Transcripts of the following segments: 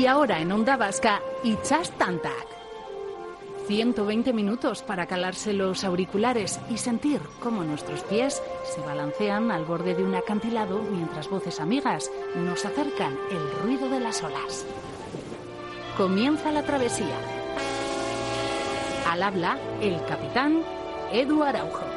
Y ahora en Onda Vasca, Ichas Tantak. 120 minutos para calarse los auriculares y sentir cómo nuestros pies se balancean al borde de un acantilado mientras voces amigas nos acercan el ruido de las olas. Comienza la travesía. Al habla el capitán Edu Araujo.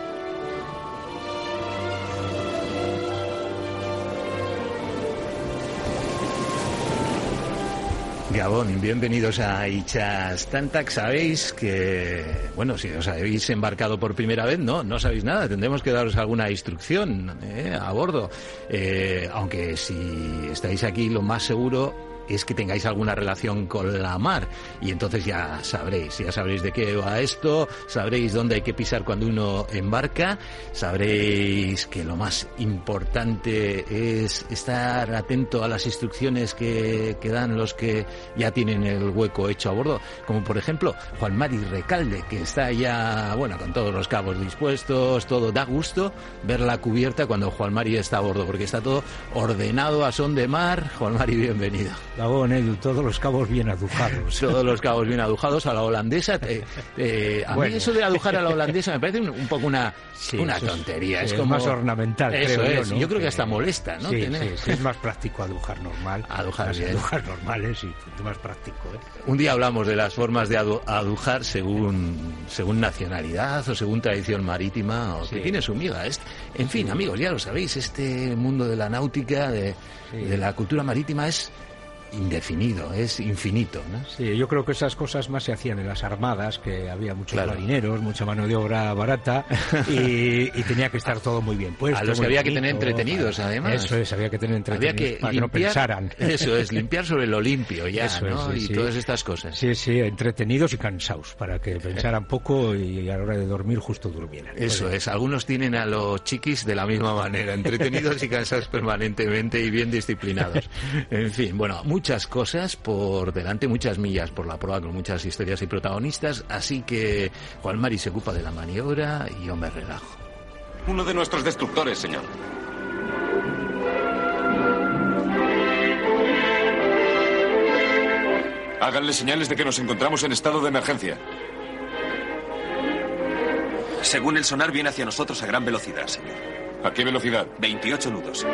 Gabón, bienvenidos a Ichas Tantac. Sabéis que, bueno, si os habéis embarcado por primera vez, no, no sabéis nada. Tendremos que daros alguna instrucción eh, a bordo. Eh, aunque si estáis aquí, lo más seguro es que tengáis alguna relación con la mar y entonces ya sabréis, ya sabréis de qué va esto, sabréis dónde hay que pisar cuando uno embarca, sabréis que lo más importante es estar atento a las instrucciones que, que dan los que ya tienen el hueco hecho a bordo, como por ejemplo Juan Mari Recalde, que está ya, bueno, con todos los cabos dispuestos, todo da gusto ver la cubierta cuando Juan Mari está a bordo, porque está todo ordenado a son de mar. Juan Mari, bienvenido. Gabón, Edu, todos los cabos bien adujados. Todos los cabos bien adujados a la holandesa. Eh, eh, a mí eso de adujar a la holandesa me parece un, un poco una, Sí, una tontería. Es, es como más ornamental, Eso creo yo, es. ¿no? Yo creo que hasta molesta, ¿no? Sí, es más práctico adujar normal. Adujar Las bien. adujas normales, mucho más práctico. ¿eh? Un día hablamos de las formas de adu- adujar según, según nacionalidad o según tradición marítima o Sí. que tiene su miga. Es- En fin, amigos, ya lo sabéis, este mundo de la náutica, de la cultura marítima es indefinido, es infinito, ¿no? Sí, yo creo que esas cosas más se hacían en las armadas, que había muchos Claro. marineros, mucha mano de obra barata y, y tenía que estar todo muy bien puesto. A los que muy había que tener bonito, entretenidos, para- además. Eso es, había que tener Había entretenidos que para que no limpiar, pensaran. eso es, limpiar sobre lo limpio ya, Eso es, ¿no? sí, y sí. todas estas cosas. Sí, sí, entretenidos y cansados, para que pensaran poco y a la hora de dormir justo durmieran. Eso Pues, es, algunos tienen a los chiquis de la misma manera, entretenidos y cansados permanentemente y bien disciplinados. En fin, bueno, muchas cosas por delante, muchas millas por la proa con muchas historias y protagonistas, así que Juan Mari se ocupa de la maniobra y yo me relajo. Uno de nuestros destructores, señor. Háganle señales de que nos encontramos en estado de emergencia. Según el sonar, viene hacia nosotros a gran velocidad, señor. ¿A qué velocidad? 28 nudos.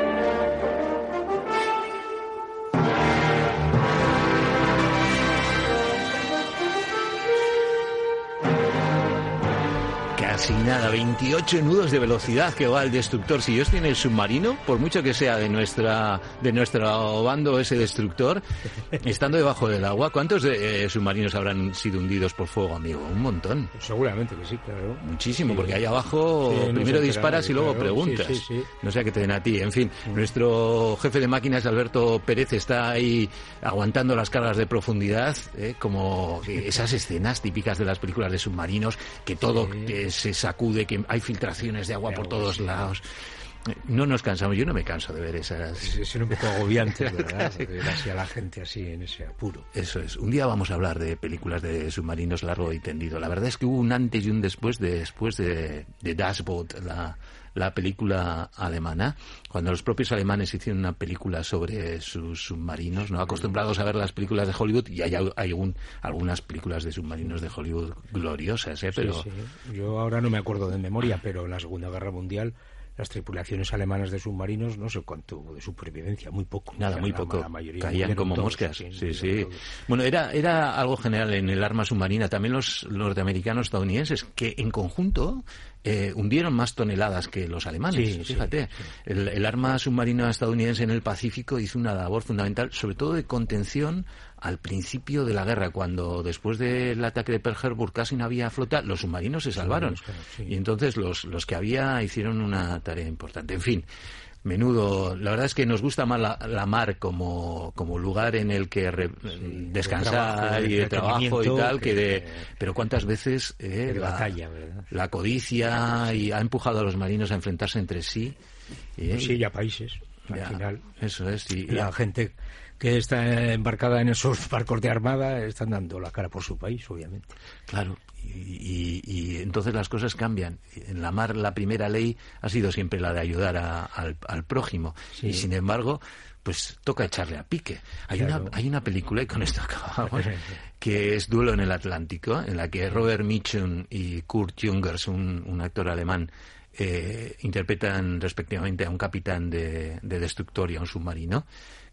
Casi nada, 28 nudos de velocidad que va el destructor. Si Dios tiene el submarino, por mucho que sea de nuestra de nuestro bando ese destructor, estando debajo del agua, ¿cuántos eh, submarinos habrán sido hundidos por fuego, amigo? Un montón. Seguramente que sí, claro. Muchísimo, Sí. porque ahí abajo Sí, se primero disparas y luego claro. preguntas. Sí. No sea que te den a ti. En fin, nuestro jefe de máquinas, Alberto Pérez, está ahí aguantando las cargas de profundidad, ¿eh? como esas escenas típicas de las películas de submarinos, que todo Sí. Se sacude, que hay filtraciones de agua por todos lados. No nos cansamos, yo no me canso de ver esas, Es, es un poco agobiante, ¿verdad? Ver así a la gente así en ese apuro. Eso es. Un día vamos a hablar de películas de submarinos largo y tendido. La verdad es que hubo un antes y un después de, después de, de Dashboot, la, la película alemana, cuando los propios alemanes hicieron una película sobre sus submarinos, no acostumbrados a ver las películas de Hollywood, y hay, hay algún- algunas películas de submarinos de Hollywood gloriosas, ¿eh? pero Sí, sí. Yo ahora no me acuerdo de memoria, pero en la Segunda Guerra Mundial las tripulaciones alemanas de submarinos no sé cuánto hubo de supervivencia, muy poco. Nada, O sea, muy la- poco. la mayoría Caían como todos, moscas. Sí, sí. Bueno, era, era algo general en el arma submarina. También los norteamericanos estadounidenses, que en conjunto eh, hundieron más toneladas que los alemanes. Sí, sí, Fíjate, sí. El, el arma submarina estadounidense en el Pacífico hizo una labor fundamental, sobre todo de contención al principio de la guerra, cuando después del ataque de Pearl Harbor casi no había flota, los submarinos se salvaron. sí. Y entonces los, los que había hicieron una tarea importante. En fin, menudo. La verdad es que nos gusta más la, la mar como, como lugar en el que re- descansar trabajo, y de trabajo y tal, que de. Pero cuántas veces eh, la, la codicia y ha empujado a los marinos a enfrentarse entre sí. eh, Pues sí, ya países, al ya, final. Eso es. Y, La gente que está embarcada en esos barcos de armada están dando la cara por su país, obviamente. Claro, y, y- y entonces las cosas cambian. En la mar la primera ley ha sido siempre la de ayudar a- al, al prójimo. Sí. Y sin embargo, pues toca echarle a pique. Hay, una, hay una película, y con esto acabamos, que es Duelo en el Atlántico, en la que Robert Mitchum y Kurt Jungers, un, actor alemán, eh, interpretan respectivamente a un capitán de, destructor y a un submarino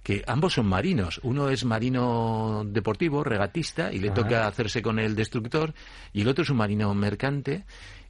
que ambos son marinos. Uno es marino deportivo, regatista, y le toca hacerse con el destructor, y el otro es un marino mercante,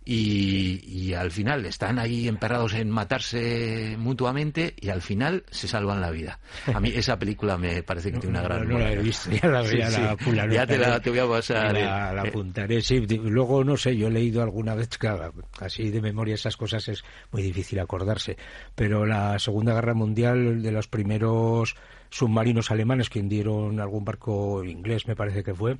y, al final están ahí emperrados en matarse mutuamente y al final se salvan la vida. A mí esa película me parece que tiene una gran... No, la he visto, ya la, sí, la, ya te, la, te voy a pasar. La, la, apuntaré, sí. Luego, no sé, yo he leído alguna vez, claro, así de memoria esas cosas es muy difícil acordarse, pero la Segunda Guerra Mundial, de los primeros submarinos alemanes que hundieron algún barco inglés, me parece que fue,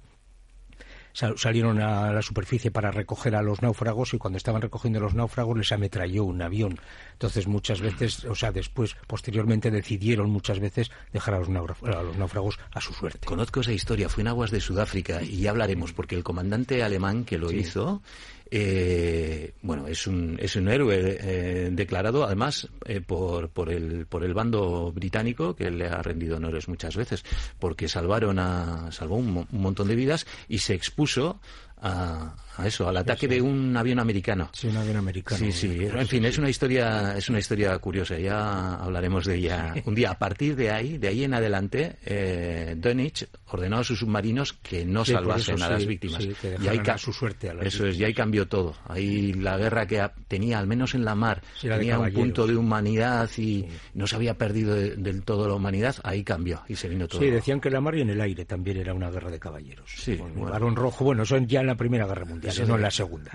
salieron a la superficie para recoger a los náufragos y cuando estaban recogiendo a los náufragos les ametralló un avión. Entonces muchas veces, o sea, después, posteriormente decidieron muchas veces dejar a los, náufragos a su suerte. Conozco esa historia, fue en aguas de Sudáfrica y ya hablaremos porque el comandante alemán que lo hizo eh, bueno, es un, es un héroe eh, declarado además eh, por, por, el, por el bando británico que le ha rendido honores muchas veces porque salvaron a, salvó un montón de vidas y se expuso a, a eso, al ataque de un avión americano. Sí, un avión americano. Sí, sí. En fin, es una historia, es una historia curiosa. Ya hablaremos de ella un día. A partir de ahí, de ahí en adelante, eh, Dunwich ordenó a sus submarinos que no salvasen a las víctimas. y ahí a su suerte. eso es, y ahí cambió todo. Ahí la guerra que tenía, al menos en la mar, tenía un punto de humanidad y no se había perdido del todo la humanidad. Ahí cambió y se vino todo. Sí, decían que la mar y en el aire también era una guerra de caballeros. Sí. Con el Barón Rojo, bueno, eso ya en la Primera Guerra Mundial eso no en la segunda.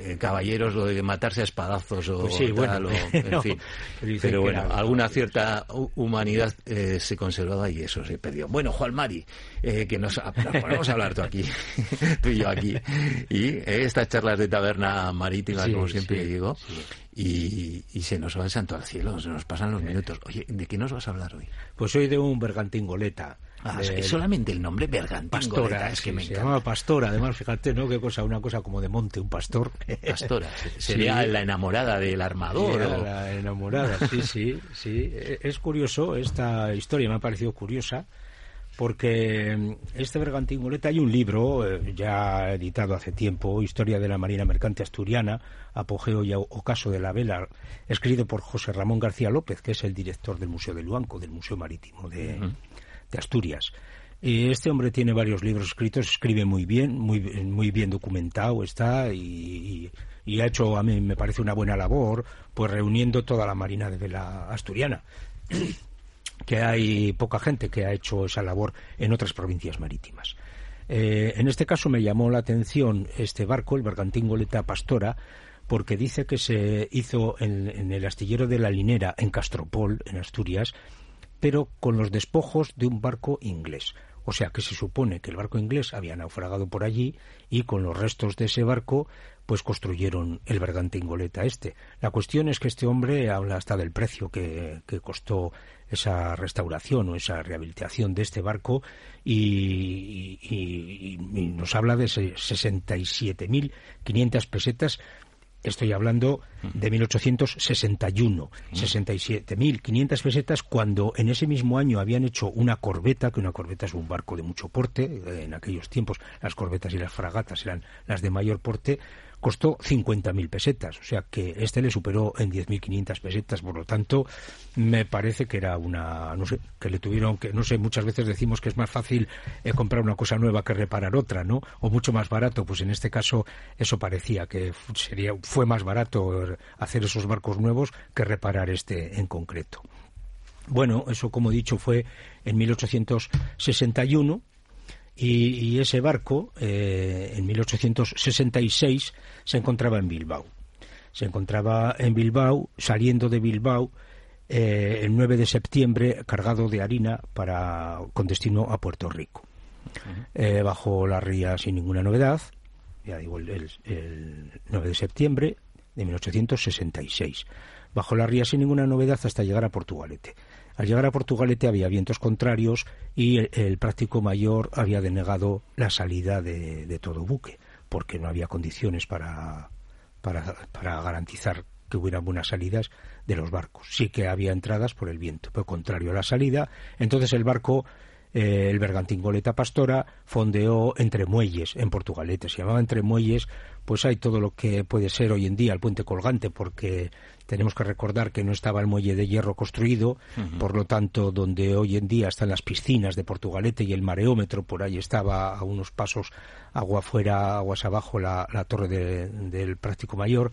Eh, caballeros, lo de matarse a espadazos o, pues tal, en fin. Pero bueno, alguna cierta humanidad eh, se conservaba y eso se perdió. Bueno, Juan Mari, eh, que nos, ponemos a hablar tú aquí, tú y yo aquí, y estas charlas de taberna marítima, como siempre digo, y, se nos va el santo al cielo, se nos pasan los minutos. Oye, ¿de qué nos vas a hablar hoy? Pues hoy de un bergantingoleta Ah, es solamente el nombre Bergantín. Pastora, es que me se llama Pastora, además, fíjate, ¿no? Qué cosa, una cosa como de monte, un pastor. Pastora, sería la enamorada del armador. La enamorada, sí, sí, sí. Es curioso, esta historia me ha parecido curiosa, porque mm, este Bergantín Goleta hay un libro eh, ya editado hace tiempo, Historia de la Marina Mercante Asturiana, Apogeo y Ocaso de la Vela, escrito por José Ramón García López, que es el director del Museo de Luanco, del Museo Marítimo de, de Asturias. Este hombre tiene varios libros escritos, escribe muy bien, muy, muy bien documentado está y, ha hecho, a mí me parece una buena labor, pues reuniendo toda la Marina de la Asturiana. que hay poca gente que ha hecho esa labor en otras provincias marítimas. Eh, en este caso me llamó la atención este barco, el Bergantín Goleta Pastora, porque dice que se hizo en, en, el astillero de la Linera, en Castropol, en Asturias, pero con los despojos de un barco inglés. O sea que se supone que el barco inglés había naufragado por allí y con los restos de ese barco pues construyeron el bergantín goleta este. La cuestión es que este hombre habla hasta del precio que, costó esa restauración o esa rehabilitación de este barco y, y nos habla de 67.500 pesetas Estoy hablando de 1861, 67.500 pesetas, cuando en ese mismo año habían hecho una corbeta, que una corbeta es un barco de mucho porte, en aquellos tiempos las corbetas y las fragatas eran las de mayor porte, costó 50.000 pesetas, o sea que este le superó en 10.500 pesetas, por lo tanto, me parece que era una, no sé, que le tuvieron que, no sé, muchas veces decimos que es más fácil eh, comprar una cosa nueva que reparar otra, ¿no? O mucho más barato, pues en este caso eso parecía que sería, fue más barato hacer esos barcos nuevos que reparar este en concreto. Bueno, eso como he dicho fue en 1861 y, ese barco, eh, en 1866, se encontraba en Bilbao. Se encontraba en Bilbao, saliendo de Bilbao eh, el 9 de septiembre, cargado de harina para, con destino a Puerto Rico. Eh, bajo la ría sin ninguna novedad, ya digo, el, el 9 de septiembre de 1866. Bajo la ría sin ninguna novedad hasta llegar a Portugalete. Al llegar a Portugalete había vientos contrarios y el, práctico mayor había denegado la salida de, todo buque, porque no había condiciones para, para, garantizar que hubiera buenas salidas de los barcos. Sí que había entradas por el viento, pero contrario a la salida, entonces el barco eh, el bergantín Goleta Pastora fondeó entre muelles en Portugalete. Se llamaba entre muelles, pues hay todo lo que puede ser hoy en día el puente colgante, porque tenemos que recordar que no estaba el muelle de hierro construido, por lo tanto, donde hoy en día están las piscinas de Portugalete y el mareómetro, por ahí estaba a unos pasos agua afuera, aguas abajo la, torre del práctico mayor.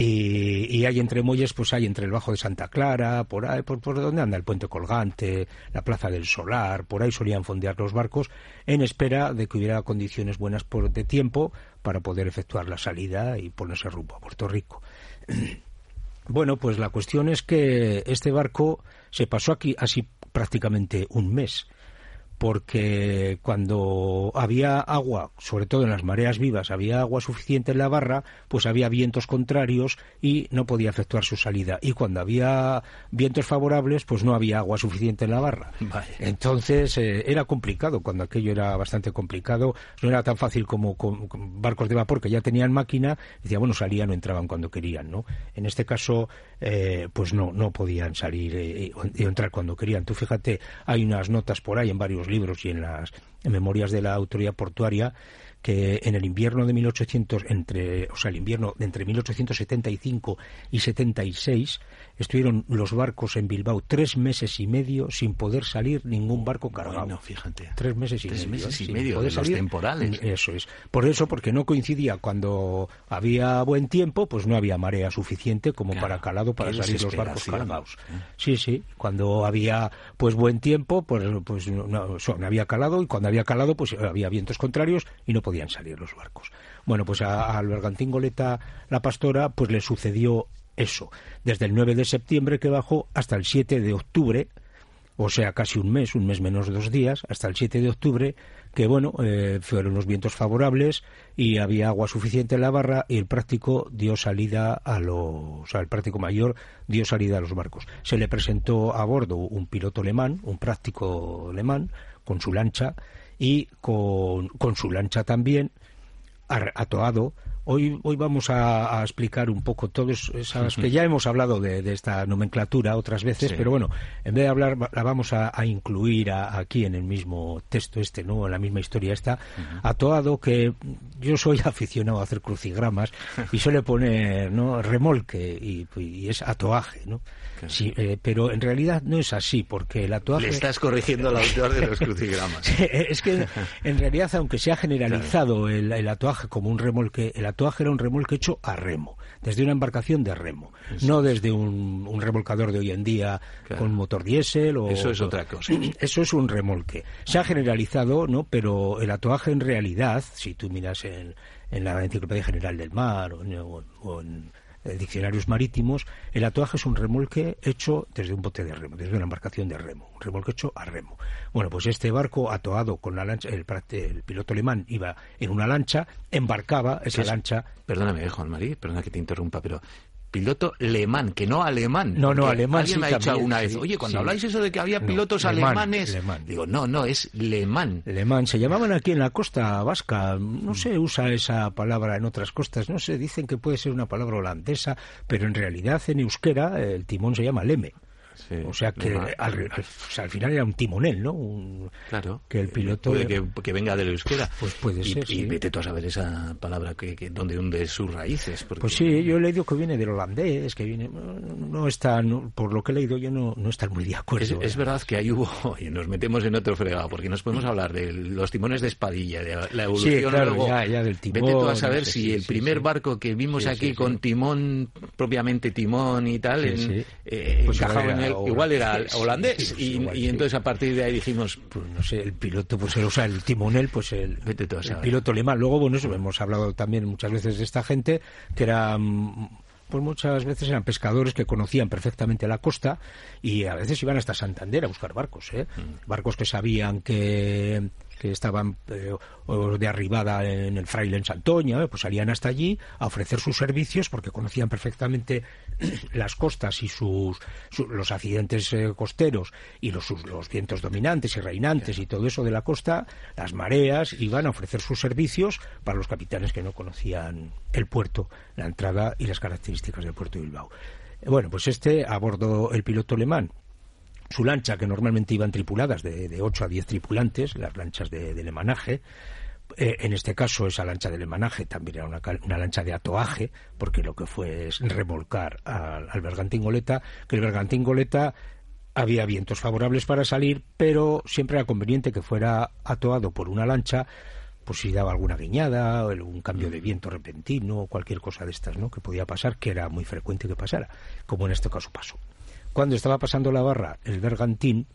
Y, hay entre muelles, pues hay entre el Bajo de Santa Clara, por ahí, por, donde anda el Puente Colgante, la Plaza del Solar, por ahí solían fondear los barcos en espera de que hubiera condiciones buenas por, de tiempo para poder efectuar la salida y ponerse rumbo a Puerto Rico. Bueno, pues la cuestión es que este barco se pasó aquí así prácticamente un mes porque cuando había agua, sobre todo en las mareas vivas, había agua suficiente en la barra, pues había vientos contrarios y no podía efectuar su salida. Y cuando había vientos favorables, pues no había agua suficiente en la barra. Entonces eh, era complicado, cuando aquello era bastante complicado, no era tan fácil como con, barcos de vapor que ya tenían máquina, decía, bueno, salían o entraban cuando querían, ¿no? En este caso, eh, pues no, no podían salir eh, y entrar cuando querían. Tú fíjate, hay unas notas por ahí en varios libros y en las memorias de la autoridad portuaria que en el invierno de 1800 entre o sea el invierno de entre 1875 y 76 estuvieron los barcos en Bilbao tres meses y medio sin poder salir ningún barco cargado. no fíjate. Tres meses y tres medio. meses y medio de los temporales. Eso es. Por eso, porque no coincidía cuando había buen tiempo, pues no había marea suficiente como para calado para salir los barcos cargados. ¿eh? Sí, sí. Cuando había pues buen tiempo, pues, pues no, no, había calado y cuando había calado, pues había vientos contrarios y no podían salir los barcos. Bueno, pues al Bergantín Goleta La Pastora, pues le sucedió eso, desde el 9 de septiembre que bajó hasta el 7 de octubre, o sea, casi un mes, un mes menos dos días, hasta el 7 de octubre, que bueno, eh, fueron los vientos favorables y había agua suficiente en la barra y el práctico dio salida a los, el práctico mayor dio salida a los barcos. Se le presentó a bordo un piloto alemán, un práctico alemán, con su lancha y con, con su lancha también, atoado Hoy, hoy vamos a, explicar un poco todos esas que ya hemos hablado de, esta nomenclatura otras veces, pero bueno, en vez de hablar la vamos a, incluir aquí en el mismo texto este, ¿no? En la misma historia esta, a Toado que yo soy aficionado a hacer crucigramas y suele poner, ¿no? Remolque y, es atoaje, ¿no? Sí, eh, pero en realidad no es así, porque el atoaje... Le estás corrigiendo al autor de los crucigramas. es que en realidad, aunque se ha generalizado el, el, atoaje como un remolque, el atoaje era un remolque hecho a remo, desde una embarcación de remo, no desde un, remolcador de hoy en día con motor diésel o... Eso es otra cosa. Eso es un remolque. Se ha generalizado, ¿no? Pero el atoaje en realidad, si tú miras en, en la Enciclopedia General del Mar o en eh, diccionarios marítimos, el atoaje es un remolque hecho desde un bote de remo, desde una embarcación de remo, un remolque hecho a remo. Bueno, pues este barco atoado con la lancha, el, el piloto alemán iba en una lancha, embarcaba esa lancha. Perdóname, Juan María, perdona que te interrumpa, pero piloto alemán, que no alemán. No, no, alemán. Alguien me ha dicho alguna vez, oye, cuando habláis eso de que había pilotos alemanes, digo, no, no, es lemán. Lemán, se llamaban aquí en la costa vasca, no se usa esa palabra en otras costas, no sé, dicen que puede ser una palabra holandesa, pero en realidad en euskera el timón se llama leme o sea que al, final era un timonel, ¿no? claro. Que el piloto... Puede que, venga de la euskera. Pues puede y, ser, Y vete tú a saber esa palabra que, que donde hunde sus raíces. Pues sí, yo he leído que viene del holandés, que viene... No está, por lo que he leído yo no, no está muy de acuerdo. Es, verdad que ahí hubo... Y nos metemos en otro fregado, porque nos podemos hablar de los timones de espadilla, de la evolución sí, claro, ya, del timón. Vete tú a saber si el primer barco que vimos aquí con timón, propiamente timón y tal, en, eh, pues en el igual era holandés. y, entonces a partir de ahí dijimos pues no sé el piloto pues o sea el timonel pues el, piloto alemán. Luego bueno eso, hemos hablado también muchas veces de esta gente que eran pues muchas veces eran pescadores que conocían perfectamente la costa y a veces iban hasta Santander a buscar barcos, ¿eh? Mm. barcos que sabían que que estaban eh, de arribada en el Fraile en Santoña, pues salían hasta allí a ofrecer sus servicios porque conocían perfectamente las costas y sus, los accidentes costeros y los, los vientos dominantes y reinantes y todo eso de la costa, las mareas, iban a ofrecer sus servicios para los capitanes que no conocían el puerto, la entrada y las características del puerto de Bilbao. Bueno, pues este abordó el piloto alemán su lancha, que normalmente iban tripuladas de, de 8 a 10 tripulantes, las lanchas de, de lemanaje, eh, en este caso, esa lancha de lemanaje también era una, lancha de atoaje, porque lo que fue es remolcar al, bergantín goleta, que el bergantín goleta había vientos favorables para salir, pero siempre era conveniente que fuera atoado por una lancha, pues si daba alguna guiñada, o un cambio de viento repentino, cualquier cosa de estas, ¿no? Que podía pasar, que era muy frecuente que pasara, como en este caso pasó. Cuando estaba pasando la barra el bergantín,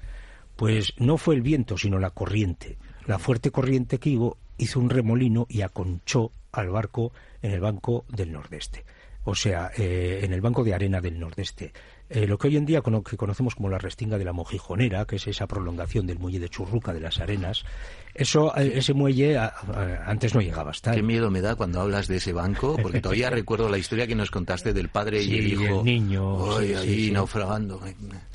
pues no fue el viento, sino la corriente. La fuerte corriente que hizo un remolino y aconchó al barco en el banco del nordeste. O sea, eh, en el banco de arena del nordeste. Eh, lo que hoy en día que conocemos como la restinga de la Mojijonera, que es esa prolongación del muelle de Churruca de las Arenas, eso, eh, ese muelle antes no llegaba hasta Qué miedo me da cuando hablas de ese banco, porque todavía recuerdo la historia que nos contaste del padre y el hijo. el niño. ahí naufragando.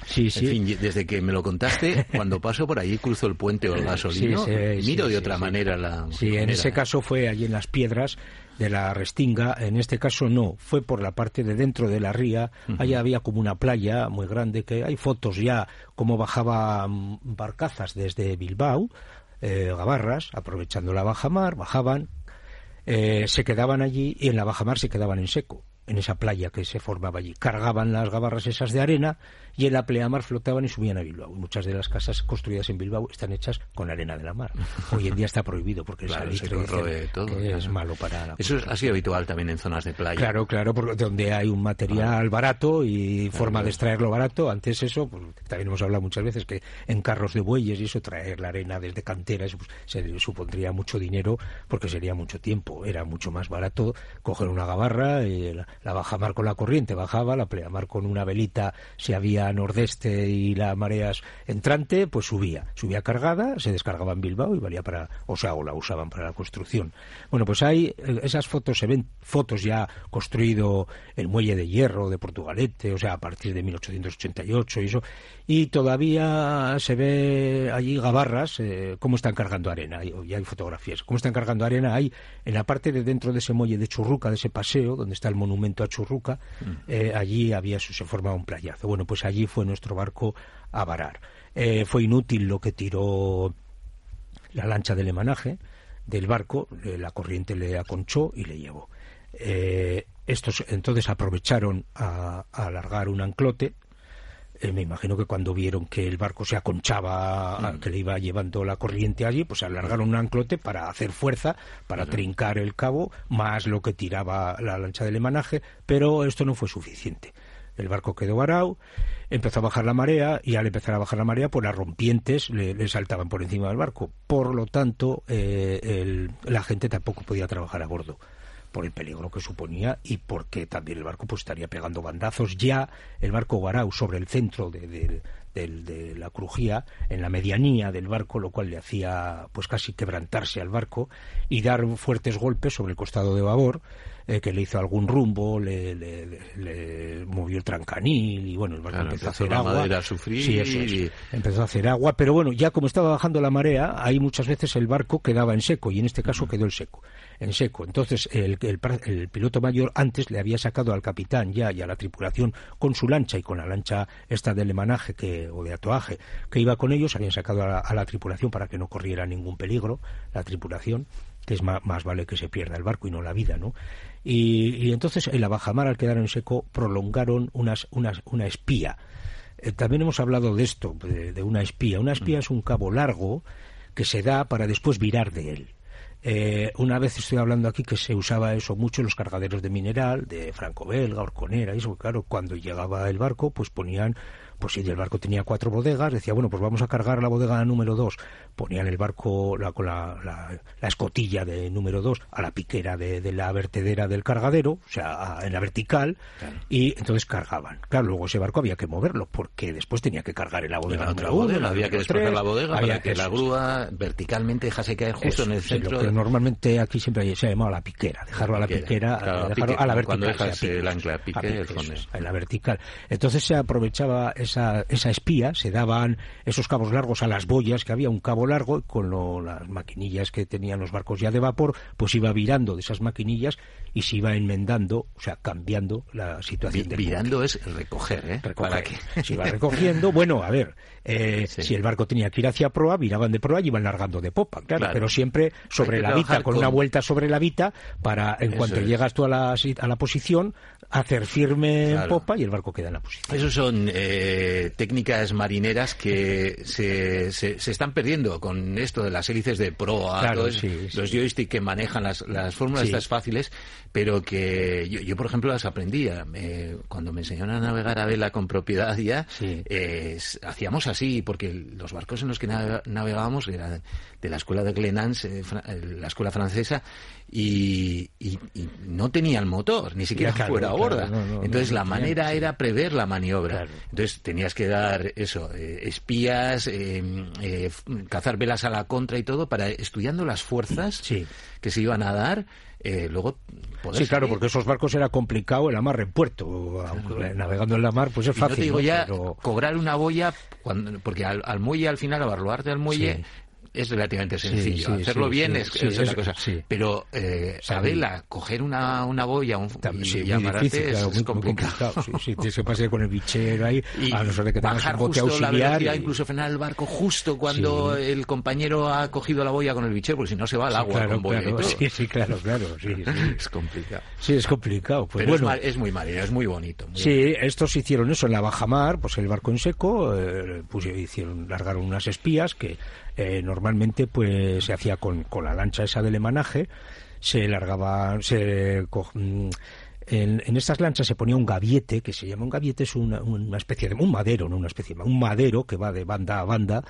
Sí, sí. desde que me lo contaste, cuando paso por allí cruzo el puente o el gasolino, miro de otra manera la. Sí, en ese caso fue allí en las piedras de la Restinga, en este caso no, fue por la parte de dentro de la ría, allá había como una playa muy grande, que hay fotos ya como bajaban barcazas desde Bilbao, eh, Gabarras, aprovechando la bajamar, bajaban, eh, se quedaban allí y en la bajamar se quedaban en seco en esa playa que se formaba allí. Cargaban las gabarras esas de arena y en la pleamar flotaban y subían a Bilbao. Muchas de las casas construidas en Bilbao están hechas con arena de la mar. Hoy en día está prohibido porque claro, se todo, es malo para la Eso es, ha sido habitual también en zonas de playa. Claro, claro, porque donde hay un material barato y forma de extraerlo barato, antes eso, pues, también hemos hablado muchas veces que en carros de bueyes y eso, traer la arena desde canteras, pues, se supondría mucho dinero porque sería mucho tiempo. Era mucho más barato coger una gabarra, y la, la bajamar con la corriente bajaba, la pleamar con una velita si había nordeste y la marea entrante, pues subía, subía cargada, se descargaba en Bilbao y valía para, o sea, o la usaban para la construcción. Bueno, pues hay eh, esas fotos, se ven fotos ya construido el muelle de hierro de Portugalete, o sea, a partir de 1888 y eso, y todavía se ve allí gabarras, eh, cómo están cargando arena, y, hay fotografías, cómo están cargando arena, hay en la parte de dentro de ese muelle de Churruca, de ese paseo, donde está el monumento a Churruca, mm. eh, allí había, se formaba un playazo. Bueno, pues allí fue nuestro barco a varar. Eh, fue inútil lo que tiró la lancha del emanaje del barco, la corriente le aconchó y le llevó. estos entonces aprovecharon a alargar un anclote eh, me imagino que cuando vieron que el barco se aconchaba, mm. que le iba llevando la corriente allí, pues alargaron un anclote para hacer fuerza, para trincar el cabo, más lo que tiraba la lancha del emanaje, pero esto no fue suficiente. El barco quedó varado, empezó a bajar la marea y al empezar a bajar la marea, pues las rompientes le, saltaban por encima del barco. Por lo tanto, eh, la gente tampoco podía trabajar a bordo por el peligro que suponía y porque también el barco pues estaría pegando bandazos. Ya el barco Guarau sobre el centro de, la crujía, en la medianía del barco, lo cual le hacía pues casi quebrantarse al barco y dar fuertes golpes sobre el costado de babor. Eh, que le hizo algún rumbo, le, le, movió el trancanil y bueno, el barco empezó a hacer agua. A sufrir Empezó a hacer agua, pero bueno, ya como estaba bajando la marea, ahí muchas veces el barco quedaba en seco y en este caso quedó en seco en seco. Entonces, el, el, piloto mayor antes le había sacado al capitán ya y a la tripulación con su lancha y con la lancha esta de lemanaje que, o de atoaje que iba con ellos, habían sacado a la, tripulación para que no corriera ningún peligro, la tripulación que es más, vale que se pierda el barco y no la vida, ¿no? Y, entonces en la bajamar al quedar en seco prolongaron unas, unas, una espía. Eh, también hemos hablado de esto, de, de, una espía. Una espía mm. es un cabo largo que se da para después virar de él. Eh, una vez estoy hablando aquí que se usaba eso mucho en los cargaderos de mineral, de franco-belga, horconera, y eso, claro, cuando llegaba el barco, pues ponían pues si el barco tenía cuatro bodegas, decía, bueno, pues vamos a cargar la bodega número dos. Ponían el barco la, con la, la, escotilla de número dos a la piquera de, de, la vertedera del cargadero, o sea, en la vertical, y entonces cargaban. Claro, luego ese barco había que moverlo, porque después tenía que cargar en la bodega número uno. Había que desplazar la bodega había para que, la grúa verticalmente dejase caer justo en el centro. Lo que normalmente aquí siempre se ha llamado la piquera, dejarlo a la piquera, dejarlo a la vertical. Cuando dejas el ancla, pique, el en la vertical. Entonces se aprovechaba esa, esa espía, se daban esos cabos largos a las boyas, que había un cabo largo con las maquinillas que tenían los barcos ya de vapor, pues iba virando de esas maquinillas y se iba enmendando, o sea, cambiando la situación. virando es recoger, ¿eh? Recoger. Se iba recogiendo. Bueno, a ver, eh, si el barco tenía que ir hacia proa, viraban de proa y iban largando de popa, claro, pero siempre sobre la vita, con, una vuelta sobre la vita, para en cuanto llegas tú a la, a la posición, hacer firme en popa y el barco queda en la posición. Esas son eh, técnicas marineras que se, se, están perdiendo con esto de las hélices de proa, los joysticks que manejan las, las fórmulas estas fáciles, pero que yo, por ejemplo las aprendía. cuando me enseñaron a navegar a vela con propiedad ya, eh, hacíamos así, porque los barcos en los que navegábamos eran de la escuela de Glenans, eh, la escuela francesa, y, no tenía el motor, ni siquiera fuera a borda. Entonces la manera era prever la maniobra. Entonces tenías que dar eso, eh, espías, eh, eh, cazar velas a la contra y todo, para estudiando las fuerzas que se iban a dar. luego Sí, claro, porque esos barcos era complicado el amarre en puerto. Navegando en la mar, pues es fácil. te digo ya, cobrar una boya, cuando, porque al, muelle, al final, a barloarte al muelle, es relativamente sencillo. Hacerlo bien es, otra cosa. Pero eh, vela, coger una, una boya un, y, amarrarte es, muy, complicado. sí, tienes que pasar con el bichero ahí, y a no ser que bajar un bote justo la velocidad, incluso frenar el barco justo cuando el compañero ha cogido la boya con el bichero, porque si no se va al agua claro, con boya claro, Sí, sí, claro, claro. es complicado. Sí, es complicado. Pues Pero bueno, es, muy marino, es muy bonito. sí, estos hicieron eso en la bajamar, pues el barco en seco, eh, pues hicieron, largaron unas espías que eh, normalmente pues se hacía con, con, la lancha esa del emanaje, se largaba, se mm, en, estas lanchas se ponía un gaviete, que se llama un gaviete, es una, una especie de un madero, no una especie, un madero que va de banda a banda,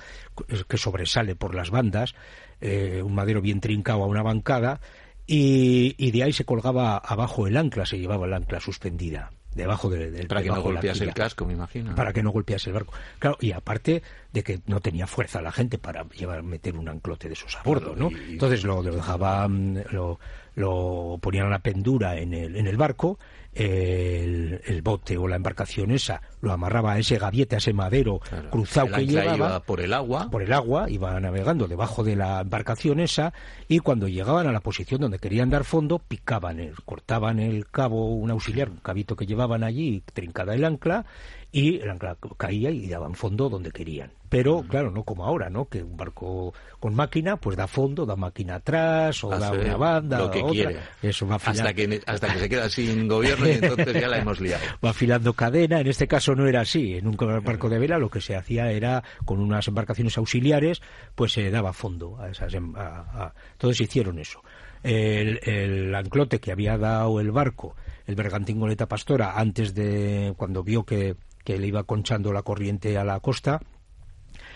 que sobresale por las bandas, eh, un madero bien trincado a una bancada, y, y, de ahí se colgaba abajo el ancla, se llevaba el ancla suspendida debajo del para que no golpease el casco me imagino. Para que no golpease el barco. Claro y aparte de que no tenía fuerza la gente para llevar meter un anclote de esos a bordo no entonces lo, lo dejaban lo, lo ponían a la pendura en el, en el barco el, bote o la embarcación esa lo amarraba a ese gaviete, a ese madero cruzado que llevaba iba por el agua por el agua iba navegando debajo de la embarcación esa y cuando llegaban a la posición donde querían dar fondo picaban el, cortaban el cabo un auxiliar un cabito que llevaban allí trincada el ancla y el ancla caía y daban fondo donde querían. Pero, claro, no como ahora, ¿no? Que un barco con máquina, pues da fondo, da máquina atrás, o da una banda, lo que otra. Quiere. Eso va hasta que hasta que se queda sin gobierno y entonces ya la hemos liado. Va afilando cadena. En este caso no era así. En un barco de vela lo que se hacía era con unas embarcaciones auxiliares, pues se daba fondo a esas. Em, a, Entonces hicieron eso. El, el anclote que había dado el barco, el bergantín Goleta Pastora, antes de cuando vio que que le iba conchando la corriente a la costa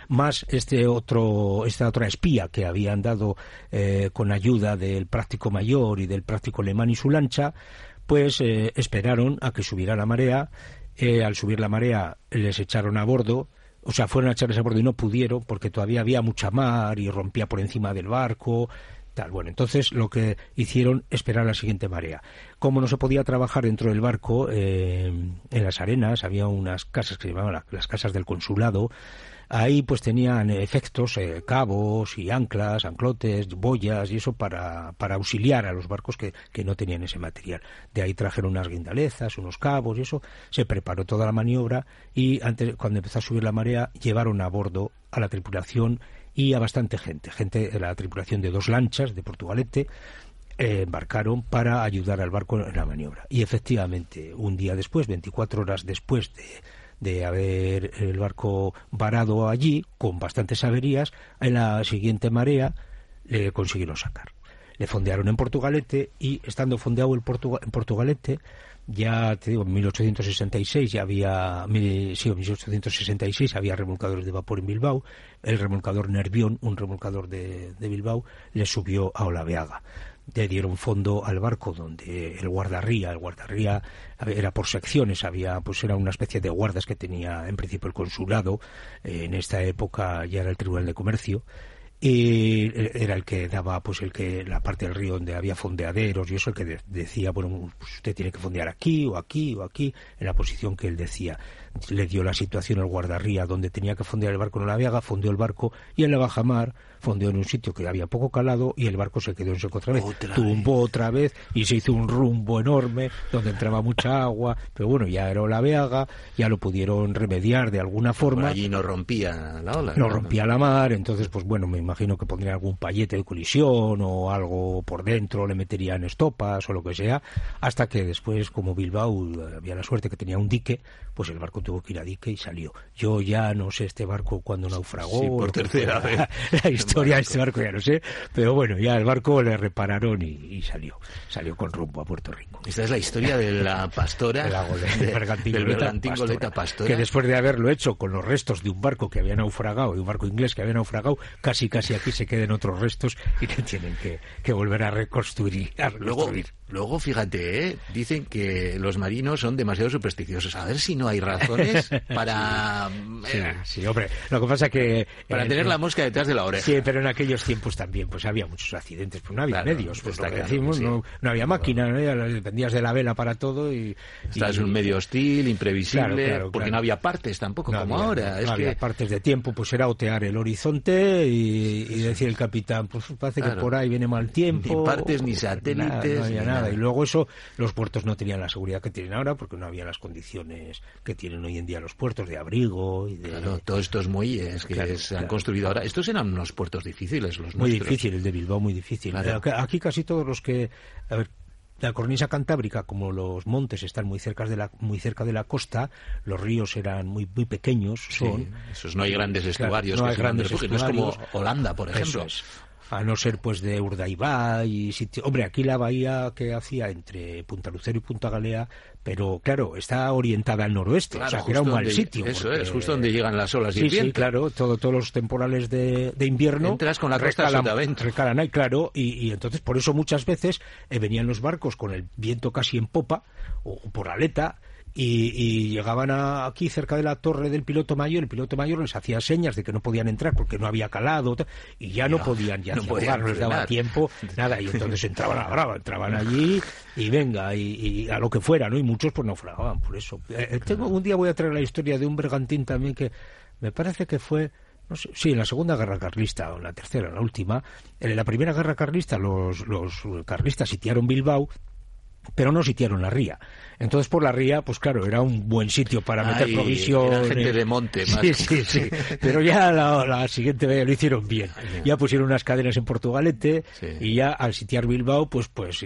más este otro, esta otra espía que habían dado eh, con ayuda del práctico mayor y del práctico alemán y su lancha, pues eh, esperaron a que subiera la marea. Eh, al subir la marea les echaron a bordo, o sea, fueron a echarles a bordo y no pudieron porque todavía había mucha mar y rompía por encima del barco, bueno, entonces lo que hicieron esperar la siguiente marea. Como no se podía trabajar dentro del barco, eh, en las arenas había unas casas que se llamaban las casas del consulado. Ahí pues tenían efectos, eh, cabos y anclas, anclotes, boyas y eso para, para auxiliar a los barcos que, que, no tenían ese material. De ahí trajeron unas guindalezas, unos cabos y eso. Se preparó toda la maniobra y antes, cuando empezó a subir la marea, llevaron a bordo a la tripulación y a bastante gente, gente la tripulación de dos lanchas de Portugalete, eh, embarcaron para ayudar al barco en la maniobra. Y efectivamente, un día después, 24 horas después de, de haber el barco varado allí, con bastantes averías, en la siguiente marea le consiguieron sacar. le fondearon en Portugalete y estando fondeado el en Portugalete, ya te digo, en 1866 ya había, sí, en 1866 había remolcadores de vapor en Bilbao, el remolcador Nervión, un remolcador de, de Bilbao, le subió a Olaveaga le dieron fondo al barco donde el guardarría, el guardarría era por secciones, había pues era una especie de guardas que tenía en principio el consulado, eh, en esta época ya era el Tribunal de Comercio y era el que daba pues el que la parte del río donde había fondeaderos y eso el que decía bueno pues usted tiene que fondear aquí o aquí o aquí en la posición que él decía le dio la situación al guardarría donde tenía que fondear el barco en la viaga fondeó el barco y en la bajamar fondeó en un sitio que había poco calado y el barco se quedó en seco otra vez. Tumbó otra vez y se hizo un rumbo enorme donde entraba mucha agua, pero bueno, ya era la veaga, ya lo pudieron remediar de alguna forma. allí no rompía la ola. No, rompía la mar, entonces pues bueno, me imagino que pondrían algún payete de colisión o algo por dentro, le meterían estopas o lo que sea, hasta que después, como Bilbao había la suerte que tenía un dique, pues el barco tuvo que ir a dique y salió. Yo ya no sé este barco cuando naufragó. Sí, por tercera vez. historia de este barco ya no sé, pero bueno, ya el barco le repararon y, salió, salió con rumbo a Puerto Rico. Esta es la historia de la pastora, del bergantín Goleta pastora, que después de haberlo hecho con los restos de un barco que había naufragado, de un barco inglés que había naufragado, casi casi aquí se queden otros restos y que tienen que, volver a reconstruir. A reconstruir. Luego, fíjate, ¿eh? dicen que los marinos son demasiado supersticiosos. A ver si no hay para... Eh, sí, hombre, lo que pasa que... Para tener la mosca detrás de la oreja. Sí, pero en aquellos tiempos también pues había muchos accidentes, pues no había medios, pues lo que decimos, no, no, había máquina, ¿no? dependías de la vela para todo y... Estás en un medio hostil, imprevisible, porque no había partes tampoco, como ahora. No, había partes de tiempo, pues era otear el horizonte y, decir el capitán, pues parece que por ahí viene mal tiempo. Ni partes, ni satélites, no había nada. Y luego eso, los puertos no tenían la seguridad que tienen ahora porque no había las condiciones que tienen hoy en día los puertos de abrigo y de... Claro, todos estos muelles que se han construido ahora. Estos eran unos puertos difíciles, los Muy difícil, el de Bilbao muy difícil. Aquí casi todos los que... A ver, la cornisa cantábrica, como los montes están muy cerca de la muy cerca de la costa, los ríos eran muy muy pequeños. Son esos no hay grandes estuarios, no hay grandes estuarios. No es como Holanda, por ejemplo a no ser pues de Urdaibai y sitio... Hombre, aquí la bahía que hacía entre Punta Lucero y Punta Galea, pero claro, está orientada al noroeste, o sea, que era un mal sitio. Eso es, justo donde llegan las olas sí, Sí, claro, todo, todos los temporales de, de invierno... Entras con la costa recalan ahí, claro, y, y, entonces por eso muchas veces eh, venían los barcos con el viento casi en popa, o por aleta, y, llegaban aquí cerca de la torre del piloto mayor, el piloto mayor les hacía señas de que no podían entrar porque no había calado y ya no, podían ya no, podían, les daba tiempo, nada, y entonces entraban a brava, entraban allí y venga, y, a lo que fuera, ¿no? Y muchos pues naufragaban por eso. Eh, eh, tengo, un día voy a traer la historia de un bergantín también que me parece que fue no sé, sí, en la segunda guerra carlista, o en la tercera, en la última, en la primera guerra carlista los, los carlistas sitiaron Bilbao pero no sitiaron la ría. Entonces por la ría, pues claro, era un buen sitio para meter provisiones. gente de monte, más. Sí, sí, sí. Pero ya la, siguiente vez lo hicieron bien. Ya pusieron unas cadenas en Portugalete y ya al sitiar Bilbao, pues pues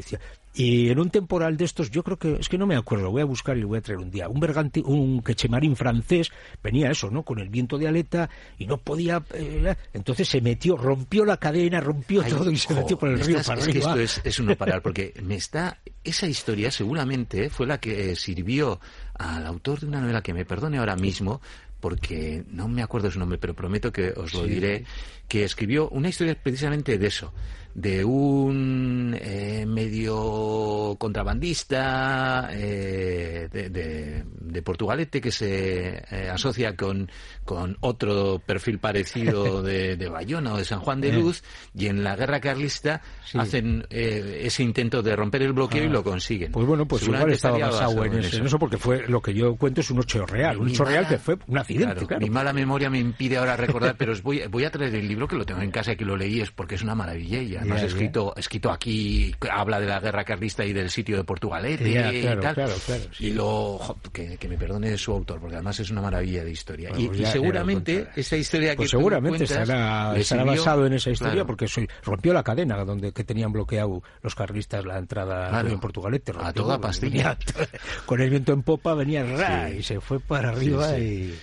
y en un temporal de estos, yo creo que, es que no me acuerdo, voy a buscar y lo voy a traer un día. Un berganti, un quechemarín francés, venía eso, ¿no? Con el viento de aleta y no podía. Eh, entonces se metió, rompió la cadena, rompió todo y se metió por el río para es Que esto es, es uno parar, porque me está. Esa historia seguramente fue la que sirvió al autor de una novela que me perdone ahora mismo, porque no me acuerdo su nombre, pero prometo que os lo diré, que escribió una historia precisamente de eso, de un eh, medio contrabandista eh, de, de, Portugalete que se eh, asocia con, con otro perfil parecido de, de, Bayona o de San Juan de Luz y en la guerra carlista hacen ese intento de romper el bloqueo y lo consiguen. Pues bueno, pues igual estaba basado en, eso. porque fue lo que yo cuento es un hecho real, un hecho real que fue un accidente. Claro, Mi mala memoria me impide ahora recordar, pero os voy, voy a traer el libro que lo tengo en casa y que lo leí es porque es una maravilla además escrito, escrito aquí, habla de la guerra carlista y del sitio de Portugalete y tal. y lo, que, me perdone su autor, porque además es una maravilla de historia. y, pues seguramente esa historia pues que seguramente estará, basado en esa historia porque rompió la cadena donde que tenían bloqueado los carlistas la entrada en Portugalete. a toda pastilla. con el viento en popa venía y se fue para arriba y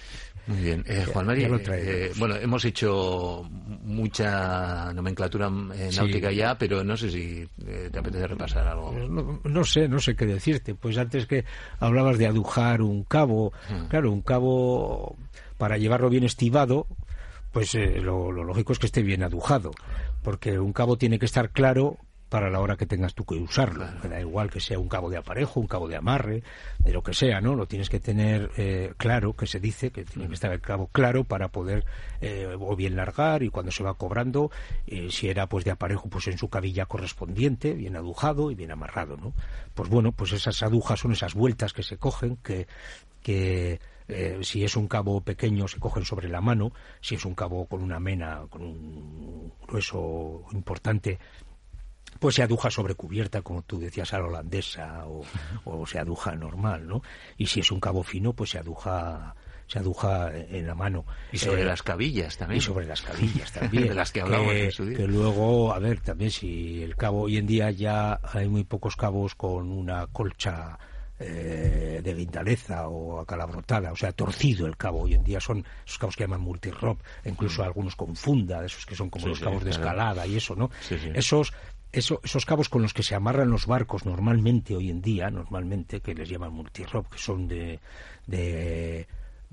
Muy bien. Eh, Juan María, eh, bueno, hemos hecho mucha nomenclatura eh, náutica ya, pero no sé si te apetece repasar algo. No, sé, no sé qué decirte. Pues antes que hablabas de adujar un cabo, hmm. claro, un cabo para llevarlo bien estivado, pues lo, lo lógico es que esté bien adujado, porque un cabo tiene que estar claro para la hora que tengas tú que usarlo. Da igual que sea un cabo de aparejo, un cabo de amarre, de lo que sea, ¿no? Lo tienes que tener eh, claro, que se dice, que tiene que estar el cabo claro para poder eh, o bien largar y cuando se va cobrando, eh, si era pues de aparejo, pues en su cabilla correspondiente, bien adujado y bien amarrado, ¿no? Pues bueno, pues esas adujas son esas vueltas que se cogen, que, que si es un cabo pequeño se cogen sobre la mano, si es un cabo con una mena, con un grueso importante, pues se aduja sobre cubierta, como tú decías, a la holandesa, o, se aduja normal, ¿no? Y si es un cabo fino, pues se aduja se aduja en la mano. Y sobre eh, las cabillas también. Y sobre las cabillas también. de las que hablamos que, en su día. Que luego, a ver, también si el cabo, hoy en día ya hay muy pocos cabos con una colcha eh, de guindaleza o acalabrotada, o sea, torcido el cabo. Hoy en día son esos cabos que llaman multirop, incluso mm. algunos con funda, esos que son como los cabos de escalada y eso, ¿no? Esos esos cabos con los que se amarran los barcos normalmente hoy en día, normalmente, que les llaman multirob, que son de, de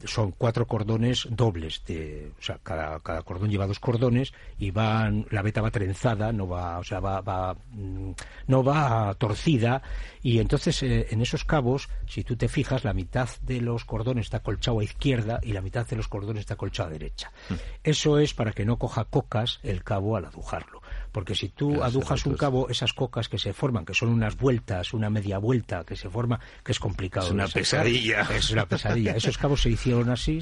son cuatro cordones dobles de, o sea cada, cada cordón lleva dos cordones y van la veta va trenzada no va o sea va, va mm, no va torcida y entonces eh, en esos cabos si tú te fijas la mitad de los cordones está colchado a izquierda y la mitad de los cordones está colchado a derecha mm. eso es para que no coja cocas el cabo al adujarlo porque si tú adujas un cabo, esas cocas que se forman, que son unas vueltas, una media vuelta que se forma, que es complicado. Es una pesadilla. Es una pesadilla. Esos cabos se hicieron así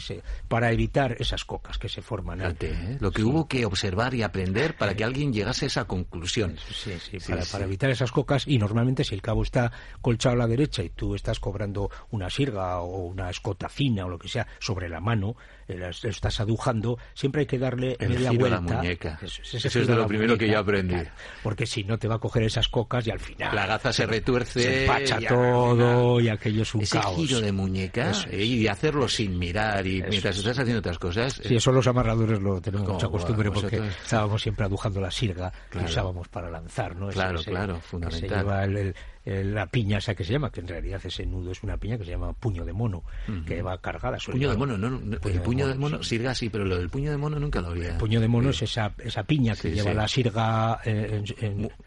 para evitar esas cocas que se forman. ¿eh? Lo que hubo que observar y aprender para que alguien llegase a esa conclusión. Sí, sí, para, evitar esas cocas. Y normalmente si el cabo está colchado a la derecha y tú estás cobrando una sirga o una escota fina o lo que sea sobre la mano, eh, estás adujando, siempre hay que darle media vuelta. La muñeca. Eso, es de lo primero que yo aprendí. porque si no te va a coger esas cocas y al final. La gaza se retuerce. Se empacha todo y aquello es un Ese caos. giro de muñeca y hacerlo sin mirar y mientras estás haciendo otras cosas. Sí, eso los amarradores lo tenemos mucha costumbre porque estábamos siempre adujando la sirga que usábamos para lanzar, ¿no? Claro, claro, fundamental. Eh, la piña esa que se llama, que en realidad ese nudo es una piña que se llama puño de mono, que va cargada. Puño de mono, no, el puño de mono, sirga sí, pero lo del puño de mono nunca lo había. El puño de mono es esa, esa piña que lleva la sirga. Eh,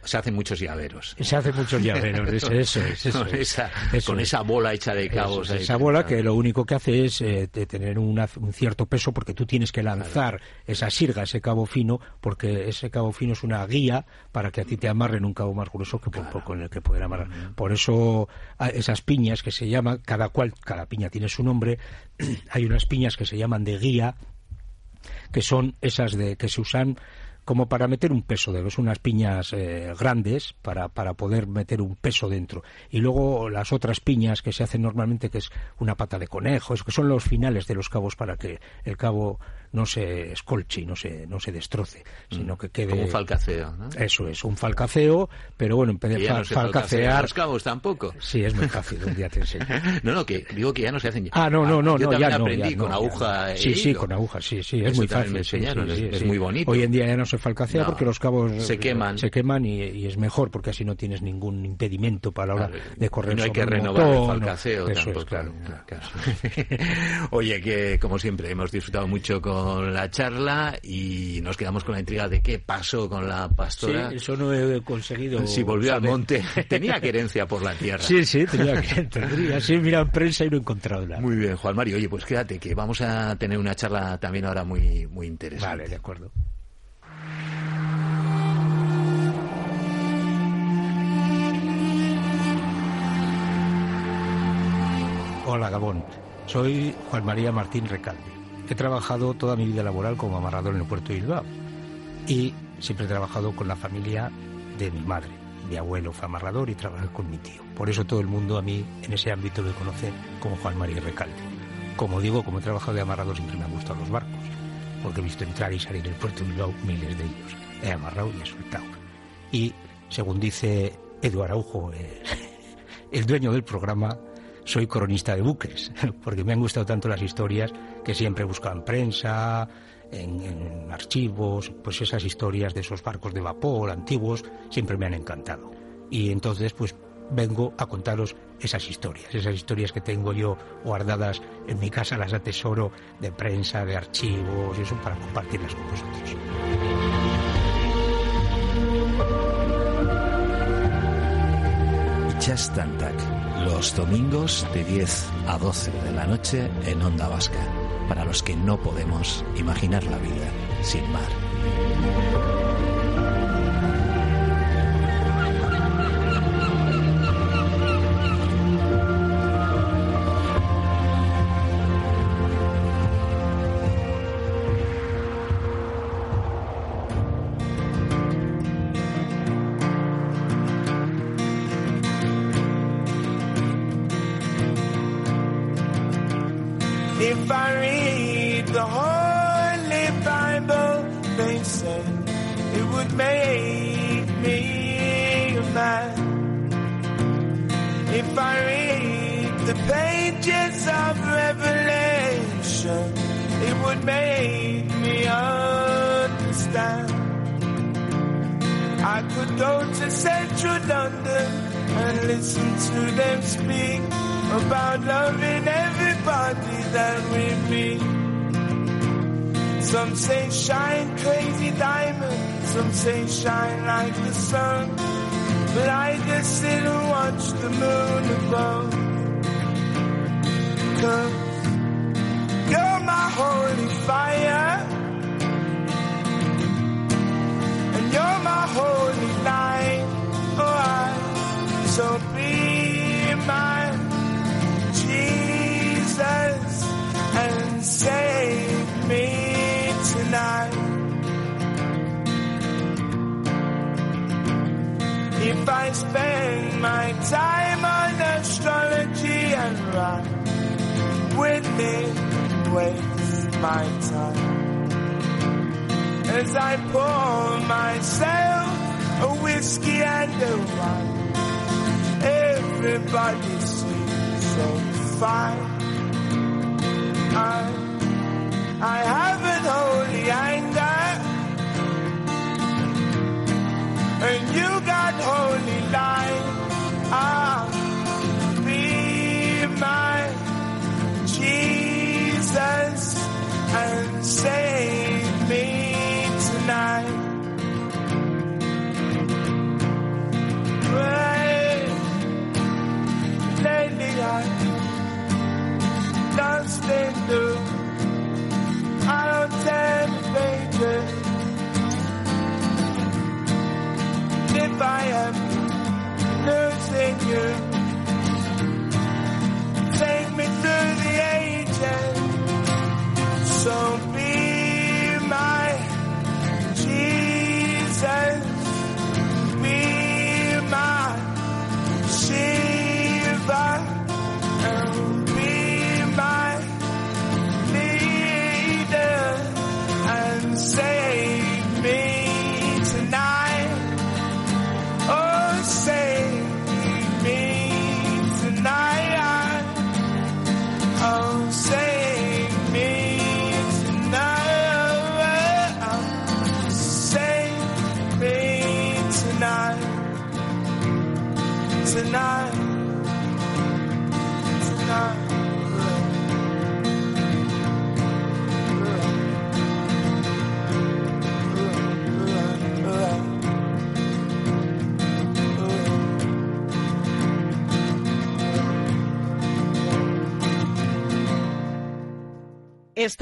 se hacen muchos llaveros. Se hacen muchos llaveros, eso, es. Eso, con, esa, con esa bola hecha de cabos. esa bola que lo único que hace es eh, tener un cierto peso porque tú tienes que lanzar esa sirga, ese cabo fino, porque ese cabo fino es una guía para que a ti te amarren un cabo más grueso que con el que poder amarrar. Por eso esas piñas que se llaman, cada cual, cada piña tiene su nombre, hay unas piñas que se llaman de guía, que son esas de que se usan como para meter un peso de unas piñas eh, grandes para, para poder meter un peso dentro. Y luego las otras piñas que se hacen normalmente que es una pata de conejo eso que son los finales de los cabos para que el cabo no se escolche y no se, no se destroce, sino que quede... Como un falcaceo, ¿no? Eso es, un falcaceo, pero bueno, empecé a falcacear... los cabos tampoco. Sí, es muy fácil, un día te enseño. no, no, que digo que ya no se hacen... Ah, no, no, no, Yo no, ya aprendí con aguja Sí, sí, con aguja, sí, sí, es muy fácil. es, muy bonito. Hoy en día ya no se falcacea porque los cabos... Se queman. Se queman y, es mejor porque así no tienes ningún impedimento para la hora de correr No hay que renovar el falcaceo tampoco. claro. Oye, que como siempre hemos disfrutado mucho con la charla y nos quedamos con la intriga de qué pasó con la pastora. Sí, eso no he conseguido. Si volvió al monte, tenía querencia por la tierra. Sí, sí, tenía querencia. Sí, mira en prensa y no he encontrado nada. Muy bien, Juan Mario. Oye, pues quédate, que vamos a tener una charla también ahora muy, muy interesante. Vale, de acuerdo. Hola, Gabón. Soy Juan María Martín Recalde. He trabajado toda mi vida laboral como amarrador en el puerto de Bilbao y siempre he trabajado con la familia de mi madre. Mi abuelo fue amarrador y trabajé con mi tío. Por eso todo el mundo a mí en ese ámbito me conoce como Juan María Recalde. Como digo, como he trabajado de amarrador siempre me han gustado los barcos, porque he visto entrar y salir del puerto de Bilbao miles de ellos. He amarrado y he soltado. Y según dice Eduardo Araujo, eh, el dueño del programa, soy cronista de buques, porque me han gustado tanto las historias que siempre en prensa, en, archivos, pues esas historias de esos barcos de vapor antiguos siempre me han encantado. Y entonces, pues vengo a contaros esas historias, esas historias que tengo yo guardadas en mi casa, las atesoro de prensa, de archivos y eso para compartirlas con vosotros. Chastantac, los domingos de 10 a 12 de la noche en Onda Vasca, para los que no podemos imaginar la vida sin mar.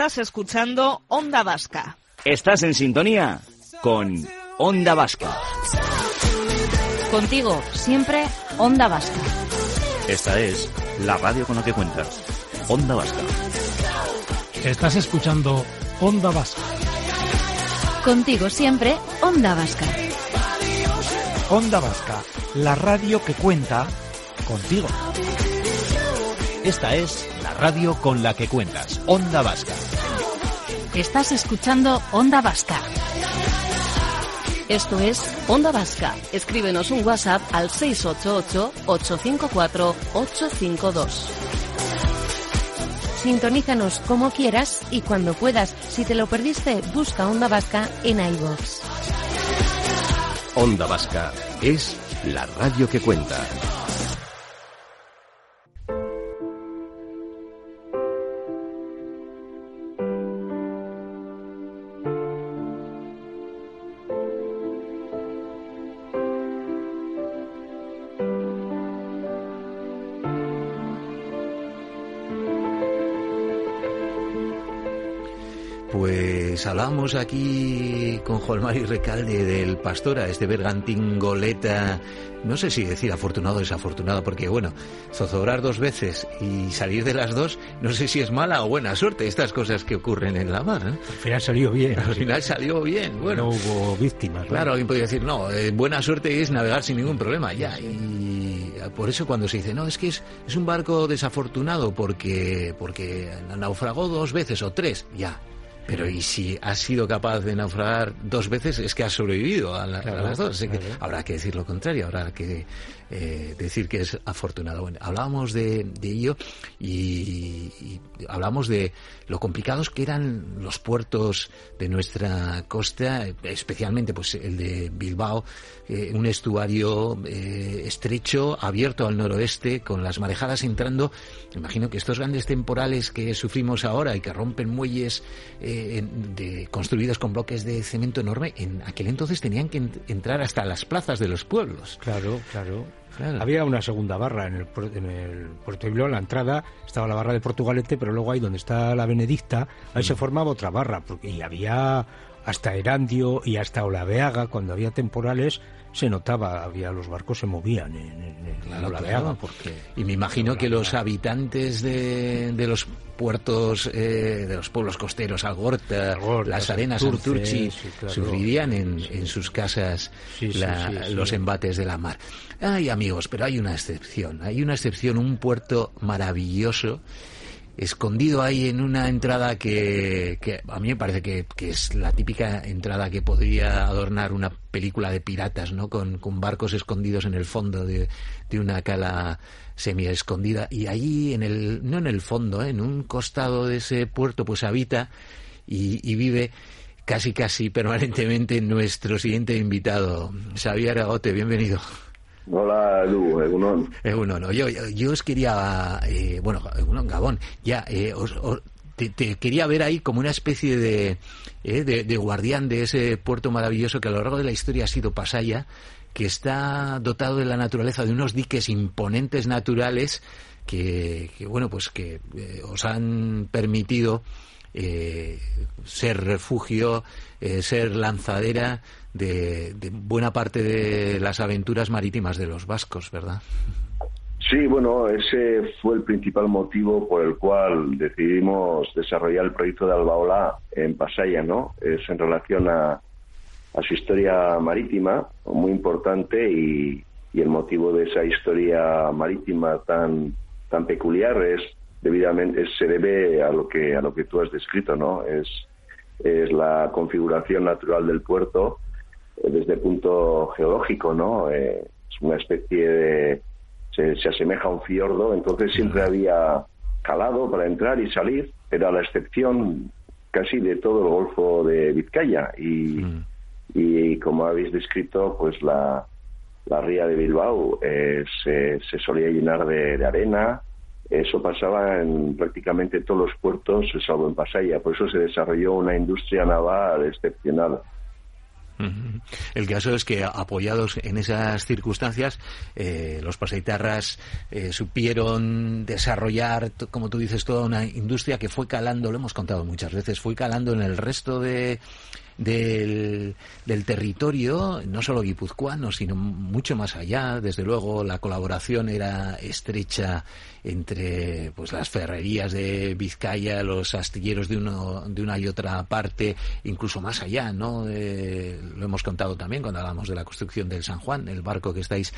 Estás escuchando Onda Vasca. Estás en sintonía con Onda Vasca. Contigo, siempre Onda Vasca. Esta es la radio con la que cuentas. Onda Vasca. Estás escuchando Onda Vasca. Contigo siempre, Onda Vasca. Onda Vasca, la radio que cuenta contigo. Esta es la radio con la que cuentas, Onda Vasca. Estás escuchando Onda Vasca. Esto es Onda Vasca. Escríbenos un WhatsApp al 688-854-852. Sintonízanos como quieras y cuando puedas. Si te lo perdiste, busca Onda Vasca en iVoox. Onda Vasca es la radio que cuenta. Hablamos aquí con y Recalde del Pastora, este bergantingoleta, no sé si decir afortunado o desafortunado, porque bueno, zozobrar dos veces y salir de las dos, no sé si es mala o buena suerte, estas cosas que ocurren en la mar. ¿eh? Al final salió bien. Al final salió bien, bueno. No hubo víctimas. Claro, alguien podría decir, no, eh, buena suerte es navegar sin ningún problema, ya. Y por eso cuando se dice, no, es que es, es un barco desafortunado porque, porque naufragó dos veces o tres, ya, pero y si has sido capaz de naufragar dos veces, es que has sobrevivido a, las dos. Así que habrá que decir lo contrario, habrá que eh, decir que es afortunado. Bueno, hablábamos de, ello y, y, hablamos de lo complicados que eran los puertos de nuestra costa, especialmente pues el de Bilbao, eh, un estuario eh, estrecho, abierto al noroeste, con las marejadas entrando. Imagino que estos grandes temporales que sufrimos ahora y que rompen muelles de, construidos con bloques de cemento enorme, en aquel entonces tenían que entrar hasta las plazas de los pueblos. Claro, claro. Había una segunda barra en el, en el Puerto Bilbao, en la entrada estaba la barra de Portugalete, pero luego ahí donde está la Benedicta, ahí se mm. formaba otra barra, porque, y había hasta Erandio y hasta Olaveaga, cuando había temporales, se notaba, había los barcos se movían en, la. Porque, y me imagino que los habitantes de, de los puertos, eh, de los pueblos costeros, Algorta, las Arenas, Santurchi, sufrirían en, en, sus casas los embates de la mar. Ay, amigos, pero hay una excepción, hay una excepción, un puerto maravilloso escondido ahí en una entrada que, a mí me parece que, es la típica entrada que podría adornar una película de piratas, ¿no? Con, con barcos escondidos en el fondo de, de una cala semi escondida y allí en el no en el fondo, ¿eh? en un costado de ese puerto pues habita y, y vive casi casi permanentemente nuestro siguiente invitado, Xavier Agote, bienvenido. Hola, Edu, Egunon. Egunon, yo, yo, os quería, eh, bueno, Egunon, Gabón, ya, eh, os, te, quería ver ahí como una especie de, eh, de, de, guardián de ese puerto maravilloso que a lo largo de la historia ha sido Pasaya, que está dotado de la naturaleza de unos diques imponentes naturales que, que bueno, pues que eh, os han permitido eh, ser refugio, eh, ser lanzadera de, buena parte de las aventuras marítimas de los vascos, ¿verdad? Sí, bueno, ese fue el principal motivo por el cual decidimos desarrollar el proyecto de Albaola en Pasaya, ¿no? Es en relación a, su historia marítima, muy importante, y, el motivo de esa historia marítima tan, tan peculiar es debidamente se debe a lo que a lo que tú has descrito, ¿no? Es es la configuración natural del puerto desde el punto geológico, ¿no? Eh, es una especie de se, se, asemeja a un fiordo, entonces siempre había calado para entrar y salir, pero a la excepción casi de todo el Golfo de Vizcaya y, mm. y como habéis descrito, pues la, la ría de Bilbao eh, se, se, solía llenar de, de arena, eso pasaba en prácticamente todos los puertos, salvo en Pasaya. Por eso se desarrolló una industria naval excepcional. El caso es que, apoyados en esas circunstancias, eh, los pasaitarras eh, supieron desarrollar, como tú dices, toda una industria que fue calando, lo hemos contado muchas veces, fue calando en el resto de, del, del territorio, no solo guipuzcoano, sino mucho más allá. Desde luego, la colaboración era estrecha entre pues las ferrerías de Vizcaya, los astilleros de uno de una y otra parte, incluso más allá, ¿no? lo hemos contado también cuando hablamos de la construcción del San Juan, el barco que estáis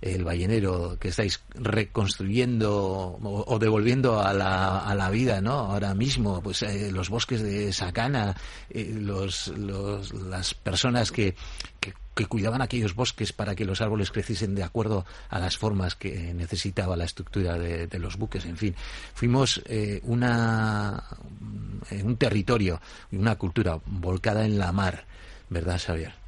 el ballenero que estáis reconstruyendo o, devolviendo a la, a la, vida, ¿no? Ahora mismo, pues eh, los bosques de Sacana, eh, los, los, las personas que, que, cuidaban aquellos bosques para que los árboles creciesen de acuerdo a las formas que necesitaba la estructura de, de los buques, en fin. Fuimos eh, una, un territorio y una cultura volcada en la mar, ¿verdad, Xavier?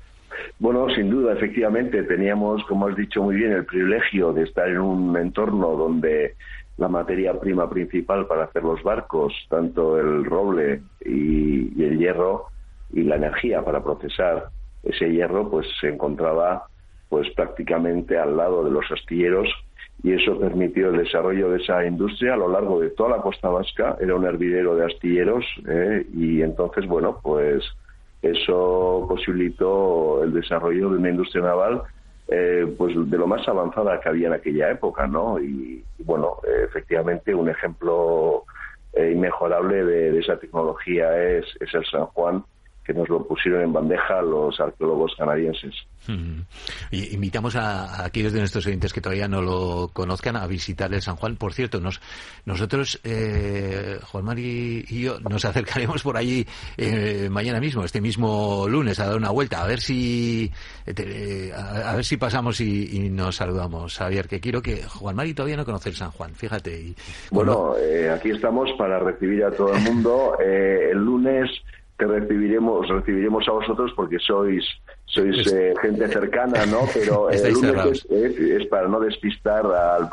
Bueno, sin duda, efectivamente, teníamos, como has dicho muy bien, el privilegio de estar en un entorno donde la materia prima principal para hacer los barcos, tanto el roble y, el hierro, y la energía para procesar ese hierro, pues se encontraba pues prácticamente al lado de los astilleros y eso permitió el desarrollo de esa industria a lo largo de toda la costa vasca. Era un hervidero de astilleros ¿eh? y entonces, bueno, pues eso posibilitó el desarrollo de una industria naval eh, pues de lo más avanzada que había en aquella época, ¿no? Y, bueno, efectivamente un ejemplo eh, inmejorable de, esa tecnología es, es el San Juan, que nos lo pusieron en bandeja los arqueólogos canadienses. Y invitamos a, aquellos de nuestros oyentes que todavía no lo conozcan a visitar el San Juan. Por cierto, nos, nosotros, eh, Juan Mari y yo, nos acercaremos por allí eh, mañana mismo, este mismo lunes, a dar una vuelta, a ver si eh, a, ver si pasamos y, nos saludamos. Javier, que quiero que Juan Mari todavía no conoce el San Juan, fíjate. Y, bueno, aquí estamos para recibir a todo el mundo. el lunes recibiremos recibiremos a vosotros porque sois sois eh, gente cercana, ¿no? Pero el lunes es, para no despistar al,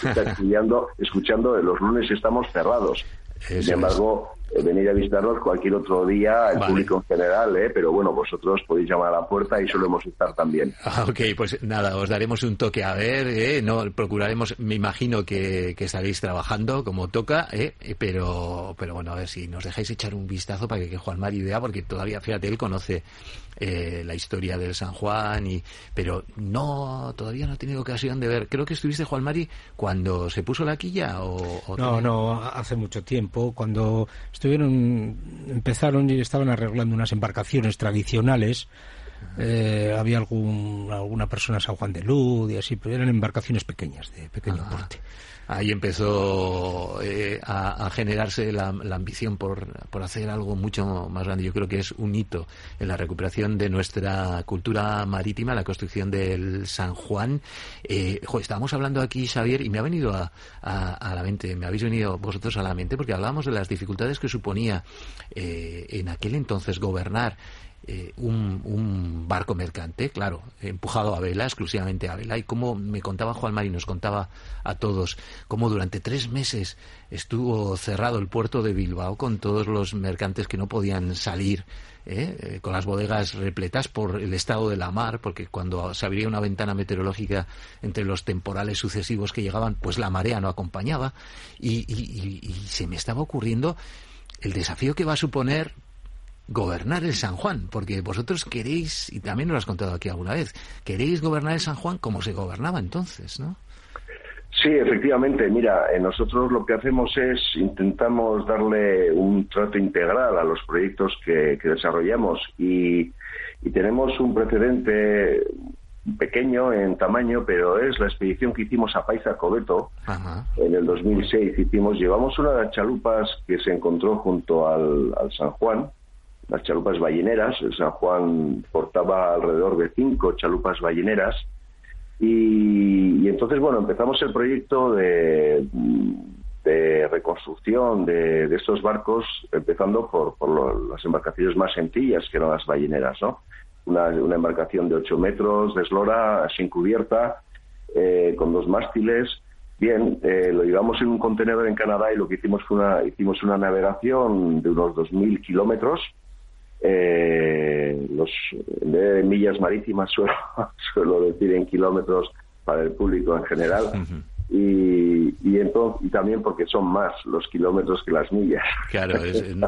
que está estudiando, escuchando, los lunes estamos cerrados. Sin embargo, eh, venir a visitarnos cualquier otro día, el público en general, ¿eh? pero bueno, vosotros podéis llamar a la puerta y solemos estar también. Ah, ok, pues nada, os daremos un toque a ver, ¿eh? no procuraremos, me imagino que, que estaréis trabajando como toca, ¿eh? pero pero bueno, a ver si nos dejáis echar un vistazo para que, Juan Mari vea, porque todavía, fíjate, él conoce eh, la historia del San Juan, y pero no, todavía no he tenido ocasión de ver. Creo que estuviste, Juan Mari, cuando se puso la quilla o... no, no, hace mucho tiempo, cuando estuvieron, empezaron y estaban arreglando unas embarcaciones tradicionales. Eh, había algún, alguna persona San Juan de Luz y así, pero eran embarcaciones pequeñas, de pequeño porte ahí empezó eh, a, generarse la, ambición por, por, hacer algo mucho más grande. Yo creo que es un hito en la recuperación de nuestra cultura marítima, la construcción del San Juan. Eh, estábamos hablando aquí, Xavier, y me ha venido a, a, la mente, me habéis venido vosotros a la mente, porque hablábamos de las dificultades que suponía eh, en aquel entonces gobernar eh, un, barco mercante, claro, empujado a vela, exclusivamente a vela, y como me contaba Juan Mari, nos contaba a todos, cómo durante tres meses estuvo cerrado el puerto de Bilbao con todos los mercantes que no podían salir, ¿eh? Eh, con las bodegas repletas por el estado de la mar, porque cuando se abría una ventana meteorológica entre los temporales sucesivos que llegaban, pues la marea no acompañaba, y se me estaba ocurriendo el desafío que va a suponer gobernar el San Juan, porque vosotros queréis, y también nos lo has contado aquí alguna vez, queréis gobernar el San Juan como se gobernaba entonces, ¿no? Sí, efectivamente. Mira, eh, nosotros lo que hacemos es intentamos darle un trato integral a los proyectos que, desarrollamos y, tenemos un precedente pequeño en tamaño, pero es la expedición que hicimos a Paisa Cobeto en el 2006. Hicimos, llevamos una de las chalupas que se encontró junto al San Juan, las chalupas balleneras. El San Juan portaba alrededor de cinco chalupas balleneras. Y, entonces, bueno, empezamos el proyecto de, reconstrucción de, estos barcos, empezando por, las embarcaciones más sencillas, que eran las balleneras, ¿no? Una, una embarcación de 8 metros de eslora, sin cubierta, eh, con dos mástiles. Bien, eh, lo llevamos en un contenedor en Canadá y lo que hicimos fue una, hicimos una navegación de unos 2.000 kilómetros eh, los, de millas marítimas suelo, suelo decir en kilómetros para el público en general. Y, y, entonces, y también porque son más los kilómetros que las millas. Claro,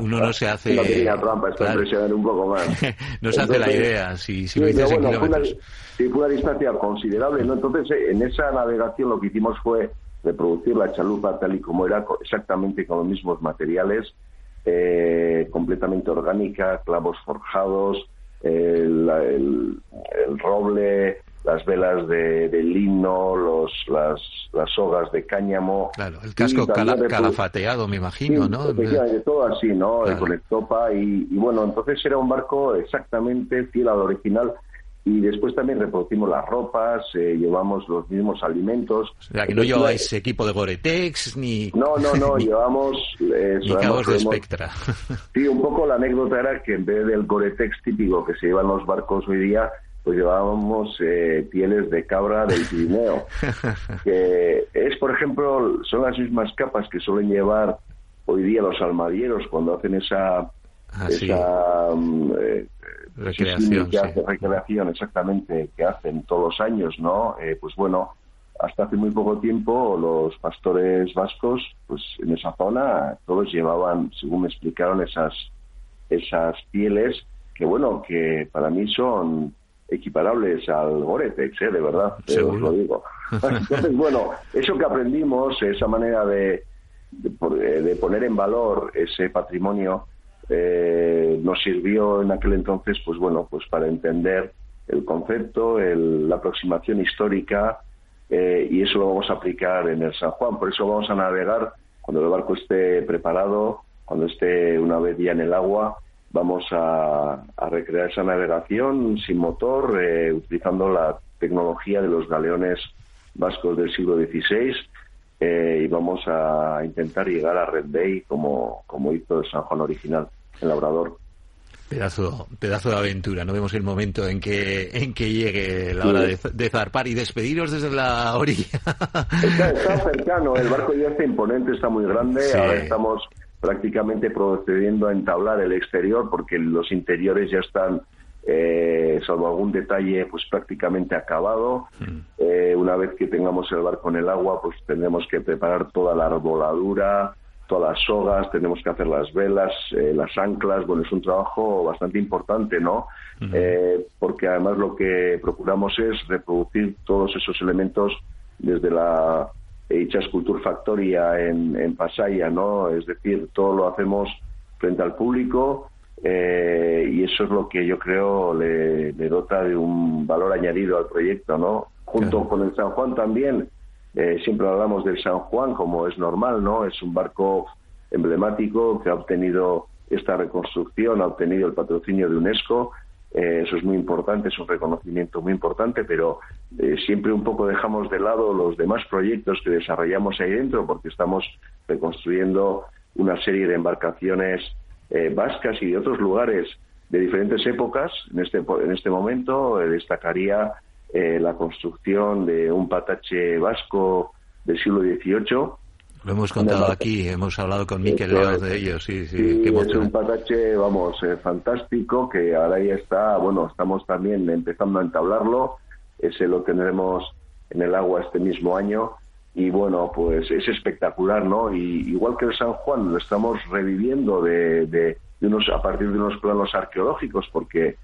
uno no se hace. no trampa, esto un poco más. no se hace la idea si, si lo dices en kilómetros. Fue una, distancia considerable, ¿no? Entonces, eh, en esa navegación lo que hicimos fue reproducir la chalupa tal y como era, exactamente con los mismos materiales, eh, completamente orgánica, clavos forjados, el, roble, las velas de, lino, los, las, las sogas de cáñamo. Claro, el casco calafateado, me imagino, ¿no? de todo así, ¿no? Con estopa y, y, bueno, entonces era un barco exactamente fiel al original y después también reproducimos las ropas, eh, llevamos los mismos alimentos. O sea, que no lleváis equipo de Goretex ni... No, no, no, llevamos... Eh, ni cabos de Spectra. Sí, un poco la anécdota era que en vez del Goretex típico que se llevan los barcos hoy día, pues llevábamos eh, pieles de cabra del Pirineo. que es, por ejemplo, son las mismas capas que suelen llevar hoy día los almadieros cuando hacen esa... Ah, esa mm, eh, recreación, hace recreación exactamente que hacen todos los años, ¿no? Eh, pues bueno, hasta hace muy poco tiempo los pastores vascos, pues en esa zona todos llevaban, según me explicaron, esas esas pieles que bueno, que para mí son equiparables al Goretex, ¿eh? de verdad, os lo digo. Entonces, bueno, eso que aprendimos, esa manera de, de poner en valor ese patrimonio, eh, nos sirvió en aquel entonces, pues bueno, pues para entender el concepto, la aproximación histórica eh, y eso lo vamos a aplicar en el San Juan. Por eso vamos a navegar cuando el barco esté preparado, cuando esté una vez ya en el agua, vamos a, recrear esa navegación sin motor, eh, utilizando la tecnología de los galeones vascos del siglo XVI eh, y vamos a intentar llegar a Red Bay como, como hizo el San Juan original, el Labrador. Pedazo, pedazo de aventura, no vemos el momento en que, en que llegue la hora de, zarpar y despediros desde la orilla. Está, cercano, el barco ya está imponente, está muy grande, ahora estamos prácticamente procediendo a entablar el exterior porque los interiores ya están eh, salvo algún detalle, pues prácticamente acabado. Mm. Eh, una vez que tengamos el barco en el agua, pues tendremos que preparar toda la arboladura, todas las sogas, tenemos que hacer las velas, eh, las anclas. Bueno, es un trabajo bastante importante, ¿no? porque además lo que procuramos es reproducir todos esos elementos desde la hecha Culture Factoria en, en Pasaya, ¿no? Es decir, todo lo hacemos frente al público eh, y eso es lo que yo creo le, dota de un valor añadido al proyecto, ¿no? Junto con el San Juan también, eh, siempre hablamos del San Juan como es normal, ¿no? Es un barco emblemático que ha obtenido esta reconstrucción, ha obtenido el patrocinio de UNESCO, eh, eso es muy importante, es un reconocimiento muy importante, pero siempre un poco dejamos de lado los demás proyectos que desarrollamos ahí dentro porque estamos reconstruyendo una serie de embarcaciones eh, vascas y de otros lugares de diferentes épocas. En este, en este momento eh, destacaría eh, la construcción de un patache vasco del siglo XVIII. Lo hemos contado aquí, hemos hablado con Miquel de ellos, sí, sí. es un patache, vamos, fantástico, que ahora ya está, bueno, estamos también empezando a entablarlo, ese lo tendremos en el agua este mismo año y bueno, pues es espectacular, ¿no? Y igual que el San Juan lo estamos reviviendo de, de, unos, a partir de unos planos arqueológicos, porque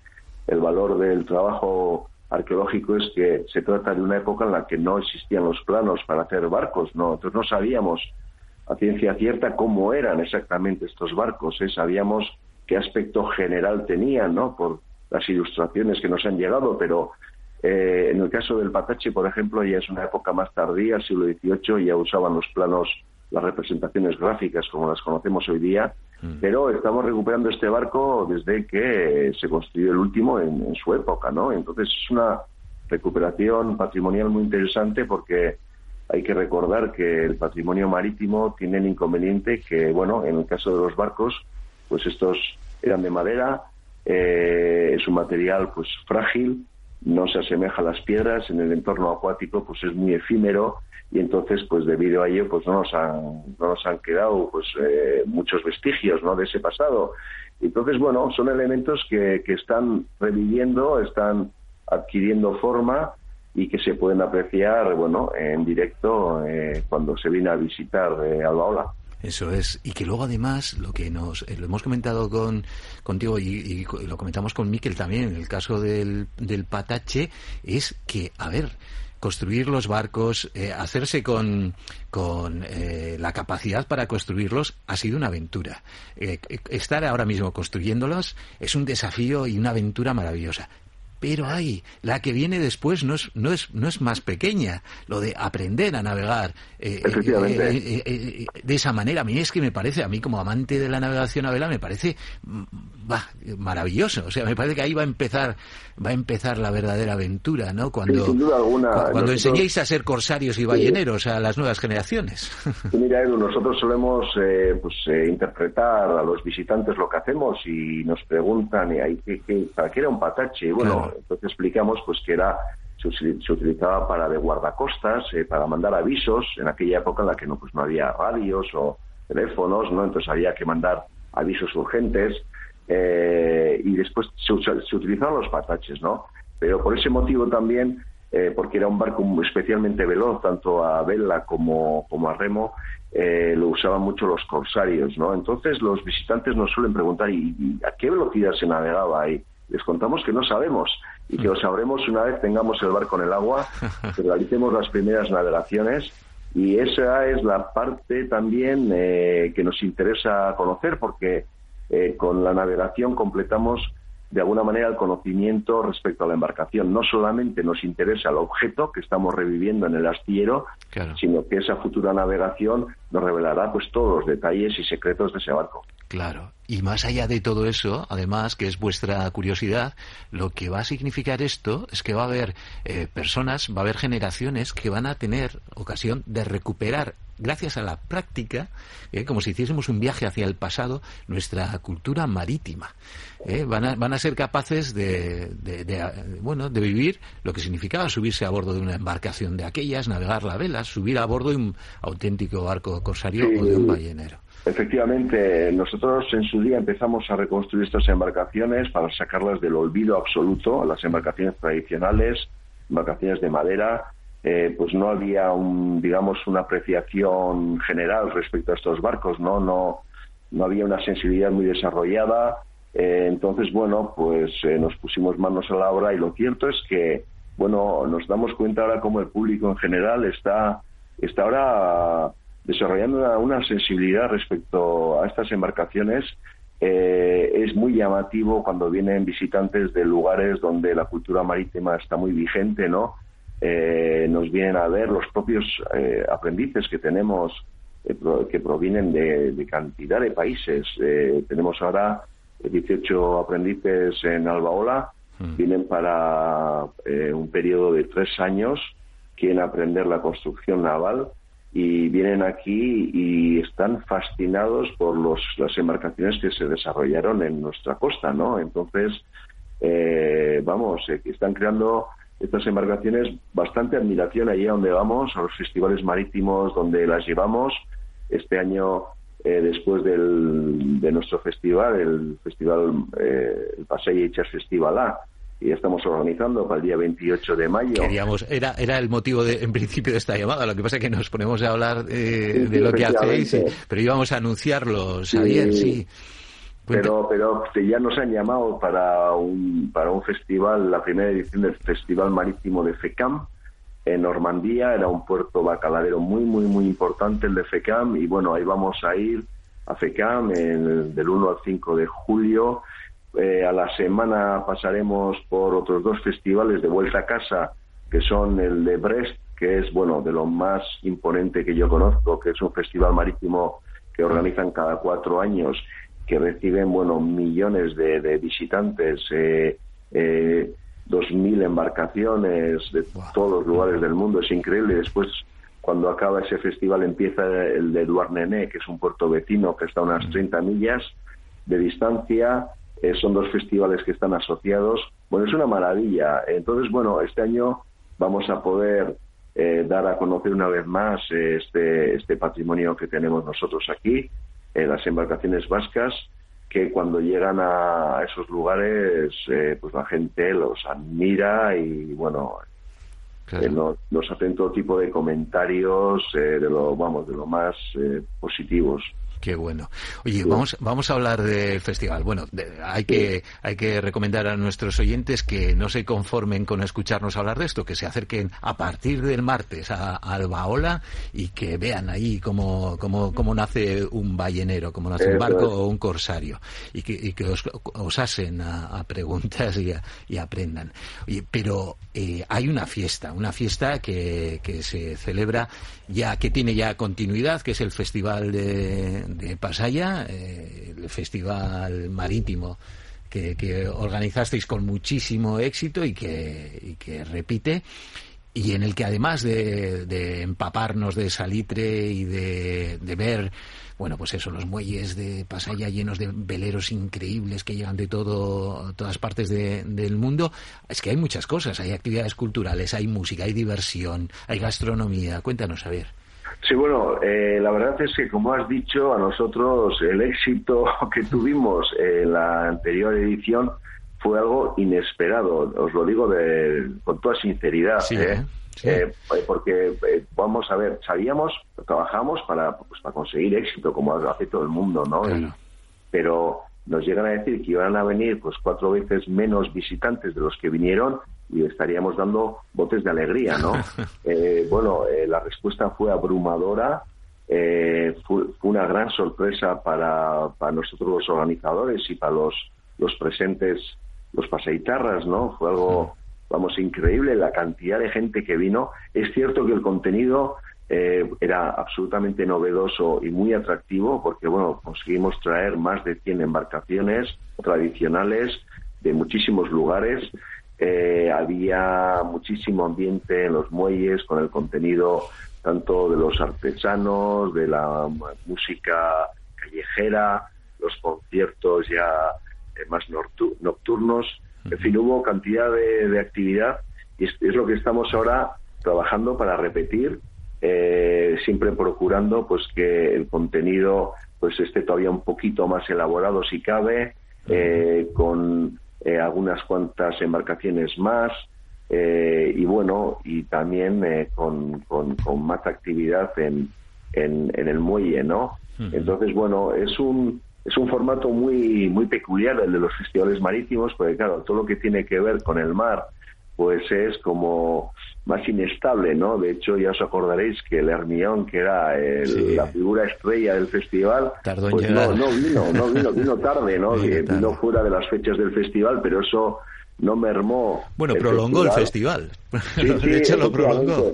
el valor del trabajo arqueológico es que se trata de una época en la que no existían los planos para hacer barcos, ¿no? No sabíamos a ciencia cierta cómo eran exactamente estos barcos, ¿eh? sabíamos qué aspecto general tenían, ¿no? Por las ilustraciones que nos han llegado, pero eh, en el caso del Patache, por ejemplo, ya es una época más tardía, siglo XVIII, ya usaban los planos, las representaciones gráficas como las conocemos hoy día, mm. pero estamos recuperando este barco desde que se construyó el último en, su época, ¿no? Entonces es una recuperación patrimonial muy interesante porque hay que recordar que el patrimonio marítimo tiene el inconveniente que, bueno, en el caso de los barcos, pues estos eran de madera, eh, es un material pues frágil, no se asemeja a las piedras, en el entorno acuático pues es muy efímero y entonces pues debido a ello pues no nos han, no nos han quedado pues eh, muchos vestigios ¿no? de ese pasado. Entonces bueno, son elementos que, que están reviviendo, están adquiriendo forma y que se pueden apreciar bueno en directo eh, cuando se viene a visitar eh, Albaola. Eso es. Y que luego además, lo que nos, eh, lo hemos comentado con, contigo y, lo comentamos con Miquel también, en el caso del, del Patache, es que, a ver, construir los barcos, eh, hacerse con, con eh, la capacidad para construirlos ha sido una aventura. estar ahora mismo construyéndolos es un desafío y una aventura maravillosa. Pero hay, la que viene después no es, no es, no es más pequeña, lo de aprender a navegar eh, eh, eh, de esa manera. A mí es que me parece, a mí como amante de la navegación a vela, me parece mm, maravilloso. O sea, me parece que ahí va a empezar, va a empezar la verdadera aventura, ¿no? Cuando, cuando enseñéis a ser corsarios y balleneros a las nuevas generaciones. mira, Edu, nosotros solemos pues, interpretar a los visitantes lo que hacemos y nos preguntan, ¿para qué era un patache? Y bueno, entonces explicamos pues que era se, utilizaba para de guardacostas, eh, para mandar avisos en aquella época en la que no pues no había radios o teléfonos, ¿no? Entonces había que mandar avisos urgentes eh, y después se, utilizaban los pataches, ¿no? Pero por ese motivo también, eh, porque era un barco especialmente veloz, tanto a vela como, como a remo, lo usaban mucho los corsarios, ¿no? Entonces los visitantes nos suelen preguntar, ¿y, a qué velocidad se navegaba ahí? Les contamos que no sabemos y que lo sabremos una vez tengamos el barco en el agua, que realicemos las primeras navegaciones y esa es la parte también eh, que nos interesa conocer porque eh, con la navegación completamos de alguna manera el conocimiento respecto a la embarcación. No solamente nos interesa el objeto que estamos reviviendo en el astillero, sino que esa futura navegación nos revelará pues todos los detalles y secretos de ese barco. Claro. Y más allá de todo eso, además, que es vuestra curiosidad, lo que va a significar esto es que va a haber eh, personas, va a haber generaciones que van a tener ocasión de recuperar, gracias a la práctica, eh, como si hiciésemos un viaje hacia el pasado, nuestra cultura marítima. Eh, van, a, van a ser capaces de, bueno, de vivir lo que significaba subirse a bordo de una embarcación de aquellas, navegar la vela, subir a bordo de un auténtico barco corsario o de un ballenero. Efectivamente, nosotros en su día empezamos a reconstruir estas embarcaciones para sacarlas del olvido absoluto, las embarcaciones tradicionales, embarcaciones de madera, eh, pues no había un, digamos, una apreciación general respecto a estos barcos, ¿no? No, no había una sensibilidad muy desarrollada. Eh, entonces, bueno, pues eh, nos pusimos manos a la obra y lo cierto es que, bueno, nos damos cuenta ahora como el público en general está, está ahora desarrollando una, sensibilidad respecto a estas embarcaciones. Eh, es muy llamativo cuando vienen visitantes de lugares donde la cultura marítima está muy vigente, ¿no? Eh, nos vienen a ver los propios eh, aprendices que tenemos que provienen de, cantidad de países. tenemos ahora 18 aprendices en Albaola, hmm. vienen para un periodo de tres años, quieren aprender la construcción naval y vienen aquí y están fascinados por los, las embarcaciones que se desarrollaron en nuestra costa, ¿no? Entonces, eh, vamos, eh, están creando estas embarcaciones bastante admiración allí donde vamos, a los festivales marítimos donde las llevamos. Este año, eh, después del, de nuestro festival, el festival, el Paseo Hechas Festival A, y estamos organizando para el día 28 de mayo. Queríamos, era, era el motivo de, en principio de esta llamada, lo que pasa es que nos ponemos a hablar eh, de lo que hacéis, pero íbamos a anunciarlo, Xavier, sí. Pero, pero ya nos han llamado para un, para un festival, la primera edición del Festival Marítimo de FECAM, en Normandía, era un puerto bacaladero muy, muy, muy importante el de FECAM, y bueno, ahí vamos a ir a FECAM del 1 al 5 de julio eh, a la semana pasaremos por otros dos festivales de vuelta a casa, que son el de Brest, que es bueno de lo más imponente que yo conozco, que es un festival marítimo que organizan cada cuatro años, que reciben bueno millones de, visitantes, eh, eh, dos mil embarcaciones de todos los lugares del mundo, es increíble. Después, cuando acaba ese festival, empieza el de Douarnenez, que es un puerto vecino que está a unas 30 millas de distancia eh, son dos festivales que están asociados. Bueno, es una maravilla. Entonces, bueno, este año vamos a poder eh, dar a conocer una vez más eh, este, este patrimonio que tenemos nosotros aquí, las embarcaciones vascas, que cuando llegan a esos lugares, pues la gente los admira y, bueno, nos, hacen todo tipo de comentarios de lo, vamos, de lo más positivos. Qué bueno. Oye, vamos, vamos a hablar del festival. Bueno, hay, que, hay que recomendar a nuestros oyentes que no se conformen con escucharnos hablar de esto, que se acerquen a partir del martes a, Albaola y que vean ahí cómo, cómo, cómo nace un ballenero, cómo nace un barco o un corsario y que, y que os, os asen a, preguntas y, y, aprendan. Oye, pero eh, hay una fiesta, una fiesta que, que se celebra ya, que tiene ya continuidad, que es el Festival de de Pasaya, eh, el festival marítimo que, organizasteis con muchísimo éxito y que, que repite y en el que además de, empaparnos de salitre y de, ver, bueno, pues eso, los muelles de Pasaya llenos de veleros increíbles que llegan de todo, todas partes del mundo, es que hay muchas cosas, hay actividades culturales, hay música, hay diversión, hay gastronomía. Cuéntanos, a ver. Sí, bueno, eh, la verdad es que, como has dicho, a nosotros el éxito que tuvimos en la anterior edición fue algo inesperado. Os lo digo de, con toda sinceridad. ¿eh? ¿eh? porque, vamos a ver, sabíamos, trabajamos para, pues, para conseguir éxito, como hace todo el mundo, ¿no? pero nos llegan a decir que iban a venir pues cuatro veces menos visitantes de los que vinieron y estaríamos dando botes de alegría, ¿no? Eh, bueno, eh, la respuesta fue abrumadora, eh, fue, una gran sorpresa para, para, nosotros los organizadores y para los, los presentes, los paseitarras, ¿no? Fue algo, vamos, increíble la cantidad de gente que vino. Es cierto que el contenido era absolutamente novedoso y muy atractivo porque, bueno, conseguimos traer más de 100 embarcaciones tradicionales de muchísimos lugares eh, había muchísimo ambiente en los muelles con el contenido tanto de los artesanos, de la música callejera, los conciertos ya eh, más nocturnos. En fin, hubo cantidad de, actividad y es, lo que estamos ahora trabajando para repetir, eh, siempre procurando pues que el contenido pues esté todavía un poquito más elaborado si cabe, con eh, algunas cuantas embarcaciones más eh, y bueno, y también eh, con, con, más actividad en, en, el muelle, ¿no? Entonces, bueno, es un, es un formato muy, muy peculiar el de los festivales marítimos, porque claro, todo lo que tiene que ver con el mar, pues es como más inestable, ¿no? De hecho, ya os acordaréis que el Hermión, que era la figura estrella del festival, pues no, no, vino, no vino, vino tarde, ¿no? vino fuera de las fechas del festival, pero eso no mermó. Bueno, prolongó el festival. Sí, de hecho, lo prolongó.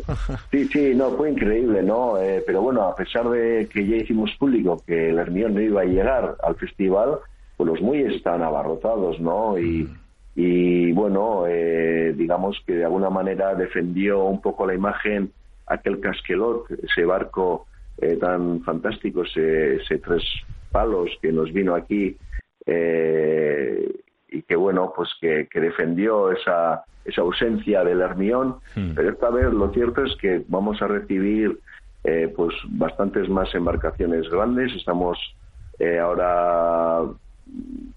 Sí, sí, no, fue increíble, ¿no? Eh, pero bueno, a pesar de que ya hicimos público que el Hermión no iba a llegar al festival, pues los muelles estaban abarrotados, ¿no? Y. Mm y bueno, eh, digamos que de alguna manera defendió un poco la imagen aquel casquelot, ese barco eh, tan fantástico, ese, tres palos que nos vino aquí eh, y que bueno, pues que, defendió esa, esa ausencia del Hermión, hmm. pero esta vez lo cierto es que vamos a recibir pues bastantes más embarcaciones grandes, estamos ahora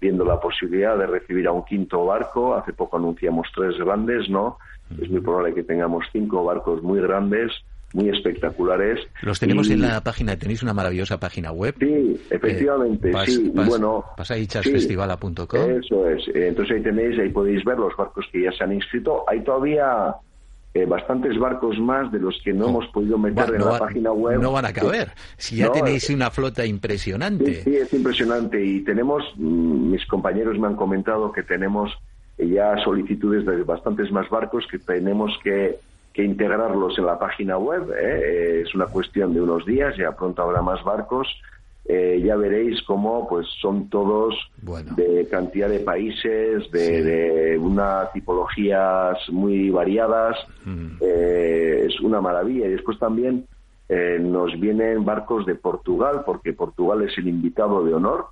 viendo la posibilidad de recibir a un quinto barco. Hace poco anunciamos tres grandes, ¿no? Es muy probable que tengamos cinco barcos muy grandes, muy espectaculares. Los tenemos en la página, tenéis una maravillosa página web. Sí, efectivamente, eh, sí. bueno, pasaichasfestivala.com. eso es. Entonces ahí tenéis, ahí podéis ver los barcos que ya se han inscrito. Hay todavía eh, bastantes barcos más de los que no, hemos podido meter en la página web. No van a caber, si ya tenéis una flota impresionante. Sí, es impresionante y tenemos, mm, mis compañeros me han comentado que tenemos ya solicitudes de bastantes más barcos que tenemos que, que integrarlos en la página web. ¿eh? Es una cuestión de unos días, ya pronto habrá más barcos eh, ya veréis cómo pues son todos de cantidad de países, de, una tipologías muy variadas. Mm. Eh, es una maravilla. Y después también eh, nos vienen barcos de Portugal, porque Portugal es el invitado de honor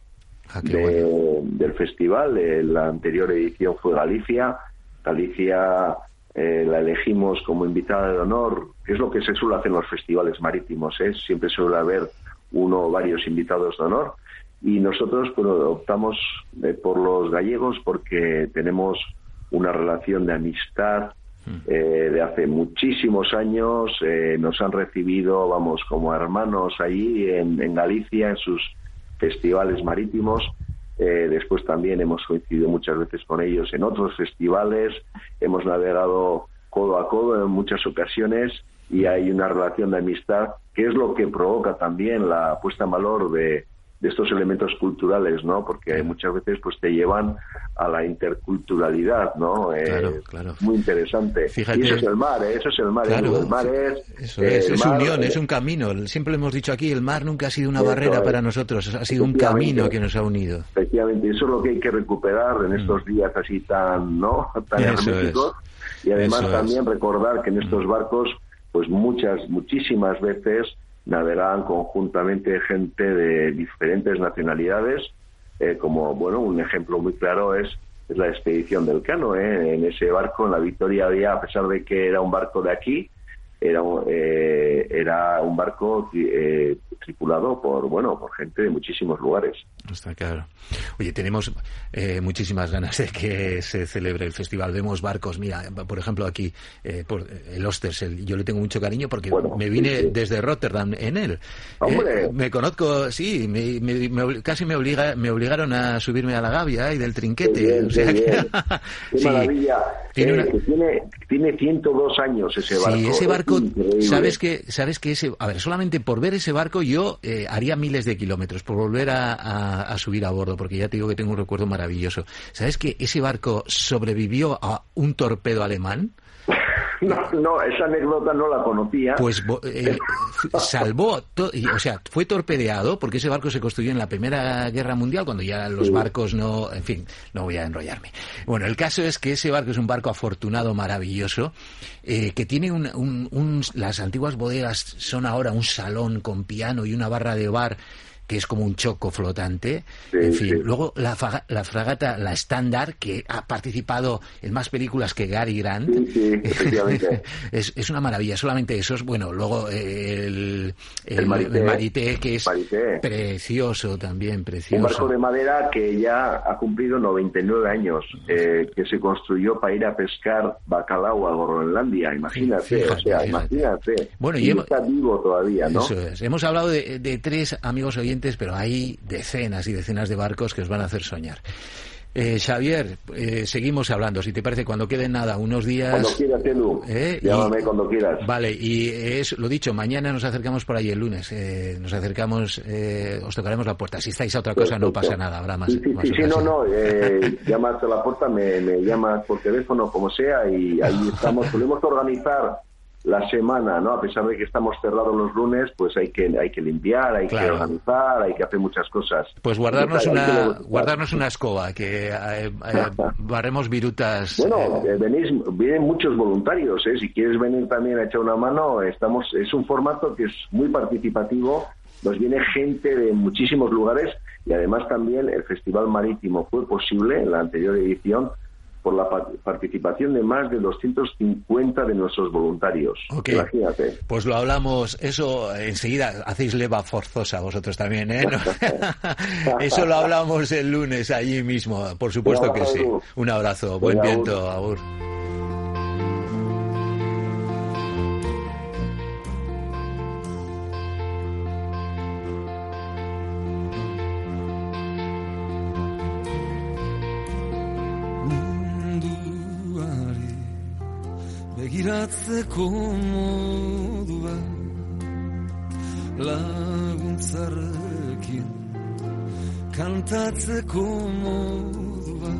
ah, del festival. la anterior edición fue Galicia. Galicia la elegimos como invitada de honor, que es lo que se suele hacer en los festivales marítimos. Siempre suele haber uno o varios invitados de honor. Y nosotros optamos eh, por los gallegos porque tenemos una relación de amistad mm. eh, de hace muchísimos años. Eh, nos han recibido, vamos, como hermanos allí en, Galicia, en sus festivales marítimos. Eh, después también hemos coincidido muchas veces con ellos en otros festivales. Hemos navegado codo a codo en muchas ocasiones y hay una relación de amistad que es lo que provoca también la puesta en valor de, de estos elementos culturales, ¿no? Porque muchas veces pues te llevan a la interculturalidad, ¿no? Eh, claro, claro. Muy interesante. Fíjate, y eso es el mar, ¿eh? eso es el mar. Claro, el mar es... Eso es, el es mar, unión, eh, es un camino. Siempre lo hemos dicho aquí, el mar nunca ha sido una barrera es. para nosotros, ha sido un camino que nos ha unido. Efectivamente, eso es lo que hay que recuperar en estos días así tan, ¿no? Tan Mm. Eso herméticos. Y además Eso es. también recordar que en estos barcos, pues muchas, muchísimas veces navegaban conjuntamente gente de diferentes nacionalidades, eh, como, bueno, un ejemplo muy claro es, es la expedición del Cano, ¿eh? En ese barco, en la Victoria había, a pesar de que era un barco de aquí, era, un- eh, era un barco eh, tripulado por, bueno, por gente de muchísimos lugares. Está claro. Oye, tenemos eh, muchísimas ganas de que se celebre el festival. Vemos barcos, mira, por ejemplo aquí, eh, por el Ostersel, yo le tengo mucho cariño porque me vine sí, sí. desde Rotterdam en él. Eh, me conozco, sí, me, me- casi me, obliga, me obligaron a subirme a la gavia y del trinquete. Qué bien, o sea qué que- bien. Qué sí. maravilla. Tiene Eh, una- tiene, tiene 102 años ese barco. Sí, ese Es barco, increíble. sabes que, sabes que ese, a ver, solamente por ver ese barco yo eh, haría miles de kilómetros por volver a, a- a subir a bordo, porque ya te digo que tengo un recuerdo maravilloso. ¿Sabes que ese barco sobrevivió a un torpedo alemán? No, no, esa anécdota no la conocía. Pues eh, salvó, o sea, fue torpedeado porque ese barco se construyó en la Primera Guerra Mundial cuando ya los barcos no, en fin, no voy a enrollarme. Bueno, el caso es que ese barco es un barco afortunado, maravilloso, eh, que tiene un, un- un- las antiguas bodegas son ahora un salón con piano y una barra de bar que es como un choco flotante. en fin, luego la, la fragata, la estándar, que ha participado en más películas que Gary Grant. Sí, sí, es, es una maravilla, solamente esos. Bueno, luego el, el, El Marité. el Marité, que es Marité. precioso también, Un precioso. barco de madera que ya ha cumplido 99 años, eh, que se construyó para ir a pescar bacalao a Groenlandia, imagínate, Fíjate, o sea, fíjate. imagínate. Bueno, y Y hemos- está vivo todavía, ¿no? Eso es. Hemos hablado de, de tres amigos oyentes, pero hay decenas y decenas de barcos que os van a hacer soñar. Eh, Xavier, eh, seguimos hablando. Si te parece, cuando queden nada, unos días. Cuando quieras, Eh, y- llámame cuando quieras. Vale, y es lo dicho, mañana nos acercamos por ahí el lunes. eh, nos acercamos, eh, os tocaremos la puerta. Si estáis a otra cosa, no pasa nada, habrá más. Sí, sí, más sí, sí, no, no, eh, llamas a la puerta, me, me llamas por teléfono, como sea, y ahí estamos. Podemos organizar la semana, ¿no? A pesar de que estamos cerrados los lunes, pues hay que hay que limpiar, hay que organizar, hay que hacer muchas cosas. Pues guardarnos Hay una, guardarnos una escoba, que eh, eh, barremos virutas. Bueno, eh, venís, vienen muchos voluntarios, ¿eh? Si quieres venir también a echar una mano, estamos, es un formato que es muy participativo, nos viene gente de muchísimos lugares y además también el Festival Marítimo fue posible en la anterior edición por la pa- participación de más de 250 de nuestros voluntarios. Ok. Imagínate. Pues lo hablamos, eso enseguida hacéis leva forzosa vosotros también, ¿eh? ¿No? eso lo hablamos el lunes allí mismo, por supuesto que sí. Un abrazo, buen viento, Agur. Begiratzeko modua laguntzarekin kantatzeko modua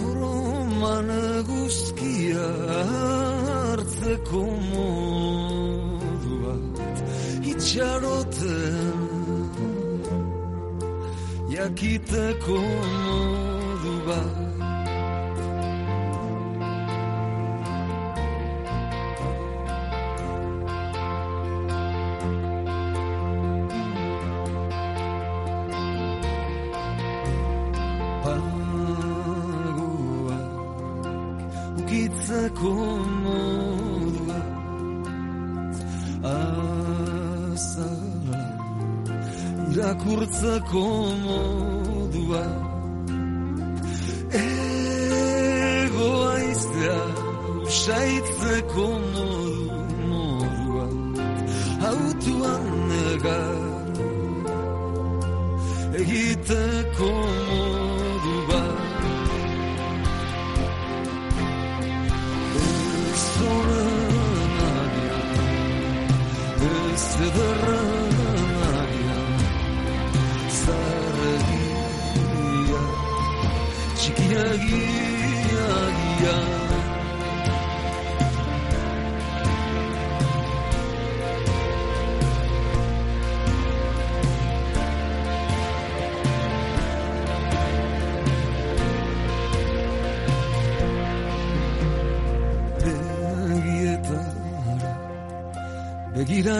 oroman guzkia hartzeko modua. Itxaroten jakiteko modu 子古墓。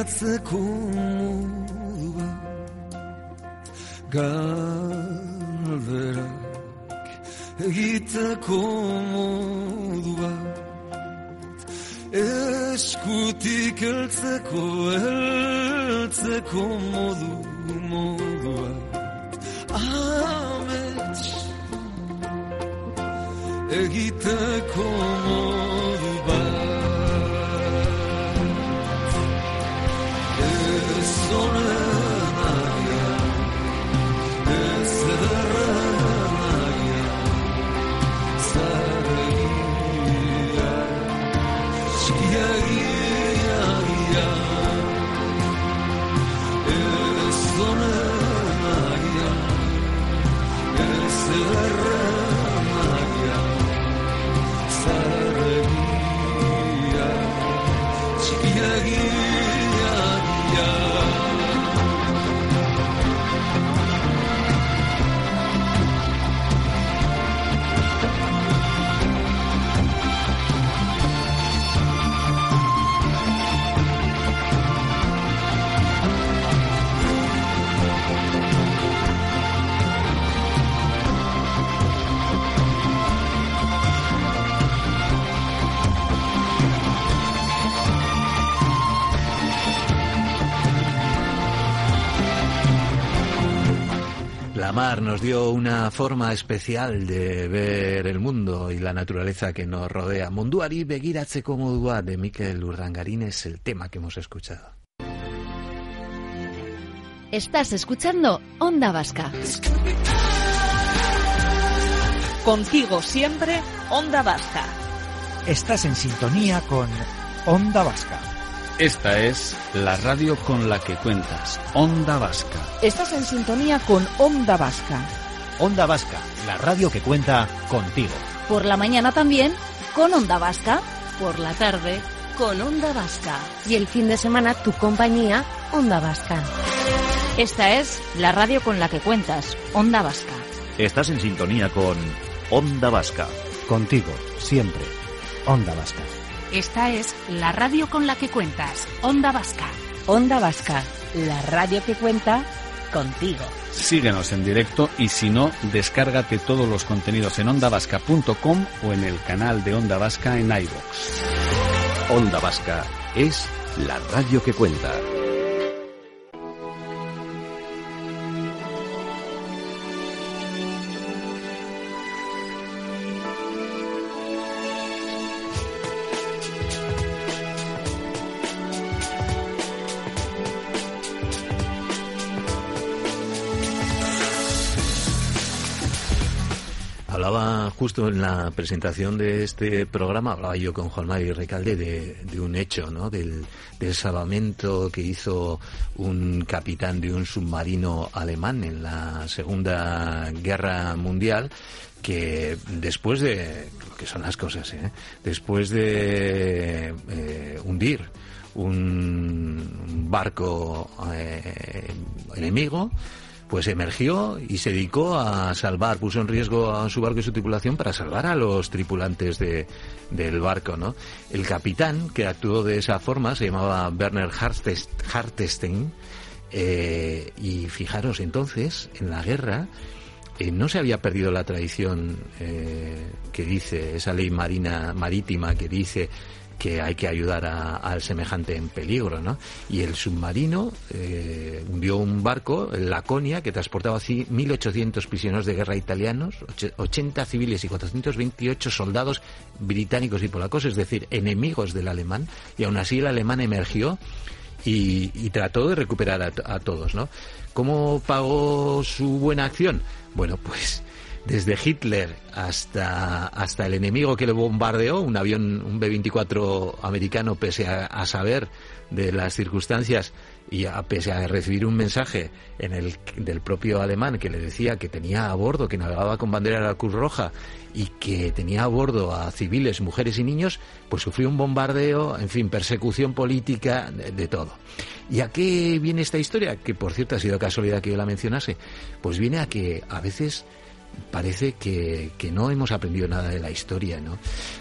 Begiratzeko modua nos dio una forma especial de ver el mundo y la naturaleza que nos rodea. Munduari begiratzeko modua de Mikel Urdangarín es el tema que hemos escuchado. Estás escuchando Onda Vasca. Contigo siempre, Onda Vasca. Estás en sintonía con Onda Vasca. Esta es la radio con la que cuentas, Onda Vasca. Estás en sintonía con Onda Vasca. Onda Vasca, la radio que cuenta contigo. Por la mañana también con Onda Vasca. Por la tarde, con Onda Vasca. Y el fin de semana tu compañía, Onda Vasca. Esta es la radio con la que cuentas, Onda Vasca. Estás en sintonía con Onda Vasca. Contigo, siempre. Onda Vasca. Esta es la radio con la que cuentas, Onda Vasca. Onda Vasca, la radio que cuenta contigo. Síguenos en directo y si no, descárgate todos los contenidos en ondavasca.com o en el canal de Onda Vasca en iVoox. Onda Vasca es la radio que cuenta. En la presentación de este programa, hablaba yo con Juan Mario Recalde de, un hecho, ¿no? Del, salvamento que hizo un capitán de un submarino alemán en la Segunda Guerra Mundial que después de, que son las cosas, ¿eh? después de eh, hundir un barco eh, enemigo, pues emergió y se dedicó a salvar, puso en riesgo a su barco y su tripulación para salvar a los tripulantes de, del barco, ¿no? El capitán que actuó de esa forma se llamaba Werner Hartest- Hartestein eh, y fijaros entonces en la guerra eh, no se había perdido la tradición eh, que dice esa ley marina marítima que dice que hay que ayudar al semejante en peligro, ¿no? Y el submarino eh, un barco, el Laconia, que transportaba así 1.800 prisioneros de guerra italianos, och- 80 civiles y 428 soldados británicos y polacos, es decir, enemigos del alemán, y aún así el alemán emergió y, y trató de recuperar a, a todos, ¿no? ¿Cómo pagó su buena acción? Bueno, pues desde Hitler hasta, hasta el enemigo que le bombardeó, un avión, un B-24 americano, pese a, saber de las circunstancias y a, pese a recibir un mensaje en el, del propio alemán que le decía que tenía a bordo, que navegaba con bandera de la Cruz Roja y que tenía a bordo a civiles, mujeres y niños, pues sufrió un bombardeo, en fin, persecución política, de todo. ¿Y a qué viene esta historia? Que por cierto ha sido casualidad que yo la mencionase. Pues viene a que a veces parece que, no hemos aprendido nada de la historia, ¿no?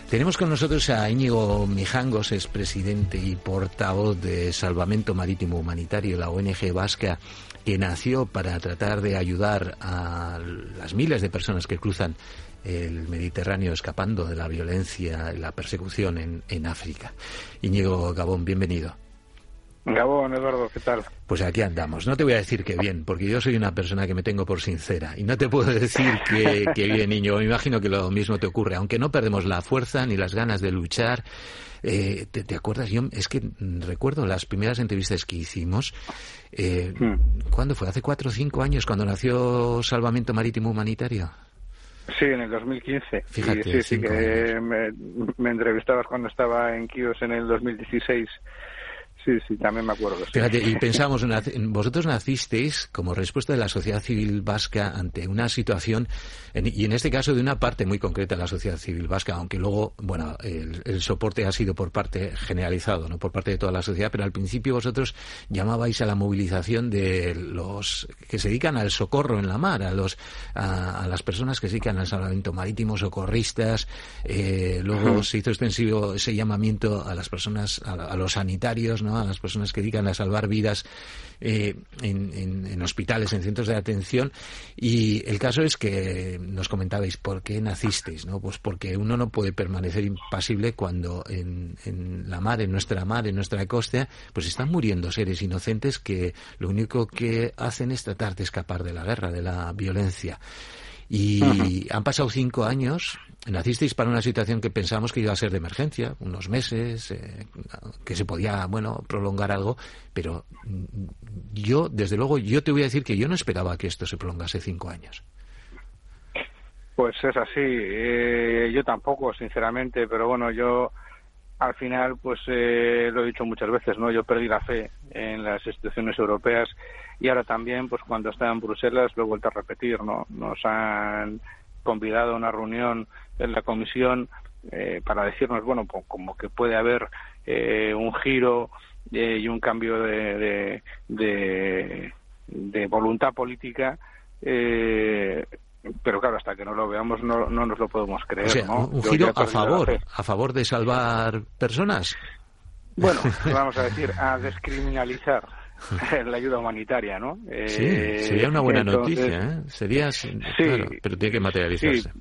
Tenemos con nosotros a Íñigo Mijangos, es presidente y portavoz de Salvamento Marítimo Humanitario, la ONG vasca, que nació para tratar de ayudar a las miles de personas que cruzan el Mediterráneo escapando de la violencia y la persecución en, en África. Íñigo Gabón, bienvenido. Gabón, Eduardo, ¿qué tal? Pues aquí andamos. No te voy a decir que bien, porque yo soy una persona que me tengo por sincera. Y no te puedo decir que, bien, niño. Me imagino que lo mismo te ocurre. Aunque no perdemos la fuerza ni las ganas de luchar. Eh, ¿te, acuerdas? Yo es que recuerdo las primeras entrevistas que hicimos. Eh, hmm. ¿Cuándo fue? ¿Hace cuatro o cinco años cuando nació Salvamento Marítimo Humanitario? Sí, en el 2015. Fíjate, sí, sí, que me, me, entrevistabas cuando estaba en Kios en el 2016 Sí, sí, también me acuerdo. Fíjate, y pensamos, vosotros nacisteis como respuesta de la sociedad civil vasca ante una situación, y en este caso de una parte muy concreta de la sociedad civil vasca, aunque luego, bueno, el, soporte ha sido por parte generalizado, no por parte de toda la sociedad, pero al principio vosotros llamabais a la movilización de los que se dedican al socorro en la mar, a los a, las personas que se dedican al salvamento marítimo, socorristas, eh, luego se hizo extensivo ese llamamiento a las personas, a los sanitarios, ¿no? A las personas que dedican a salvar vidas eh, en, hospitales, en centros de atención. Y el caso es que nos comentabais por qué nacisteis, ¿no? Pues porque uno no puede permanecer impasible cuando en, en la mar, en nuestra mar, en nuestra costa, pues están muriendo seres inocentes que lo único que hacen es tratar de escapar de la guerra, de la violencia. Y han pasado cinco años. Nacisteis para una situación que pensamos que iba a ser de emergencia, unos meses, eh, que se podía, bueno, prolongar algo, pero yo, desde luego, yo te voy a decir que yo no esperaba que esto se prolongase cinco años. Pues es así. Eh, yo tampoco, sinceramente, pero bueno, yo al final, pues eh, lo he dicho muchas veces, ¿no? Yo perdí la fe en las instituciones europeas y ahora también, pues cuando estaba en Bruselas, lo he vuelto a repetir, ¿no? Nos han convidado a una reunión en la comisión eh, para decirnos, bueno, pues, como que puede haber eh, un giro eh, y un cambio de, de, de, voluntad política. Pero claro, hasta que no lo veamos no, no nos lo podemos creer. Un giro a favor, a favor de salvar personas. Bueno, vamos a decir, a descriminalizar la ayuda humanitaria, ¿no? sí, eh, sería una buena noticia, ¿eh? Sería, sí, pero tiene que materializarse.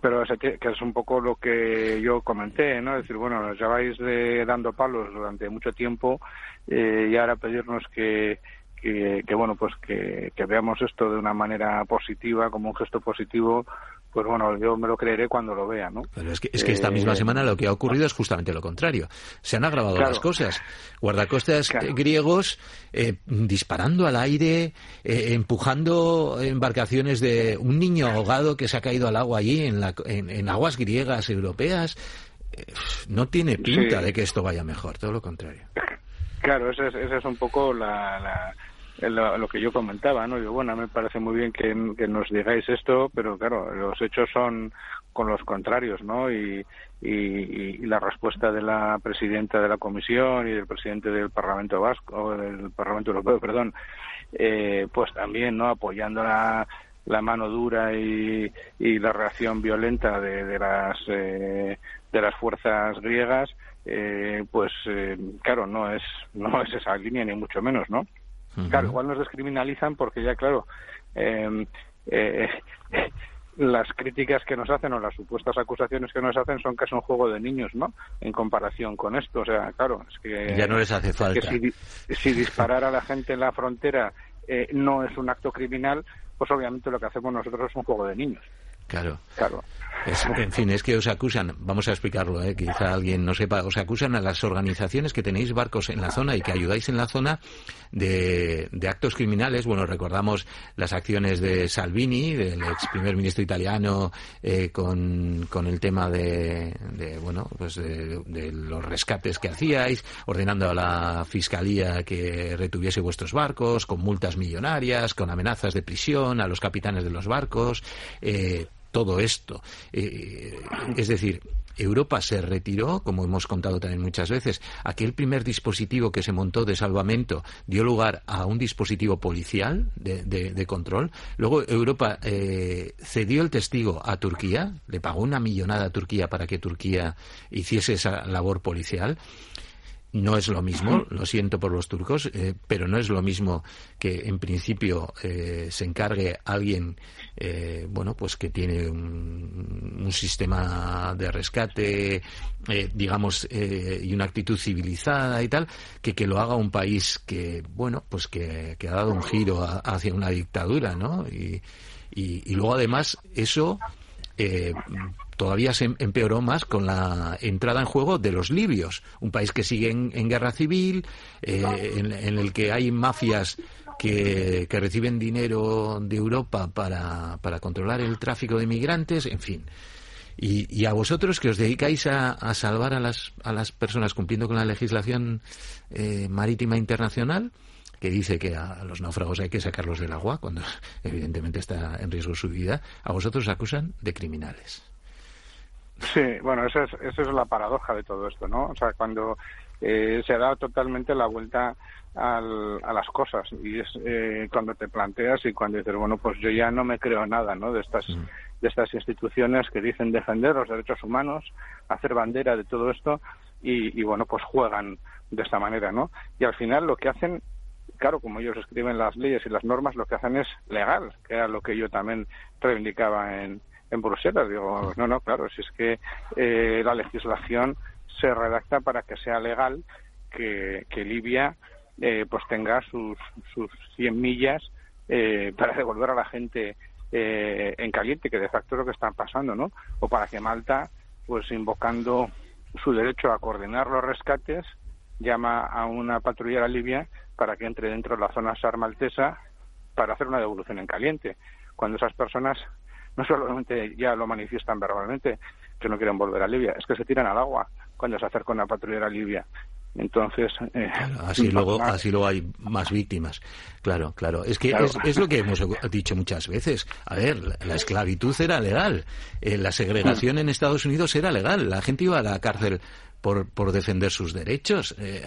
pero que es un poco lo que yo comenté, ¿no? Es decir, bueno, nos lleváis de, dando palos durante mucho tiempo eh, y ahora pedirnos que, que, que bueno, pues que, que veamos esto de una manera positiva, como un gesto positivo, pues bueno, yo me lo creeré cuando lo vea, ¿no? Pero es que, es que esta misma eh, semana lo que ha ocurrido es justamente lo contrario. Se han agravado las cosas. Guardacostas griegos eh, disparando al aire, eh, empujando embarcaciones de un niño ahogado que se ha caído al agua allí en, la, en, aguas griegas europeas. no tiene pinta de que esto vaya mejor, todo lo contrario. Claro, esa es, esa es un poco la lo, que yo comentaba, ¿no? Yo, bueno, me parece muy bien que, nos digáis esto, pero claro, los hechos son con los contrarios, ¿no? Y, la respuesta de la presidenta de la Comisión y del presidente del Parlamento Vasco, del Parlamento Europeo, perdón, eh, pues también, ¿no? Apoyando la, la mano dura y, y la reacción violenta de, de las eh, de las fuerzas griegas, eh, pues eh, claro, no es no es esa línea ni mucho menos, ¿no? Claro, igual nos descriminalizan porque ya, claro, em, eh, las críticas que nos hacen o las supuestas acusaciones que nos hacen son casi un juego de niños, ¿no? En comparación con esto. O sea, claro, es que... Ya no les hace falta. si, disparar a la gente en la frontera eh, no es un acto criminal, pues obviamente lo que hacemos nosotros es un juego de niños. Claro. Claro en fin, es que os acusan, vamos a explicarlo, ¿eh? quizá alguien no sepa, os acusan a las organizaciones que tenéis barcos en la zona y que ayudáis en la zona de, actos criminales. Bueno, recordamos las acciones de Salvini, del ex primer ministro italiano, eh, con, el tema de, bueno, pues de, los rescates que hacíais, ordenando a la fiscalía que retuviese vuestros barcos, con multas millonarias, con amenazas de prisión a los capitanes de los barcos. Eh, todo esto. Eh, es decir, Europa se retiró, como hemos contado también muchas veces. Aquel primer dispositivo que se montó de salvamento dio lugar a un dispositivo policial de, control. Luego Europa eh, cedió el testigo a Turquía, le pagó una millonada a Turquía para que Turquía hiciese esa labor policial. No es lo mismo, lo siento por los turcos, eh, pero no es lo mismo que en principio eh, se encargue alguien, eh, bueno, pues que tiene un, sistema de rescate, digamos, y una actitud civilizada y tal, que que lo haga un país que, bueno, pues que, ha dado un giro hacia una dictadura, ¿no? Y, y, y luego además eso eh, todavía se empeoró más con la entrada en juego de los libios, un país que sigue en, guerra civil, eh, en, el que hay mafias que, reciben dinero de Europa para, para, controlar el tráfico de migrantes, en fin. Y, a vosotros que os dedicáis a, salvar a las, a las personas cumpliendo con la legislación eh, marítima internacional, que dice que a los náufragos hay que sacarlos del agua cuando evidentemente está en riesgo su vida, a vosotros acusan de criminales. Sí, bueno, esa es, esa es la paradoja de todo esto, ¿no? O sea, cuando eh, se da totalmente la vuelta al, a las cosas y es eh, cuando te planteas y cuando dices, bueno, pues yo ya no me creo nada, ¿no? De estas, mm. de estas instituciones que dicen defender los derechos humanos, hacer bandera de todo esto y, y bueno, pues juegan de esta manera, ¿no? Y al final lo que hacen claro, como ellos escriben las leyes y las normas, lo que hacen es legal, que era lo que yo también reivindicaba en, en Bruselas. Digo, no, no, claro, si es que eh, la legislación se redacta para que sea legal que, Libia eh, pues tenga sus, sus 100 millas eh, para devolver a la gente en caliente, que de facto es lo que están pasando, ¿no? O para que Malta, pues invocando su derecho a coordinar los rescates, llama a una patrullera libia para que entre dentro de la zona SAR maltesa para hacer una devolución en caliente, cuando esas personas no solamente ya lo manifiestan verbalmente que no quieren volver a Libia, es que se tiran al agua cuando se acerca una patrullera a Libia. Entonces, eh, así luego, así luego hay más víctimas. Claro, claro. Es que es, es, lo que hemos dicho muchas veces. A ver, la, esclavitud era legal, eh, la segregación en Estados Unidos era legal. La gente iba a la cárcel por, por defender sus derechos. Eh,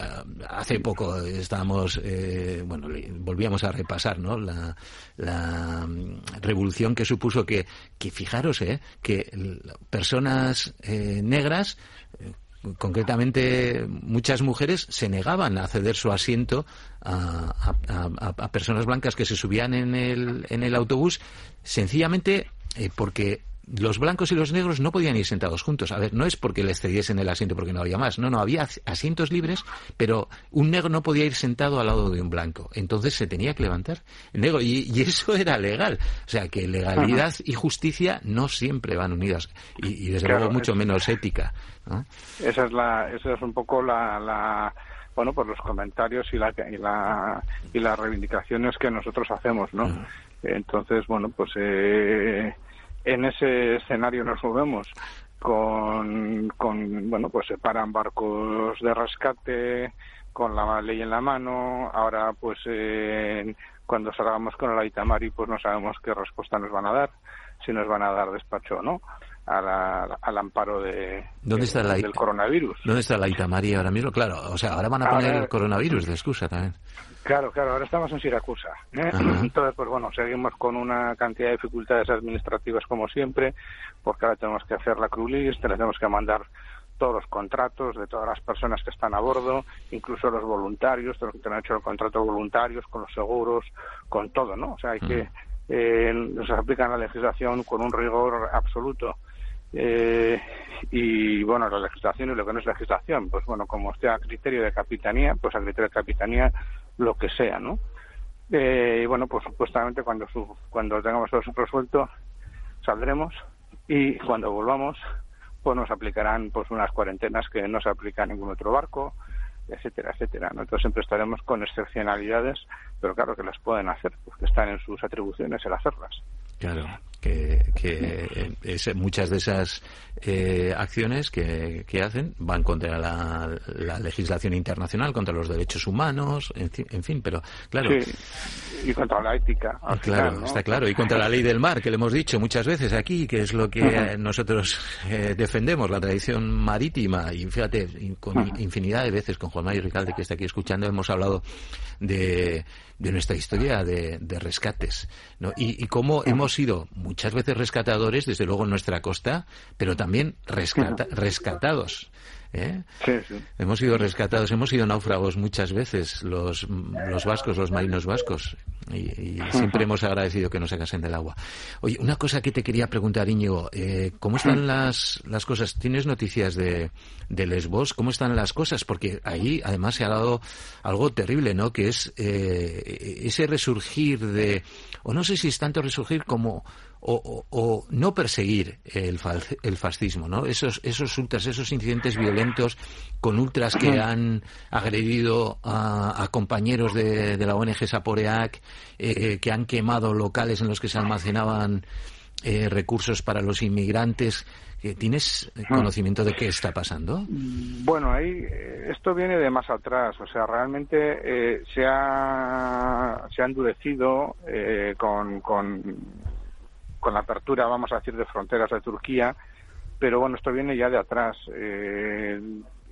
hace poco estábamos, eh, bueno, volvíamos a repasar, ¿no? La, mm, revolución que supuso que, que fijaros, eh, que personas eh, negras concretamente muchas mujeres se negaban a ceder su asiento a, a, personas blancas que se subían en el, en el autobús sencillamente porque los blancos y los negros no podían ir sentados juntos. A ver, no es porque les cediesen el asiento porque no había más. No, no, había asientos libres, pero un negro no podía ir sentado al lado de un blanco. Entonces se tenía que levantar el negro. Y, eso era legal. O sea, que legalidad y justicia no siempre van unidas. Y, desde luego mucho menos ética. Esa es la, esa es un poco la, la bueno, pues los comentarios y la, y la, y las reivindicaciones que nosotros hacemos, ¿no? Entonces, bueno, pues eh, en ese escenario nos movemos con, con bueno, pues se paran barcos de rescate con la ley en la mano. Ahora, pues eh, cuando salgamos con el Aitamari, pues no sabemos qué respuesta nos van a dar, si nos van a dar despacho o no al amparo de, ¿Dónde está del coronavirus. ¿Dónde está la Itamari ahora mismo? Claro, o sea, ahora van a poner el coronavirus de excusa también. Claro, claro, ahora estamos en Siracusa. ¿eh? Entonces, pues bueno, seguimos con una cantidad de dificultades administrativas como siempre, porque ahora tenemos que hacer la crew list, tenemos que mandar todos los contratos de todas las personas que están a bordo, incluso los voluntarios, tenemos que tener hecho el contrato voluntarios con los seguros, con todo, ¿no? O sea, hay que eh, nos aplican la legislación con un rigor absoluto. Eh, y bueno, la legislación y lo que no es legislación, pues bueno, como esté a criterio de capitanía, pues a criterio de capitanía lo que sea, ¿no? Eh, y bueno, pues supuestamente cuando, su, cuando tengamos todo resuelto, saldremos y cuando volvamos pues nos aplicarán pues unas cuarentenas que no se aplica a ningún otro barco, etcétera, etcétera. Nosotros siempre estaremos con excepcionalidades, pero claro que las pueden hacer, porque están en sus atribuciones el hacerlas. Claro, que, que muchas de esas eh, acciones que, que, hacen van contra la, legislación internacional, contra los derechos humanos, en, fin, pero claro. y contra la ética. Claro, está claro, y contra la ley del mar, que le hemos dicho muchas veces aquí, que es lo que nosotros eh, defendemos, la tradición marítima, y fíjate, con infinidad de veces con Juan Mario Ricalde, que está aquí escuchando, hemos hablado de de nuestra historia de, rescates. ¿no? Y, y cómo hemos sido muchas veces rescatadores, desde luego en nuestra costa, pero también rescatados. ¿eh? Hemos sido rescatados, hemos sido náufragos muchas veces, los, los vascos, los marinos vascos, y, siempre hemos agradecido que nos sacasen del agua. Oye, una cosa que te quería preguntar, Íñigo, eh, ¿cómo están las, las cosas? ¿Tienes noticias de, de Lesbos? ¿Cómo están las cosas? Porque ahí además se ha dado algo terrible, ¿no? Que es eh, ese resurgir de, o no sé si es tanto resurgir como o, no perseguir el, el, fascismo, ¿no? Esos, esos ultras, esos incidentes violentos con ultras que han agredido a, compañeros de, la ONG Saporeac, eh, eh, que han quemado locales en los que se almacenaban eh, recursos para los inmigrantes. ¿Tienes conocimiento de qué está pasando? Bueno, ahí esto viene de más atrás. O sea, realmente se, ha, se ha endurecido con, con con la apertura, vamos a decir, de fronteras de Turquía, pero bueno, esto viene ya de atrás. Eh,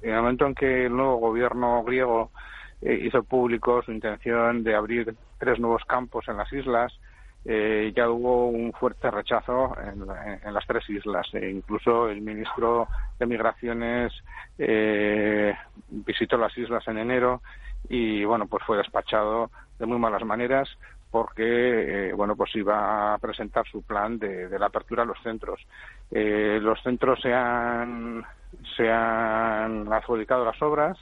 en el momento en que el nuevo gobierno griego eh, hizo público su intención de abrir tres nuevos campos en las islas, eh, ya hubo un fuerte rechazo en, las tres islas. E incluso el ministro de Migraciones visitó las islas en enero y bueno, pues fue despachado de muy malas maneras porque eh, bueno pues iba a presentar su plan de, la apertura a los centros. Eh, los centros se han se han adjudicado las obras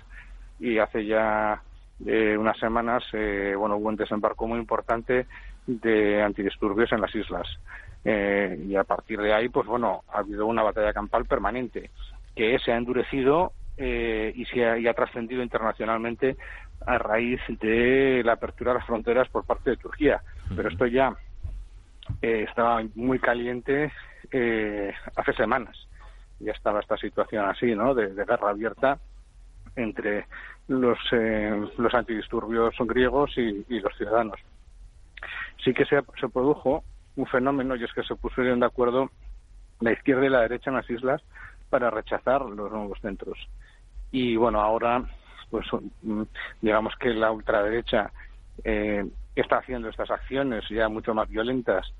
y hace ya eh, unas semanas bueno hubo un desembarco muy importante de antidisturbios en las islas y a partir de ahí pues bueno ha habido una batalla campal permanente que se ha endurecido y se ha, y ha trascendido internacionalmente a raíz de la apertura de las fronteras por parte de Turquía. Pero esto ya eh, estaba muy caliente eh, hace semanas. Ya estaba esta situación así, ¿no? De, guerra abierta entre los, eh, los antidisturbios griegos y, los ciudadanos. Sí que se, se produjo un fenómeno y es que se pusieron de acuerdo la izquierda y la derecha en las islas para rechazar los nuevos centros. Y bueno, ahora pues mm, digamos que la ultraderecha eh, está haciendo estas acciones ya mucho más violentas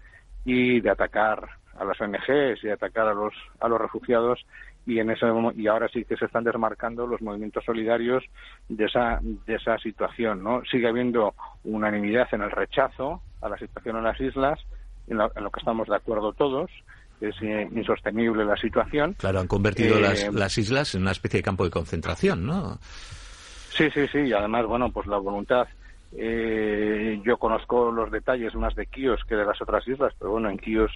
y de atacar a las ONGs y de atacar a los a los refugiados y en ese y ahora sí que se están desmarcando los movimientos solidarios de esa de esa situación no sigue habiendo unanimidad en el rechazo a la situación en las islas en lo, que estamos de acuerdo todos es eh, insostenible la situación. Claro han convertido las, eh, las islas en una especie de campo de concentración no Sí, sí, sí, y además, bueno, pues la voluntad. Eh, yo conozco los detalles más de Kios que de las otras islas, pero bueno, en Kios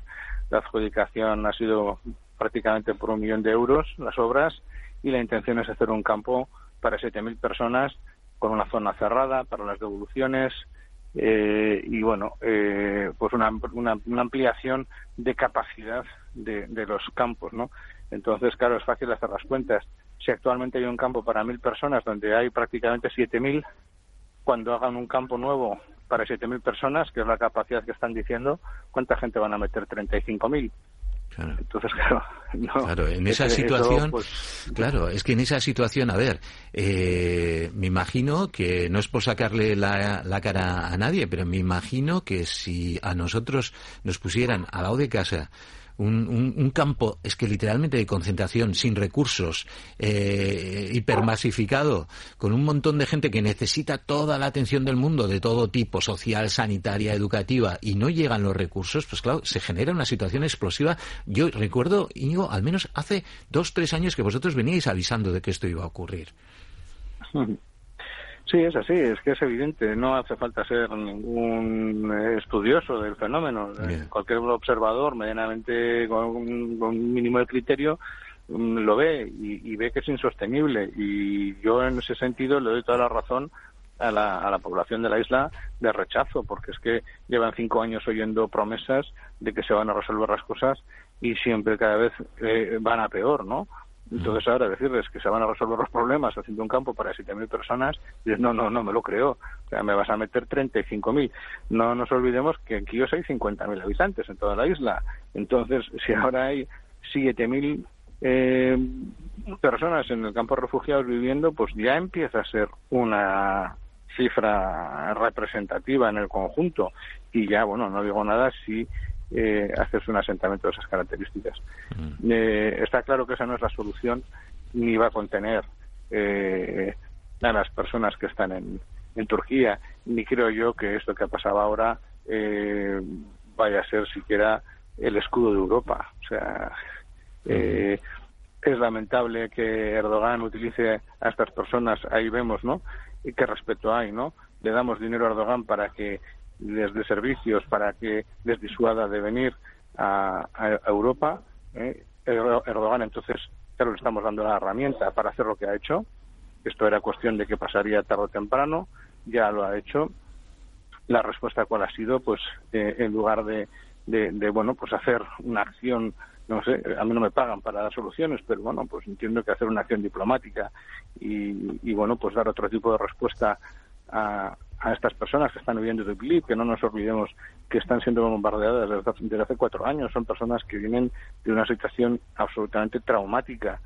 la adjudicación ha sido prácticamente por un millón de euros las obras y la intención es hacer un campo para 7.000 personas con una zona cerrada para las devoluciones eh, y bueno, eh, pues una, una, ampliación de capacidad de, de los campos, ¿no? Entonces, claro, es fácil hacer las cuentas si actualmente hay un campo para mil personas donde hay prácticamente siete mil, cuando hagan un campo nuevo para siete mil personas, que es la capacidad que están diciendo, ¿cuánta gente van a meter? Treinta y cinco mil. Claro. Entonces, claro, claro en esa situación, pues, claro, es que en esa situación, a ver, eh, me imagino que no es por sacarle la, la, cara a nadie, pero me imagino que si a nosotros nos pusieran al lado de casa un, campo, es que literalmente de concentración, sin recursos, eh, hipermasificado, con un montón de gente que necesita toda la atención del mundo, de todo tipo, social, sanitaria, educativa, y no llegan los recursos, pues claro, se genera una situación explosiva. Yo recuerdo, Íñigo, al menos hace dos, tres años que vosotros veníais avisando de que esto iba a ocurrir. Sí, es así, es que es evidente, no hace falta ser ningún estudioso del fenómeno. Cualquier observador medianamente con un, mínimo de criterio mm, lo ve y, ve que es insostenible. Y yo en ese sentido le doy toda la razón a la, a la población de la isla de rechazo, porque es que llevan cinco años oyendo promesas de que se van a resolver las cosas y siempre cada vez eh, van a peor, ¿no? Entonces ahora decirles que se van a resolver los problemas haciendo un campo para 7.000 personas, no, no, no me lo creo. O sea, me vas a meter 35.000. No nos olvidemos que en Quíos hay 50.000 habitantes en toda la isla. Entonces, si ahora hay 7.000 eh, personas en el campo de refugiados viviendo, pues ya empieza a ser una cifra representativa en el conjunto. Y ya, bueno, no digo nada si eh, hacerse un asentamiento de esas características. Mm. Eh, está claro que esa no es la solución ni va a contener eh, a las personas que están en, en, Turquía, ni creo yo que esto que ha pasado ahora eh, vaya a ser siquiera el escudo de Europa. O sea, mm. eh, es lamentable que Erdogan utilice a estas personas, ahí vemos, ¿no? Y qué respeto hay, ¿no? Le damos dinero a Erdogan para que desde servicios para que les disuada de venir a, Europa. ¿eh? Erdogan, entonces, claro, le estamos dando la herramienta para hacer lo que ha hecho. Esto era cuestión de que pasaría tarde o temprano, ya lo ha hecho. La respuesta cuál ha sido, pues, eh, en lugar de, de, bueno, pues hacer una acción no sé, a mí no me pagan para dar soluciones, pero bueno, pues entiendo que hacer una acción diplomática y, y bueno, pues dar otro tipo de respuesta a, a estas personas que están viviendo de Idlib, que no nos olvidemos que están siendo bombardeadas desde, hace cuatro años. Son personas que vienen de una situación absolutamente traumática.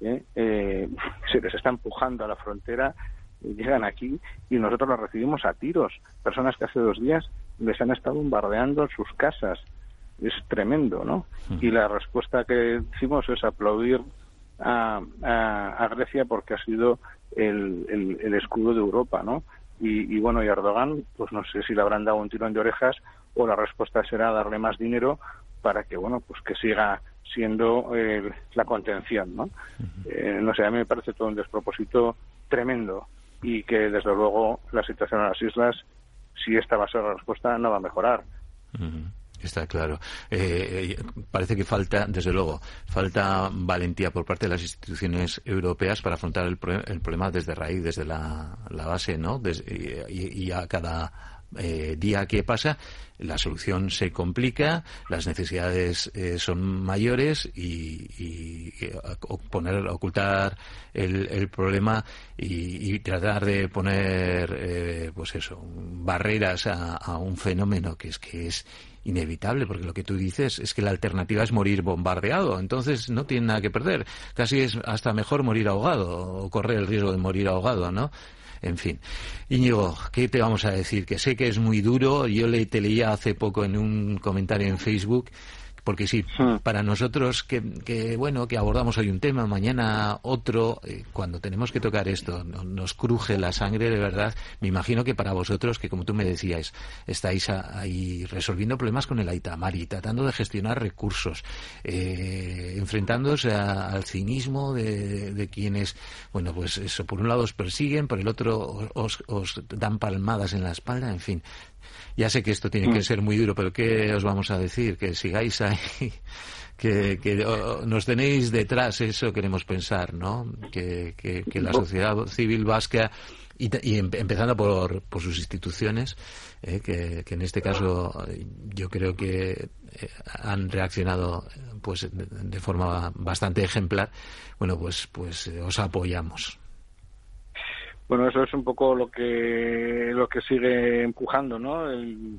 ¿eh? Eh, se les está empujando a la frontera, llegan aquí y nosotros los recibimos a tiros. Personas que hace dos días les han estado bombardeando sus casas. Es tremendo, ¿no? Y la respuesta que hicimos es aplaudir a, a, Grecia porque ha sido el, el, el escudo de Europa, ¿no? Y, bueno, y Erdogan, pues no sé si le habrán dado un tirón de orejas o la respuesta será darle más dinero para que, bueno, pues que siga siendo eh, la contención, ¿no? Eh, no sé, a mí me parece todo un despropósito tremendo y que, desde luego, la situación en las islas, si esta va a ser la respuesta, no va a mejorar. Está claro. Eh, parece que falta, desde luego, falta valentía por parte de las instituciones europeas para afrontar el, problema desde raíz, desde la, base, ¿no? y, a cada eh, día que pasa, la solución se complica, las necesidades eh, son mayores y, poner, ocultar el, problema y, tratar de poner, pues eso, barreras a, a un fenómeno que es que es inevitable, porque lo que tú dices es que la alternativa es morir bombardeado, entonces no tiene nada que perder. Casi es hasta mejor morir ahogado o correr el riesgo de morir ahogado, ¿no? En fin. Íñigo, ¿qué te vamos a decir? Que sé que es muy duro. Yo le, te leía hace poco en un comentario en Facebook porque sí, hmm. para nosotros que, bueno, que abordamos hoy un tema, mañana otro, eh, cuando tenemos que tocar esto, nos cruje la sangre de verdad. Me imagino que para vosotros, que como tú me decías, estáis ahí resolviendo problemas con el Aitamari, tratando de gestionar recursos, eh, enfrentándose al cinismo de, quienes, bueno, pues eso, por un lado os persiguen, por el otro os, os dan palmadas en la espalda, en fin. Ya sé que esto tiene que mm. ser muy duro, pero ¿qué os vamos a decir? Que sigáis ahí, que, nos tenéis detrás, eso queremos pensar, ¿no? Que, la sociedad civil vasca, y, em, empezando por, por, sus instituciones, eh, que, en este caso yo creo que eh, han reaccionado pues de forma bastante ejemplar, bueno, pues, pues eh, os apoyamos. Bueno, eso es un poco lo que lo que sigue empujando, ¿no?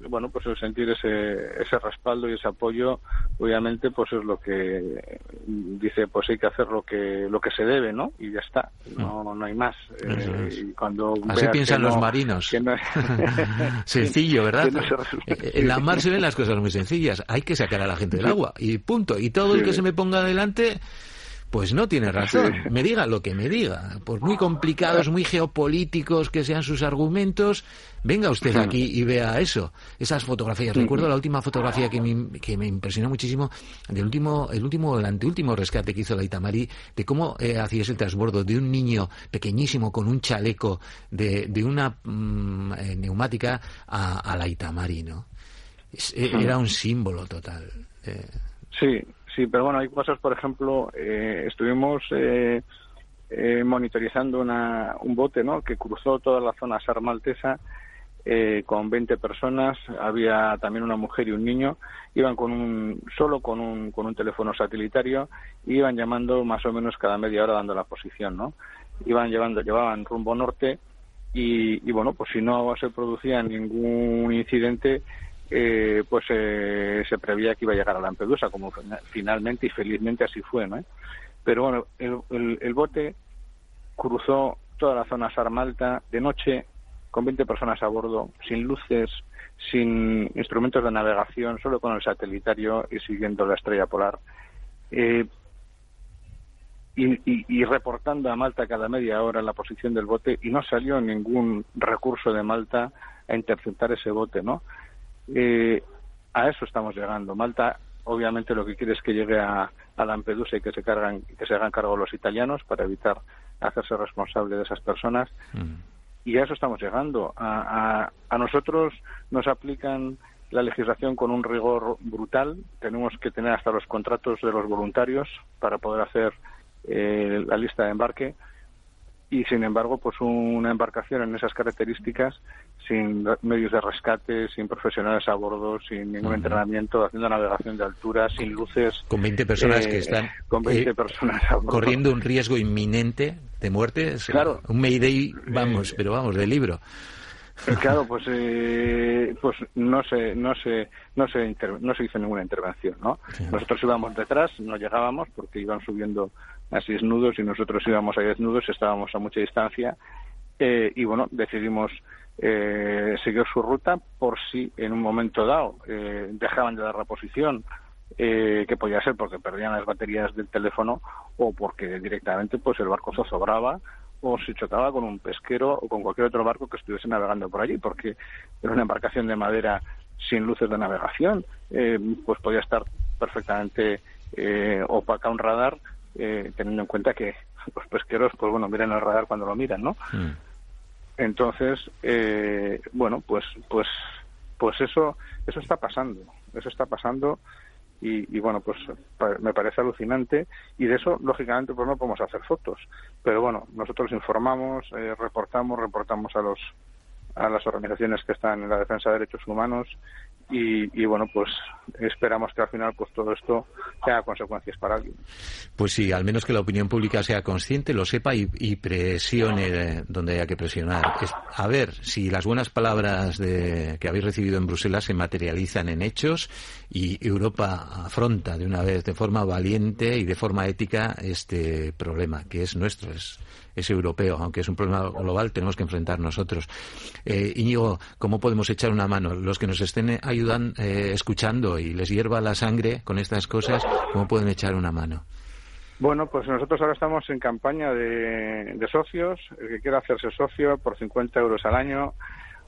bueno, pues el sentir ese, ese respaldo y ese apoyo, obviamente, pues es lo que dice, pues hay que hacer lo que lo que se debe, ¿no? Y ya está, no, no hay más. Eh, y cuando Así piensan los marinos. Sencillo, ¿verdad? en la mar se ven las cosas muy sencillas. Hay que sacar a la gente del agua y punto. Y todo el que se me ponga adelante Pues no tiene razón. Me diga lo que me diga. Por muy complicados, muy geopolíticos que sean sus argumentos, venga usted aquí y vea eso. Esas fotografías. Recuerdo la última fotografía que me, que me impresionó muchísimo del último, el último, el anteúltimo rescate que hizo la Itamari, de cómo eh, hacía ese transbordo de un niño pequeñísimo con un chaleco de, de una mm, eh, neumática a, la Itamari, ¿no? Eh, era un símbolo total. Sí, Sí, pero bueno, hay cosas, por ejemplo, eh, estuvimos eh, eh, monitorizando una, un bote ¿no? que cruzó toda la zona sarmaltesa eh, con 20 personas, había también una mujer y un niño, iban con un, solo con un, con un teléfono satelitario, iban llamando más o menos cada media hora dando la posición, ¿no? Iban llevando, llevaban rumbo norte y, y bueno, pues si no se producía ningún incidente, eh, pues eh, se prevía que iba a llegar a Lampedusa, como finalmente y felizmente así fue, ¿no? Pero bueno, el, el, bote cruzó toda la zona Sarmalta de noche con 20 personas a bordo, sin luces, sin instrumentos de navegación, solo con el satelitario y siguiendo la estrella polar. Eh, y, y, y, reportando a Malta cada media hora la posición del bote y no salió ningún recurso de Malta a interceptar ese bote, ¿no? Eh, a eso estamos llegando. Malta, obviamente, lo que quiere es que llegue a, Lampedusa y que se, cargan, que se hagan cargo los italianos para evitar hacerse responsable de esas personas. Mm. Y a eso estamos llegando. A, a, nosotros nos aplican la legislación con un rigor brutal. Tenemos que tener hasta los contratos de los voluntarios para poder hacer eh, la lista de embarque y sin embargo pues una embarcación en esas características sin medios de rescate, sin profesionales a bordo, sin ningún entrenamiento, haciendo navegación de altura, sin luces. Con 20 personas que eh, están con 20 eh, personas corriendo un riesgo inminente de muerte. Claro. Un Mayday, vamos, pero vamos, de libro. Eh, claro, pues pues no se no se no se no se hizo ninguna intervención, ¿no? Nosotros íbamos detrás, no llegábamos porque iban subiendo así desnudos y nosotros íbamos ahí desnudos, estábamos a mucha distancia eh, y bueno, decidimos eh, seguir su ruta por si en un momento dado eh, dejaban de dar la posición, eh, que podía ser porque perdían las baterías del teléfono o porque directamente pues el barco zozobraba o se chocaba con un pesquero o con cualquier otro barco que estuviese navegando por allí, porque era una embarcación de madera sin luces de navegación, eh, pues podía estar perfectamente opaca un radar eh, teniendo en cuenta que los pesqueros, pues bueno, miran el radar cuando lo miran, ¿no? Mm. Entonces, eh, bueno, pues, pues, pues eso, eso está pasando, eso está pasando y, bueno, pues me parece alucinante y de eso, lógicamente, pues no podemos hacer fotos, pero bueno, nosotros informamos, eh, reportamos, reportamos a los a las organizaciones que están en la defensa de derechos humanos y, bueno, pues esperamos que al final pues todo esto tenga consecuencias para alguien. Pues sí, al menos que la opinión pública sea consciente, lo sepa y, presione donde haya que presionar. a ver si las buenas palabras de, que habéis recibido en Bruselas se materializan en hechos y Europa afronta de una vez de forma valiente y de forma ética este problema que es nuestro, es, es europeo, aunque es un problema global, tenemos que enfrentar nosotros. Eh, Íñigo, ¿cómo podemos echar una mano? Los que nos estén ayudan, eh, escuchando y les hierva la sangre con estas cosas, ¿cómo pueden echar una mano? Bueno, pues nosotros ahora estamos en campaña de, de socios. El que quiera hacerse socio por 50 euros al año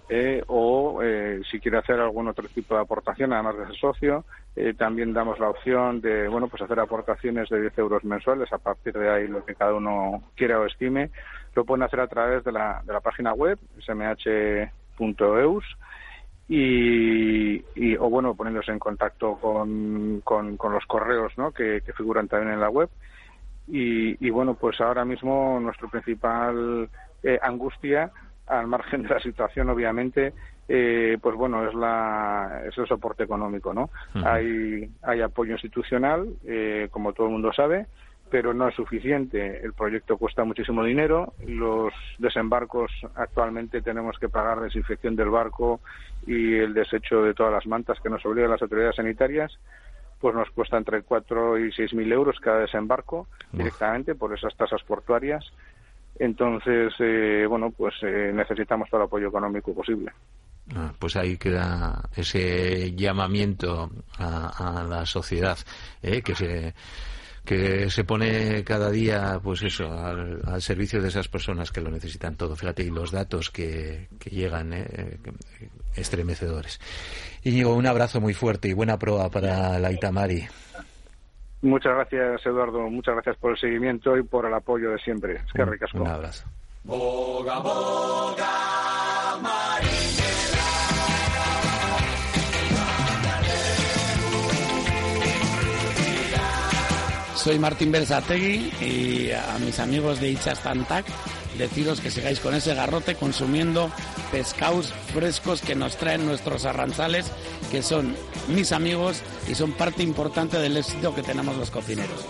eh, o eh, si quiere hacer algún otro tipo de aportación, además de ser socio, eh, también damos la opción de bueno pues hacer aportaciones de 10 euros mensuales, a partir de ahí lo que cada uno quiera o estime, lo pueden hacer a través de la, de la página web, smh.eus, y, y, o bueno, poniéndose en contacto con, con, los correos ¿no? que, figuran también en la web. Y, y bueno, pues ahora mismo nuestro principal angustia al margen de la situación, obviamente, eh, pues bueno, es, la, es el soporte económico, ¿no? hay, hay apoyo institucional, eh, como todo el mundo sabe, pero no es suficiente. El proyecto cuesta muchísimo dinero. Los desembarcos actualmente tenemos que pagar desinfección del barco y el desecho de todas las mantas que nos obligan las autoridades sanitarias. Pues nos cuesta entre 4 y 6 mil euros cada desembarco directamente por esas tasas portuarias entonces, eh, bueno, pues eh, necesitamos todo el apoyo económico posible. Ah, pues ahí queda ese llamamiento a, la sociedad, eh, que se que se pone cada día, pues eso, al, servicio de esas personas que lo necesitan todo. Fíjate, y los datos que, llegan, eh, estremecedores. Íñigo, un abrazo muy fuerte y buena prueba para la Itamari. Muchas gracias, Eduardo. Muchas gracias por el seguimiento y por el apoyo de siempre. Es que ricasco. Un abrazo. Soy Martín Berzategui y a mis amigos de Ichastantac deciros que sigáis con ese garrote consumiendo pescados frescos que nos traen nuestros arranzales, que son mis amigos y son parte importante del éxito que tenemos los cocineros.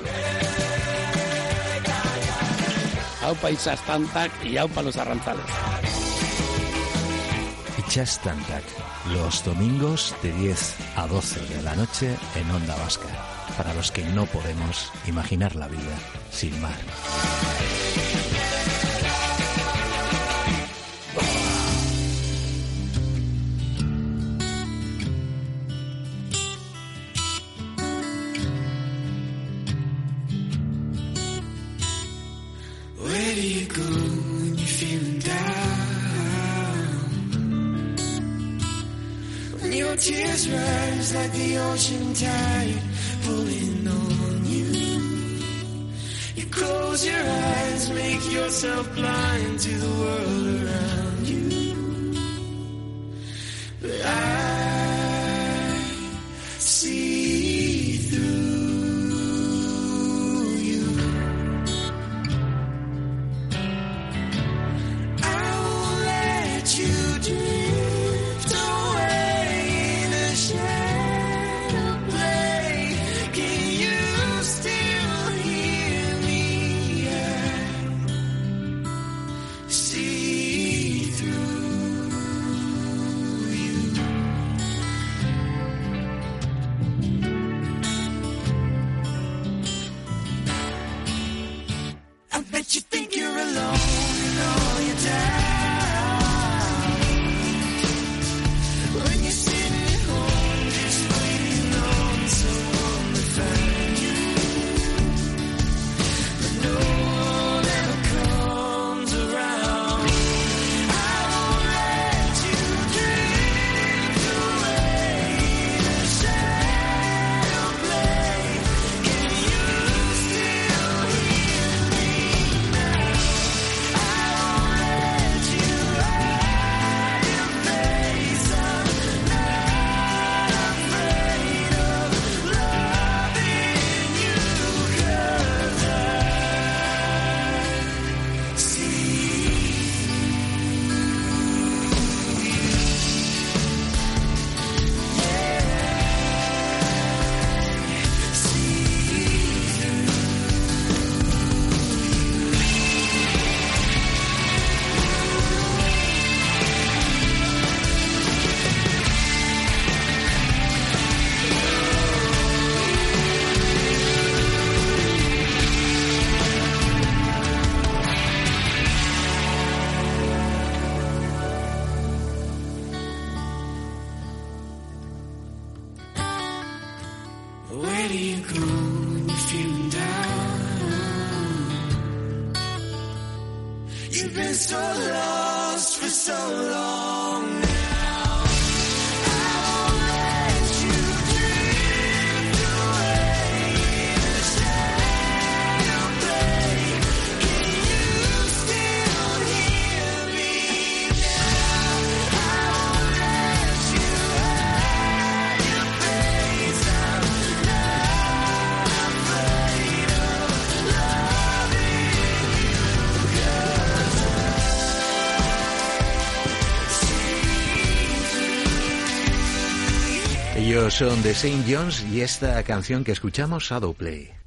Aupa Ichastantac y Aupa los arranzales. Ichastantac, los domingos de 10 a 12 de la noche en Onda Vasca para los que no podemos imaginar la vida sin mar. Where do you go when you're feeling down? When your tears rise like the ocean tide pulling on you. You close your eyes, make yourself blind to the world around you. But I see son de Saint John's y esta canción que escuchamos, Shadowplay.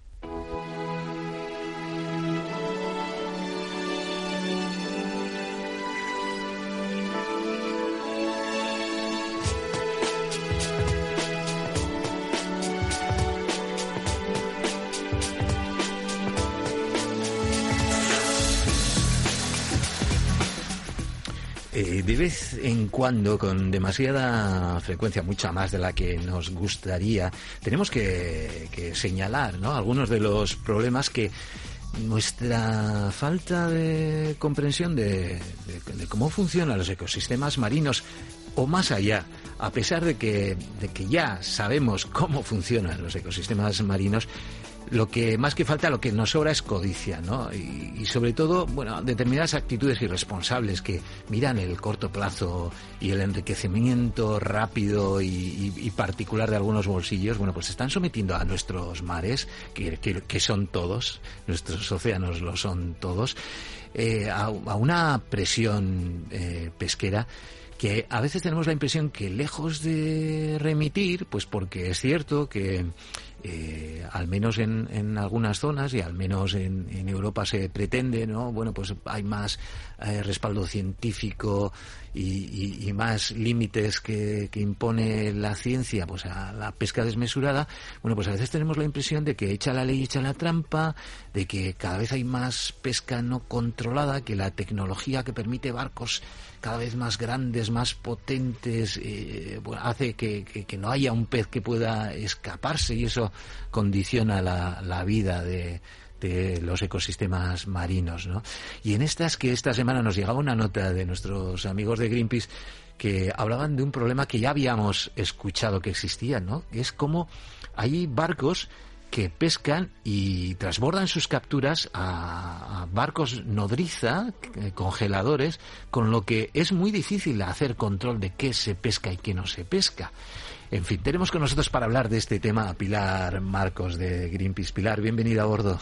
Cuando, con demasiada frecuencia, mucha más de la que nos gustaría, tenemos que, señalar ¿no? algunos de los problemas que nuestra falta de comprensión de, cómo funcionan los ecosistemas marinos o más allá, a pesar de que ya sabemos cómo funcionan los ecosistemas marinos, lo que más que falta, lo que nos sobra es codicia, ¿no? Y, sobre todo, bueno, determinadas actitudes irresponsables que miran el corto plazo y el enriquecimiento rápido y, particular de algunos bolsillos, bueno, pues están sometiendo a nuestros mares, que, que, son todos, nuestros océanos lo son todos, eh, a, una presión eh, pesquera que a veces tenemos la impresión que lejos de remitir, pues porque es cierto que eh, al menos en, en, algunas zonas y al menos en, en, Europa se pretende, ¿no? Bueno, pues hay más eh, respaldo científico y, más límites que, que, impone la ciencia, pues a la pesca desmesurada. Bueno, pues a veces tenemos la impresión de que echa la ley, echa la trampa, de que cada vez hay más pesca no controlada, que la tecnología que permite barcos cada vez más grandes, más potentes, eh, hace que, no haya un pez que pueda escaparse y eso condiciona la, la vida de, de los ecosistemas marinos. ¿no? Y en estas que esta semana nos llegaba una nota de nuestros amigos de Greenpeace que hablaban de un problema que ya habíamos escuchado que existía, ¿no? que es como hay barcos que pescan y transbordan sus capturas a, barcos nodriza, eh, congeladores, con lo que es muy difícil hacer control de qué se pesca y qué no se pesca. En fin, tenemos con nosotros para hablar de este tema a Pilar Marcos de Greenpeace. Pilar, bienvenida a bordo.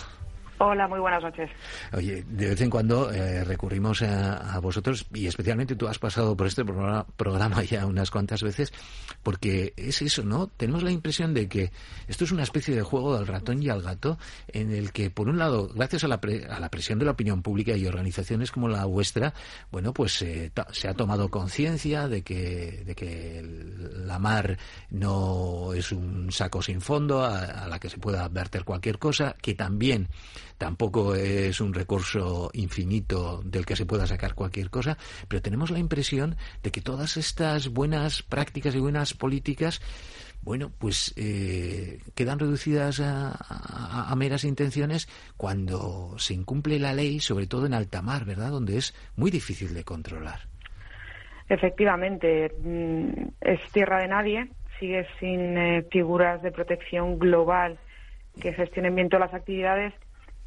Hola, muy buenas noches. Oye, de vez en cuando eh, recurrimos a, vosotros y especialmente tú has pasado por este programa, ya unas cuantas veces porque es eso, ¿no? Tenemos la impresión de que esto es una especie de juego del ratón y al gato en el que, por un lado, gracias a la, a la presión de la opinión pública y organizaciones como la vuestra, bueno, pues se ha tomado conciencia de que, de que la mar no es un saco sin fondo a, a la que se pueda verter cualquier cosa, que también tampoco es un recurso infinito del que se pueda sacar cualquier cosa, pero tenemos la impresión de que todas estas buenas prácticas y buenas políticas bueno, pues eh, quedan reducidas a, a, meras intenciones cuando se incumple la ley, sobre todo en alta mar, ¿verdad? Donde es muy difícil de controlar. Efectivamente, mm, es tierra de nadie, sigue sin eh, figuras de protección global que gestionen bien todas las actividades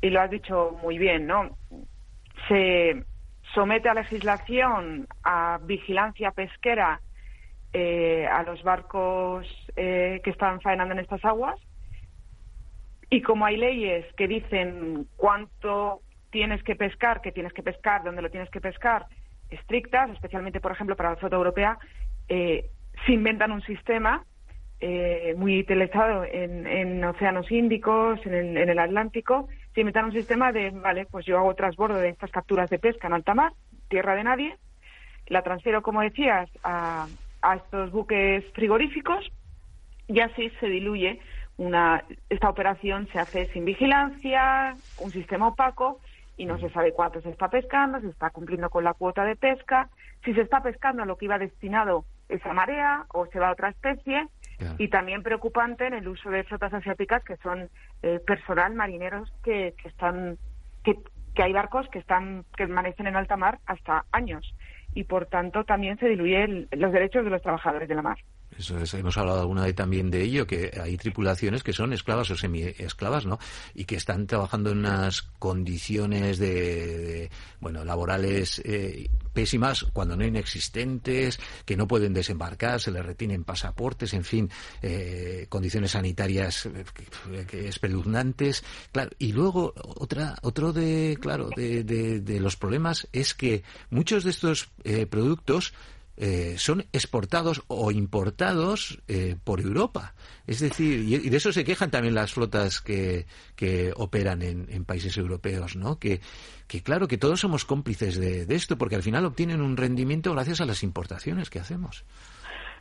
y lo has dicho muy bien, ¿no? Se somete a legislación, a vigilancia pesquera eh, a los barcos eh, que están faenando en estas aguas. Y como hay leyes que dicen cuánto tienes que pescar, qué tienes que pescar, dónde lo tienes que pescar, estrictas, especialmente, por ejemplo, para la flota europea, eh, se inventan un sistema eh, muy utilizado en, en, océanos índicos, en el, en el Atlántico, se inventaron un sistema de, vale, pues yo hago transbordo de estas capturas de pesca en alta mar, tierra de nadie, la transfiero, como decías, a, a estos buques frigoríficos y así se diluye una, esta operación se hace sin vigilancia, un sistema opaco y no se sabe cuánto se está pescando, si está cumpliendo con la cuota de pesca, si se está pescando lo que iba destinado esa marea o se va a otra especie y también preocupante en el uso de flotas asiáticas que son eh, personal marineros que, están que, que, hay barcos que están que permanecen en alta mar hasta años y por tanto también se diluyen los derechos de los trabajadores de la mar. Eso es, hemos hablado alguna vez también de ello, que hay tripulaciones que son esclavas o semi-esclavas, ¿no? Y que están trabajando en unas condiciones de, bueno, laborales eh, pésimas, cuando no inexistentes, que no pueden desembarcar, se les retienen pasaportes, en fin, eh, condiciones sanitarias eh, espeluznantes. Claro, y luego otra, otro de, claro, de, de, los problemas es que muchos de estos productos eh, son exportados o importados eh, por Europa. Es decir, y, de eso se quejan también las flotas que, que operan en, países europeos, ¿no? Que, que claro, que todos somos cómplices de, esto, porque al final obtienen un rendimiento gracias a las importaciones que hacemos.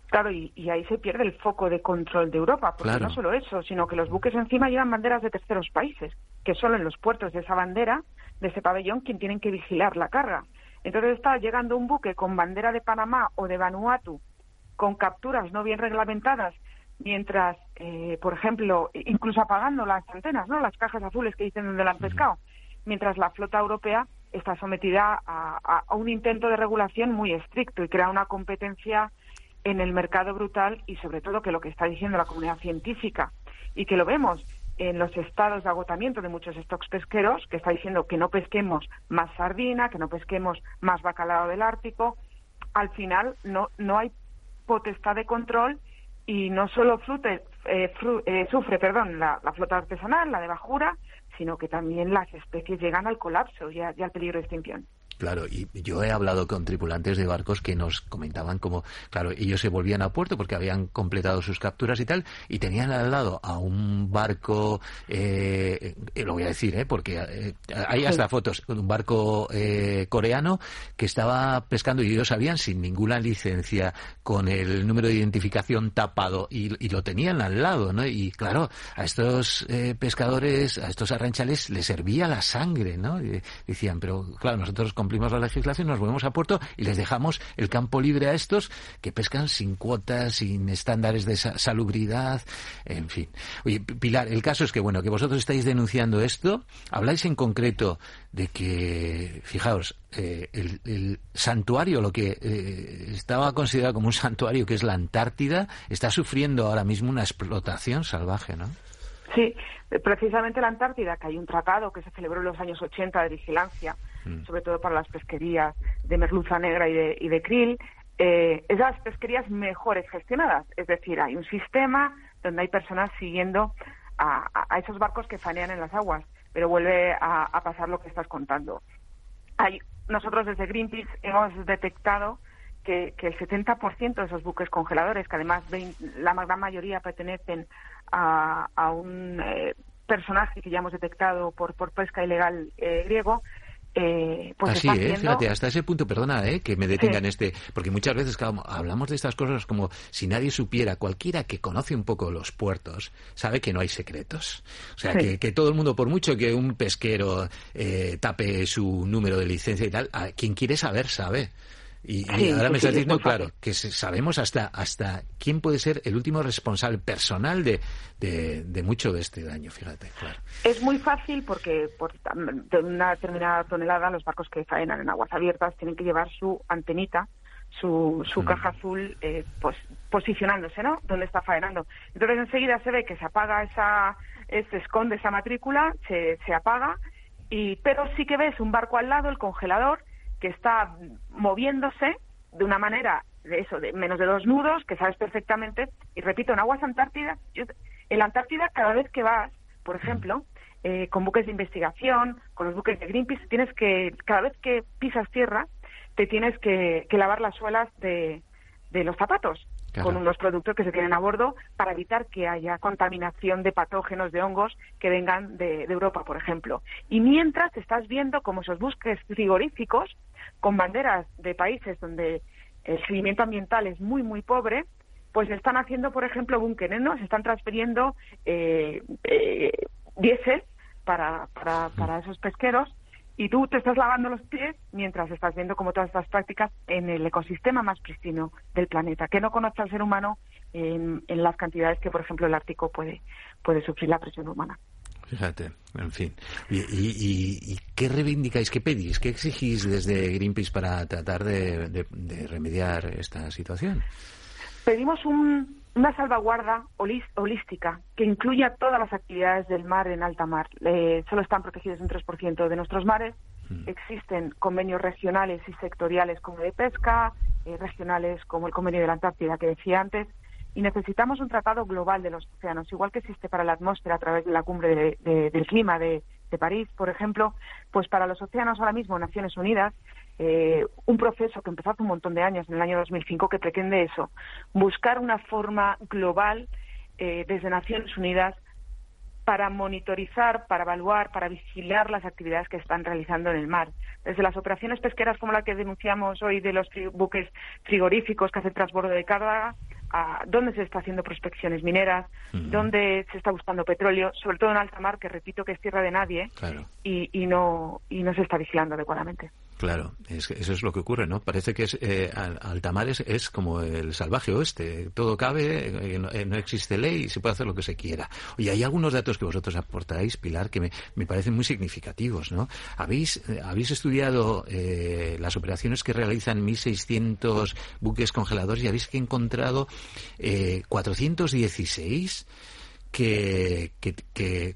Claro, y, ahí se pierde el foco de control de Europa, porque no solo eso, sino que los buques encima llevan banderas de terceros países, que solo en los puertos de esa bandera, de ese pabellón, quien tienen que vigilar la carga. Entonces está llegando un buque con bandera de Panamá o de Vanuatu, con capturas no bien reglamentadas, mientras, eh, por ejemplo, incluso apagando las antenas, ¿no? Las cajas azules que dicen donde la han pescado, mientras la flota europea está sometida a, a un intento de regulación muy estricto y crea una competencia en el mercado brutal y sobre todo que lo que está diciendo la comunidad científica y que lo vemos en los estados de agotamiento de muchos stocks pesqueros, que está diciendo que no pesquemos más sardina, que no pesquemos más bacalao del Ártico, al final no, no hay potestad de control y no solo eh, eh, sufre perdón, la, flota artesanal, la de bajura, sino que también las especies llegan al colapso y al peligro de extinción. Claro, y yo he hablado con tripulantes de barcos que nos comentaban como, claro, ellos se volvían a puerto porque habían completado sus capturas y tal, y tenían al lado a un barco, eh, eh lo voy a decir, ¿eh? porque eh, hay hasta fotos, un barco eh, coreano que estaba pescando y ellos sabían sin ninguna licencia, con el número de identificación tapado, y, lo tenían al lado, ¿no? Y claro, a estos pescadores, a estos arranchales les servía la sangre, ¿no? Decían, pero claro, nosotros cumplimos la legislación, nos volvemos a puerto y les dejamos el campo libre a estos que pescan sin cuotas, sin estándares de salubridad, en fin. Oye, Pilar, el caso es que, bueno, que vosotros estáis denunciando esto, habláis en concreto de que, fijaos, eh, el, santuario, lo que eh, estaba considerado como un santuario, que es la Antártida, está sufriendo ahora mismo una explotación salvaje, ¿no? Sí, precisamente la Antártida, que hay un tratado que se celebró en los años 80 de vigilancia Mm. sobre todo para las pesquerías de merluza negra y de, y de krill, eh, es las pesquerías mejores gestionadas. Es decir, hay un sistema donde hay personas siguiendo a, esos barcos que fanean en las aguas, pero vuelve a, pasar lo que estás contando. Hay, nosotros desde Greenpeace hemos detectado que, el 70% de esos buques congeladores, que además la gran mayoría pertenecen a, un eh, personaje que ya hemos detectado por, por pesca ilegal eh, griego, eh, pues Así, ¿eh? Fíjate, hasta ese punto, perdona, ¿eh? Que me detengan este, porque muchas veces hablamos de estas cosas como si nadie supiera, cualquiera que conoce un poco los puertos, sabe que no hay secretos. O sea, que, que, todo el mundo, por mucho que un pesquero eh, tape su número de licencia y tal, a quien quiere saber, sabe. Y, ahora me estás diciendo, claro, que sabemos hasta, hasta quién puede ser el último responsable personal de, de, mucho de este daño, fíjate, claro. Es muy fácil porque por una determinada tonelada los barcos que faenan en aguas abiertas tienen que llevar su antenita, su, su mm. caja azul, eh, pues posicionándose, ¿no? Donde está faenando. Entonces enseguida se ve que se apaga esa, se esconde esa matrícula, se, se apaga, y, pero sí que ves un barco al lado, el congelador, que está moviéndose de una manera de eso, de menos de dos nudos, que sabes perfectamente. Y repito, en aguas Antártida, en la Antártida cada vez que vas, por ejemplo, eh, con buques de investigación, con los buques de Greenpeace, tienes que, cada vez que pisas tierra, te tienes que, lavar las suelas de, de los zapatos con unos productos que se tienen a bordo para evitar que haya contaminación de patógenos, de hongos que vengan de, Europa, por ejemplo. Y mientras estás viendo como esos buques frigoríficos con banderas de países donde el seguimiento ambiental es muy, muy pobre, pues están haciendo, por ejemplo, búnkeres, ¿no? Se están transfiriendo eh, eh, diésel para, para, para esos pesqueros y tú te estás lavando los pies mientras estás viendo como todas estas prácticas en el ecosistema más pristino del planeta, que no conoce al ser humano en, las cantidades que, por ejemplo, el Ártico puede, puede sufrir la presión humana. Fíjate, en fin. ¿Y, qué reivindicáis, qué pedís, qué exigís desde Greenpeace para tratar de remediar esta situación? Pedimos una salvaguarda holística que incluya todas las actividades del mar en alta mar. solo están protegidos un 3% de nuestros mares. Mm. Existen convenios regionales y sectoriales como de pesca, eh, regionales como el convenio de la Antártida que decía antes, y necesitamos un tratado global de los océanos, igual que existe para la atmósfera a través de la cumbre del clima de, de París, por ejemplo, pues para los océanos ahora mismo Naciones Unidas eh, un proceso que empezó hace un montón de años, en el año 2005, que pretende eso, buscar una forma global eh, desde Naciones Unidas para monitorizar, para evaluar, para vigilar las actividades que están realizando en el mar. Desde las operaciones pesqueras como la que denunciamos hoy de los buques frigoríficos que hacen transbordo de carga, a dónde se está haciendo prospecciones mineras, dónde se está buscando petróleo, sobre todo en alta mar, que repito que es tierra de nadie y, y, no, y no se está vigilando adecuadamente. Claro, es, eso es lo que ocurre, ¿no? Parece que es, eh, Altamar es, como el salvaje oeste, todo cabe, eh, eh, no, existe ley y se puede hacer lo que se quiera. Oye, hay algunos datos que vosotros aportáis, Pilar, que me, me parecen muy significativos, ¿no? Habéis, habéis estudiado las operaciones que realizan 1.600 buques congeladores y habéis encontrado 416 que,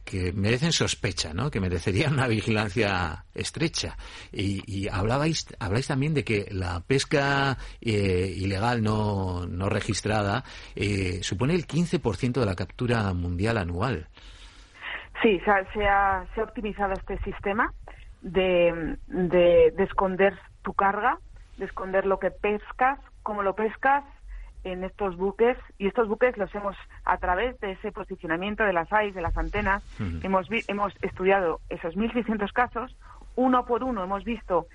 que, merecen sospecha, ¿no? que merecerían una vigilancia estrecha. Y, hablabais, habláis también de que la pesca eh, ilegal no, no registrada eh, supone el 15% de la captura mundial anual. Sí, se ha, se ha, optimizado este sistema de, de, de esconder tu carga, de esconder lo que pescas, cómo lo pescas, en estos buques y estos buques los hemos a través de ese posicionamiento de las AIS, de las antenas, hemos hemos estudiado esos 1.600 casos, uno por uno hemos visto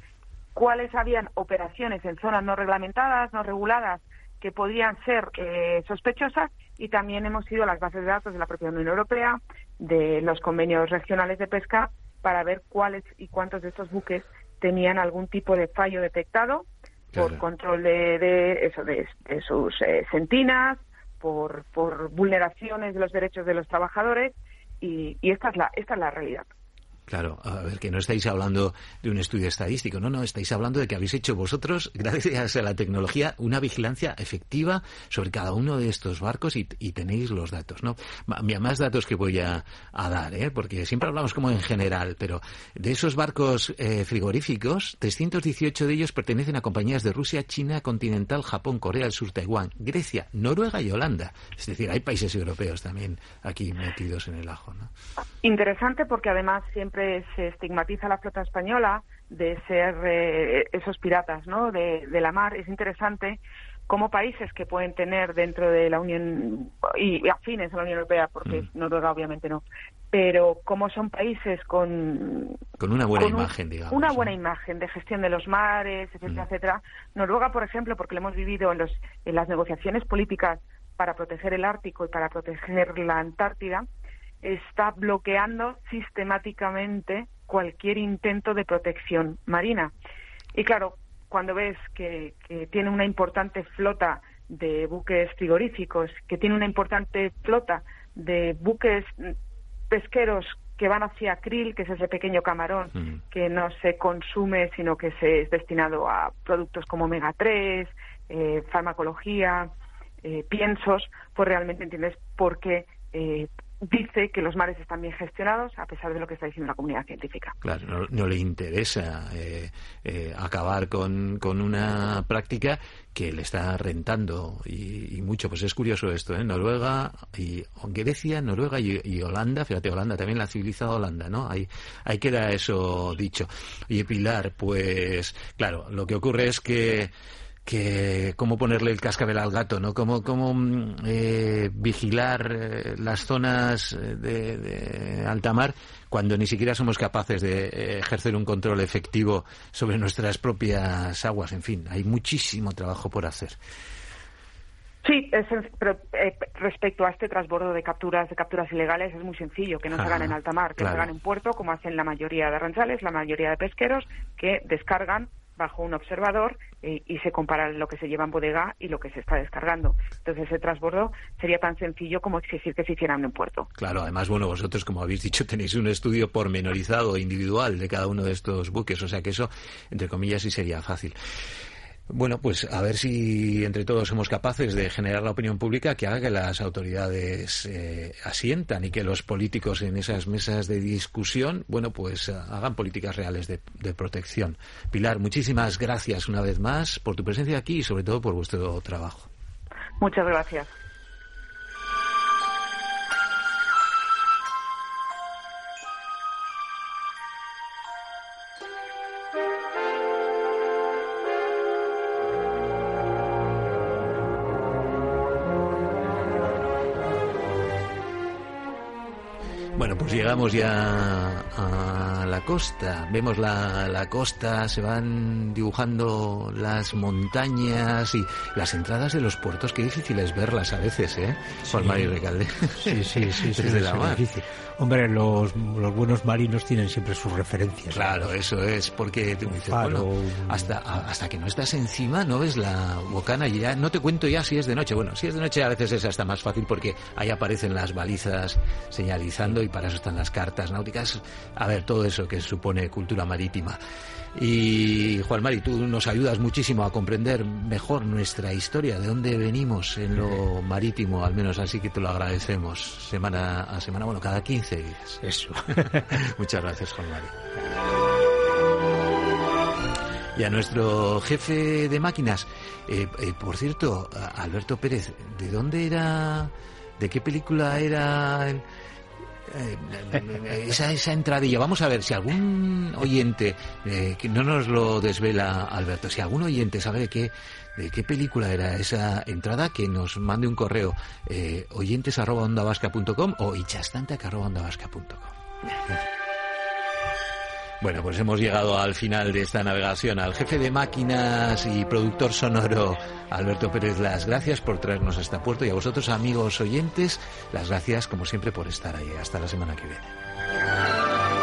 cuáles habían operaciones en zonas no reglamentadas, no reguladas, que podían ser eh, sospechosas y también hemos ido a las bases de datos de la propia Unión Europea, de los convenios regionales de pesca, para ver cuáles y cuántos de estos buques tenían algún tipo de fallo detectado por control de, eso de, sus eh, sentinas, por, por vulneraciones de los derechos de los trabajadores y, y esta es la esta es la realidad. Claro, a ver, que no estáis hablando de un estudio estadístico, no, no, estáis hablando de que habéis hecho vosotros, gracias a la tecnología, una vigilancia efectiva sobre cada uno de estos barcos y, tenéis los datos, ¿no? Más datos que voy a, dar, ¿eh? Porque siempre hablamos como en general, pero de esos barcos eh, frigoríficos, 318 de ellos pertenecen a compañías de Rusia, China, continental, Japón, Corea del Sur, Taiwán, Grecia, Noruega y Holanda. Es decir, hay países europeos también aquí metidos en el ajo, ¿no? Interesante porque además siempre se estigmatiza la flota española de ser eh, esos piratas ¿no? de, la mar. Es interesante cómo países que pueden tener dentro de la Unión y, afines a la Unión Europea, porque mm. Noruega obviamente no, pero cómo son países con con una buena imagen, digamos, una buena imagen de gestión de los mares, etcétera, mm. etcétera. Noruega, por ejemplo, porque lo hemos vivido en, los, en las negociaciones políticas para proteger el Ártico y para proteger la Antártida, está bloqueando sistemáticamente cualquier intento de protección marina. Y claro, cuando ves que, tiene una importante flota de buques frigoríficos, que tiene una importante flota de buques pesqueros que van hacia krill, que es ese pequeño camarón mm. que no se consume, sino que se es destinado a productos como omega 3, eh, farmacología, eh, piensos, pues realmente entiendes por qué eh, dice que los mares están bien gestionados a pesar de lo que está diciendo la comunidad científica. Claro, no, le interesa eh, eh, acabar con, con, una práctica que le está rentando y, mucho. Pues es curioso esto, ¿eh? Noruega y Grecia, Noruega y, Holanda, fíjate, Holanda también la civilizada Holanda, ¿no? Ahí, ahí queda eso dicho. Y Pilar, pues claro, lo que ocurre es que que cómo ponerle el cascabel al gato, ¿no? Cómo, cómo mm, eh, vigilar eh, las zonas eh, de, de, alta mar cuando ni siquiera somos capaces de ejercer un control efectivo sobre nuestras propias aguas. En fin, hay muchísimo trabajo por hacer. Sí, pero, respecto a este transbordo de capturas de capturas ilegales es muy sencillo, que no se hagan en alta mar, que se hagan en puerto, como hacen la mayoría de arranzales, la mayoría de pesqueros, que descargan bajo un observador eh, y se compara lo que se lleva en bodega y lo que se está descargando. Entonces, ese transbordo sería tan sencillo como exigir que se hiciera en un puerto. Claro, además, bueno, vosotros, como habéis dicho, tenéis un estudio pormenorizado, individual de cada uno de estos buques, o sea que eso, entre comillas, sí sería fácil. Bueno, pues a ver si entre todos somos capaces de generar la opinión pública que haga que las autoridades eh, asientan y que los políticos en esas mesas de discusión, bueno, pues eh, hagan políticas reales de, de, protección. Pilar, muchísimas gracias una vez más por tu presencia aquí y sobre todo por vuestro trabajo. Muchas gracias. Llegamos ya a la costa. Vemos la, la costa, se van dibujando las montañas y las entradas de los puertos. Qué difícil es verlas a veces, ¿eh? Juan Mari Recalde. Sí, sí, sí. sí, Desde sí, la sí, mar. difícil. Hombre, los, los buenos marinos tienen siempre sus referencias. Claro, eso es, porque tú dices, bueno, hasta, hasta que no estás encima no ves la bocana y ya no te cuento ya si es de noche. Bueno, si es de noche a veces es hasta más fácil porque ahí aparecen las balizas señalizando y para eso están las cartas náuticas. A ver, todo eso que supone cultura marítima. Y Juan Mari, tú nos ayudas muchísimo a comprender mejor nuestra historia, de dónde venimos en lo marítimo, al menos así que te lo agradecemos semana a semana, bueno, cada 15 días. Eso. Muchas gracias, Juan Mari. Y a nuestro jefe de máquinas, eh, eh, por cierto, Alberto Pérez, ¿de dónde era, de qué película era eh, esa, esa entradilla? Vamos a ver si algún oyente, eh, que no nos lo desvela Alberto, si algún oyente sabe de qué, de qué película era esa entrada, que nos mande un correo eh, oyentes arroba ondavasca.com o ichastantac arroba ondavasca.com. Bueno, pues hemos llegado al final de esta navegación. Al jefe de máquinas y productor sonoro, Alberto Pérez, las gracias por traernos hasta puerto y a vosotros, amigos oyentes, las gracias, como siempre, por estar ahí. Hasta la semana que viene.